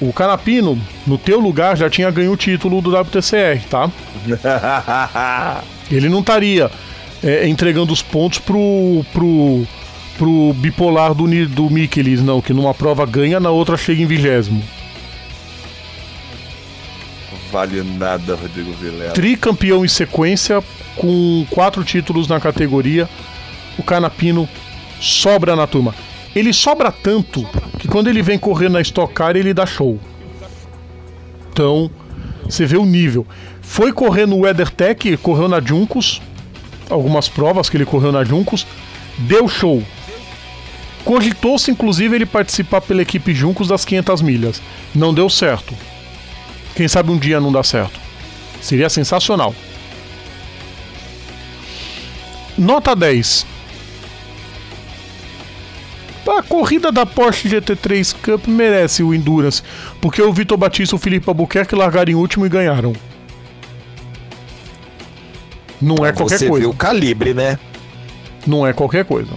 O Canapino, no teu lugar, já tinha ganho o título do WTCR, tá? [laughs] Ele não estaria é, entregando os pontos pro, pro, pro bipolar do, do Michelis, não, que numa prova ganha, na outra chega em vigésimo. Vale nada, Rodrigo Vilela. Tricampeão em sequência, com quatro títulos na categoria. O Canapino sobra na turma. Ele sobra tanto que quando ele vem correr na Stock Car, ele dá show. Então, você vê o nível. Foi correr no WeatherTech, correu na Juncos. Algumas provas que ele correu na Juncos. Deu show. Cogitou-se, inclusive, ele participar pela equipe Juncos das 500 milhas. Não deu certo. Quem sabe um dia não dá certo. Seria sensacional. Nota 10. A corrida da Porsche GT3 Cup merece o Endurance, porque o Vitor Batista e o Felipe Albuquerque largaram em último e ganharam. Não é qualquer Você coisa. vê o calibre, né? Não é qualquer coisa.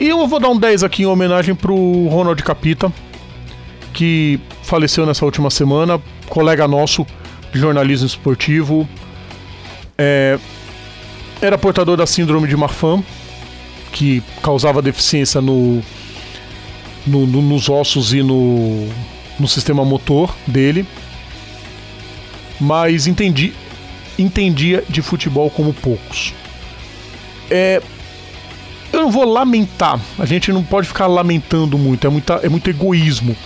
E eu vou dar um 10 aqui em homenagem pro Ronald Capita, que faleceu nessa última semana, colega nosso de jornalismo esportivo. É, era portador da síndrome de Marfan, que causava deficiência no, no- no- nos ossos e no, no sistema motor dele. Mas entendi, entendia de futebol como poucos. É, eu não vou lamentar. A gente não pode ficar lamentando muito. É, muita, é muito egoísmo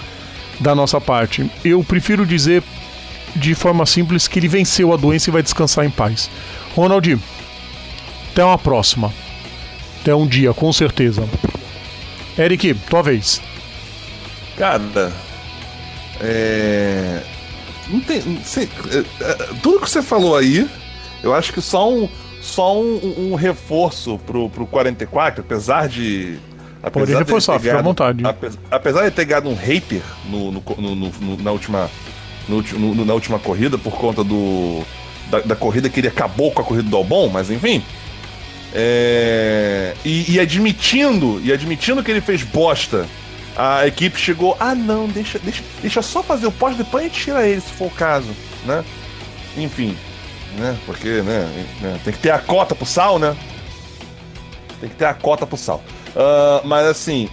da nossa parte. Eu prefiro dizer de forma simples que ele venceu a doença e vai descansar em paz. Ronald, até uma próxima. Até um dia, com certeza. Eric, tua vez. Cara, é. Não tem. não sei, é, é, tudo que você falou aí, eu acho que só um, só um, um reforço pro, pro 44, apesar de. apesar Pode reforçar, fica à vontade. ape- Apesar de ter ganhado um hater no, no- no- no- na, última, na última corrida, por conta do. Da, da corrida que ele acabou com a corrida do Albon, mas enfim. É, e, e admitindo, e admitindo que ele fez bosta, a equipe chegou, ah não, deixa, deixa, deixa só fazer o pós, depois a gente tira ele, se for o caso, né? Enfim, né? Porque, né, né, tem que ter a cota pro sal, né? Tem que ter a cota pro sal. Ah, mas assim,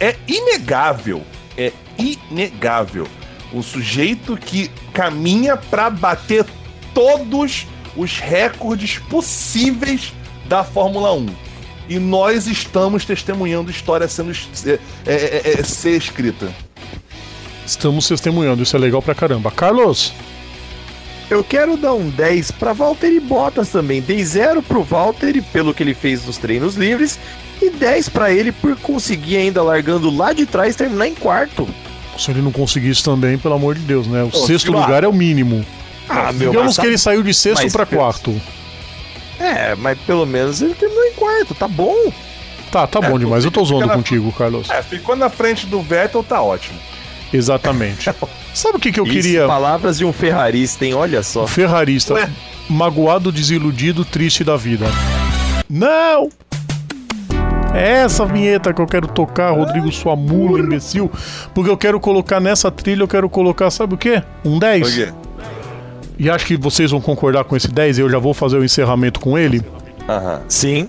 é inegável, é inegável o sujeito que caminha pra bater todos os recordes possíveis da Fórmula 1. E nós estamos testemunhando história sendo é, é, é, é, ser escrita. Estamos testemunhando, isso é legal pra caramba. Carlos, Eu quero dar um 10 pra Valtteri Bottas também. Dei 0 pro Valtteri pelo que ele fez nos treinos livres e 10 pra ele por conseguir ainda largando lá de trás terminar em quarto. se ele não conseguir isso também, pelo amor de Deus, né? O Ô, sexto lugar é o mínimo. Ah, meu, Digamos mas que ele saiu de sexto mas- pra quarto. É, mas pelo menos ele terminou em quarto, tá bom. Tá, tá bom É, demais. Eu tô zoando na- contigo, Carlos. É, ficou na frente do Vettel, tá ótimo. Exatamente. [laughs] Sabe o que, que eu Isso, queria? Palavras de um ferrarista, hein? Olha só. Ferrarista, Ué? magoado, desiludido, triste da vida. Não! É essa vinheta que eu quero tocar, Rodrigo, sua mula, imbecil. Porque eu quero colocar nessa trilha, eu quero colocar, sabe o quê? Um 10. Por quê? E acho que vocês vão concordar com esse 10 e eu já vou fazer o encerramento com ele. Aham. Sim.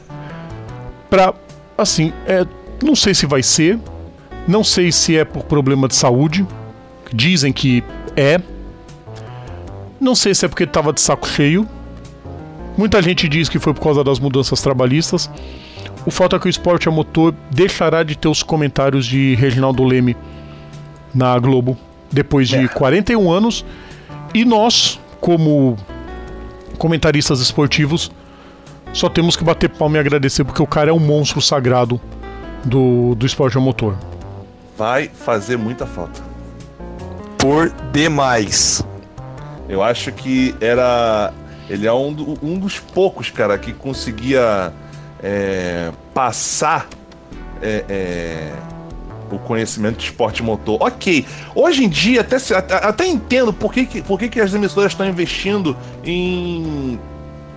Pra, assim, é, não sei se vai ser, não sei se é por problema de saúde, dizem que é, não sei se é porque tava de saco cheio, muita gente diz que foi por causa das mudanças trabalhistas. O fato é que o esporte a motor deixará de ter os comentários de Reginaldo Leme na Globo depois de 41 anos e nós, como comentaristas esportivos, só temos que bater palma e agradecer porque o cara é um monstro sagrado do, do esporte a motor. Vai fazer muita falta. Por demais. Eu acho que era. Ele é um, do- um dos poucos, cara, que conseguia é, passar é, é, o conhecimento de esporte motor. Ok, hoje em dia até, até, entendo por que, que, por que, que as emissoras estão investindo em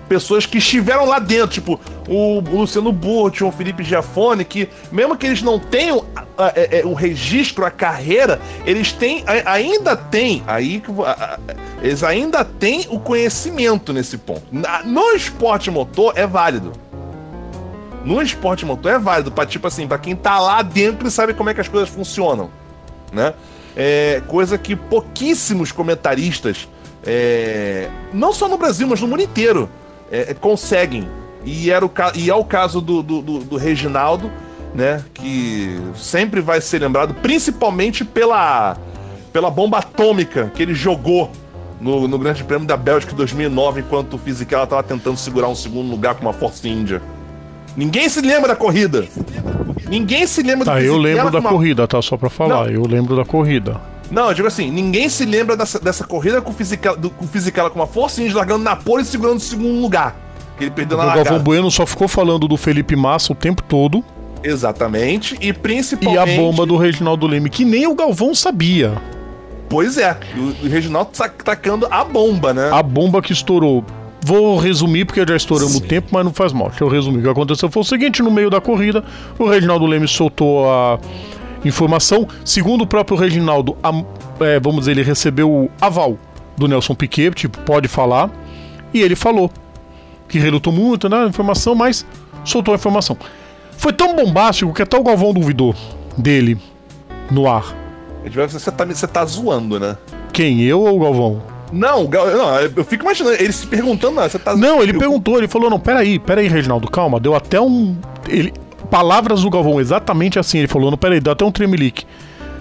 pessoas que estiveram lá dentro, tipo o Luciano Burti, o Felipe Giafone, que mesmo que eles não tenham é, é, o registro, a carreira, eles têm, ainda têm, aí eles ainda têm o conhecimento nesse ponto. No esporte motor é válido. No esporte motor é válido para tipo assim, para quem tá lá dentro e sabe como é que as coisas funcionam, né? É coisa que pouquíssimos comentaristas, é, não só no Brasil, mas no mundo inteiro, é, conseguem. E, era o, e é o caso do, do, do, do Reginaldo, né? Que sempre vai ser lembrado, principalmente pela, pela bomba atômica que ele jogou no, no Grande Prêmio da Bélgica em 2009, enquanto o Fisichella estava tentando segurar um segundo lugar com uma Força Índia. Ninguém se lembra da corrida. Ninguém se lembra tá, do Tá, eu lembro da uma... corrida, tá? Só pra falar, Não. eu lembro da corrida. Não, eu digo assim, ninguém se lembra dessa, dessa corrida com o Fisichella, do, com o Fisichella com uma Força largando na pole e segurando o segundo lugar. Que ele perdeu na largada. O Galvão Bueno só ficou falando do Felipe Massa o tempo todo. Exatamente, e principalmente... E a bomba do Reginaldo Leme, que nem o Galvão sabia. Pois é, o Reginaldo tá tacando a bomba, né? A bomba que estourou. Vou resumir porque já estouramos o tempo, mas não faz mal. Deixa eu resumir. O que aconteceu foi o seguinte: no meio da corrida, o Reginaldo Leme soltou a informação. Segundo o próprio Reginaldo, a, é, vamos dizer, ele recebeu o aval do Nelson Piquet, tipo, pode falar. E ele falou que relutou muito na né, informação, mas soltou a informação. Foi tão bombástico que até o Galvão duvidou dele no ar. Você tá, você tá zoando, né? Quem, eu ou o Galvão? Não, não, eu fico imaginando, ele se perguntando, não, você tá. Não, ele eu... perguntou, ele falou, não, peraí, peraí, Reginaldo, calma, deu até um. Ele, palavras do Galvão, exatamente assim, ele falou, não, peraí, deu até um tremelique.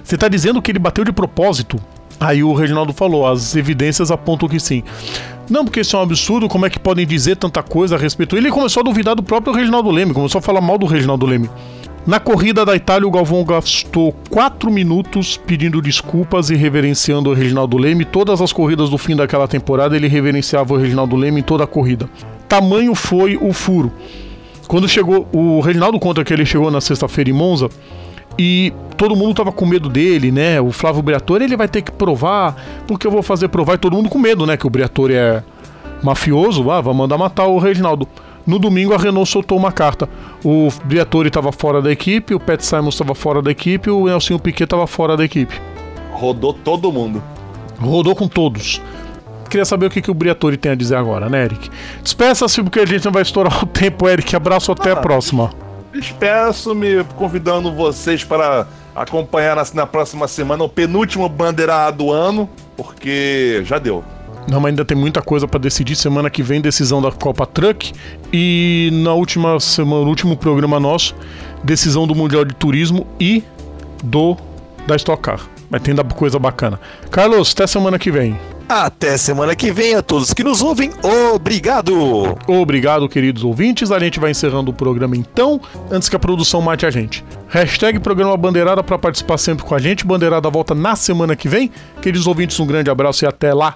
Você tá dizendo que ele bateu de propósito? Aí o Reginaldo falou, as evidências apontam que sim. Não, porque isso é um absurdo, como é que podem dizer tanta coisa a respeito? Ele começou a duvidar do próprio Reginaldo Leme, começou a falar mal do Reginaldo Leme. Na corrida da Itália, o Galvão gastou 4 minutos pedindo desculpas e reverenciando o Reginaldo Leme. Todas as corridas do fim daquela temporada, ele reverenciava o Reginaldo Leme em toda a corrida. Tamanho foi o furo. Quando chegou, o Reginaldo conta que ele chegou na sexta-feira em Monza e todo mundo tava com medo dele, né? O Flávio Briatore, ele vai ter que provar, porque eu vou fazer provar e todo mundo com medo, né? Que o Briatore é mafioso, ah, vai mandar matar o Reginaldo. No domingo, a Renault soltou uma carta. O Briatore estava fora da equipe, o Pat Simons estava fora da equipe, o Nelson Piquet estava fora da equipe. Rodou todo mundo. Rodou com todos. Queria saber o que, que o Briatore tem a dizer agora, né, Eric? Despeça-se porque a gente não vai estourar o [laughs] tempo, Eric. Abraço, até ah, a próxima. Despeço-me convidando vocês para acompanhar na, na próxima semana o penúltimo bandeirado do ano, porque já deu. Não, mas ainda tem muita coisa para decidir. Semana que vem, decisão da Copa Truck. E na última semana, no último programa nosso, decisão do Mundial de Turismo e do da Stock Car. Mas tem da coisa bacana. Carlos, até semana que vem. Até semana que vem a todos que nos ouvem. Obrigado! Obrigado, queridos ouvintes. A gente vai encerrando o programa então, antes que a produção mate a gente. Hashtag Programa Bandeirada para participar sempre com a gente. Bandeirada volta na semana que vem. Queridos ouvintes, um grande abraço e até lá.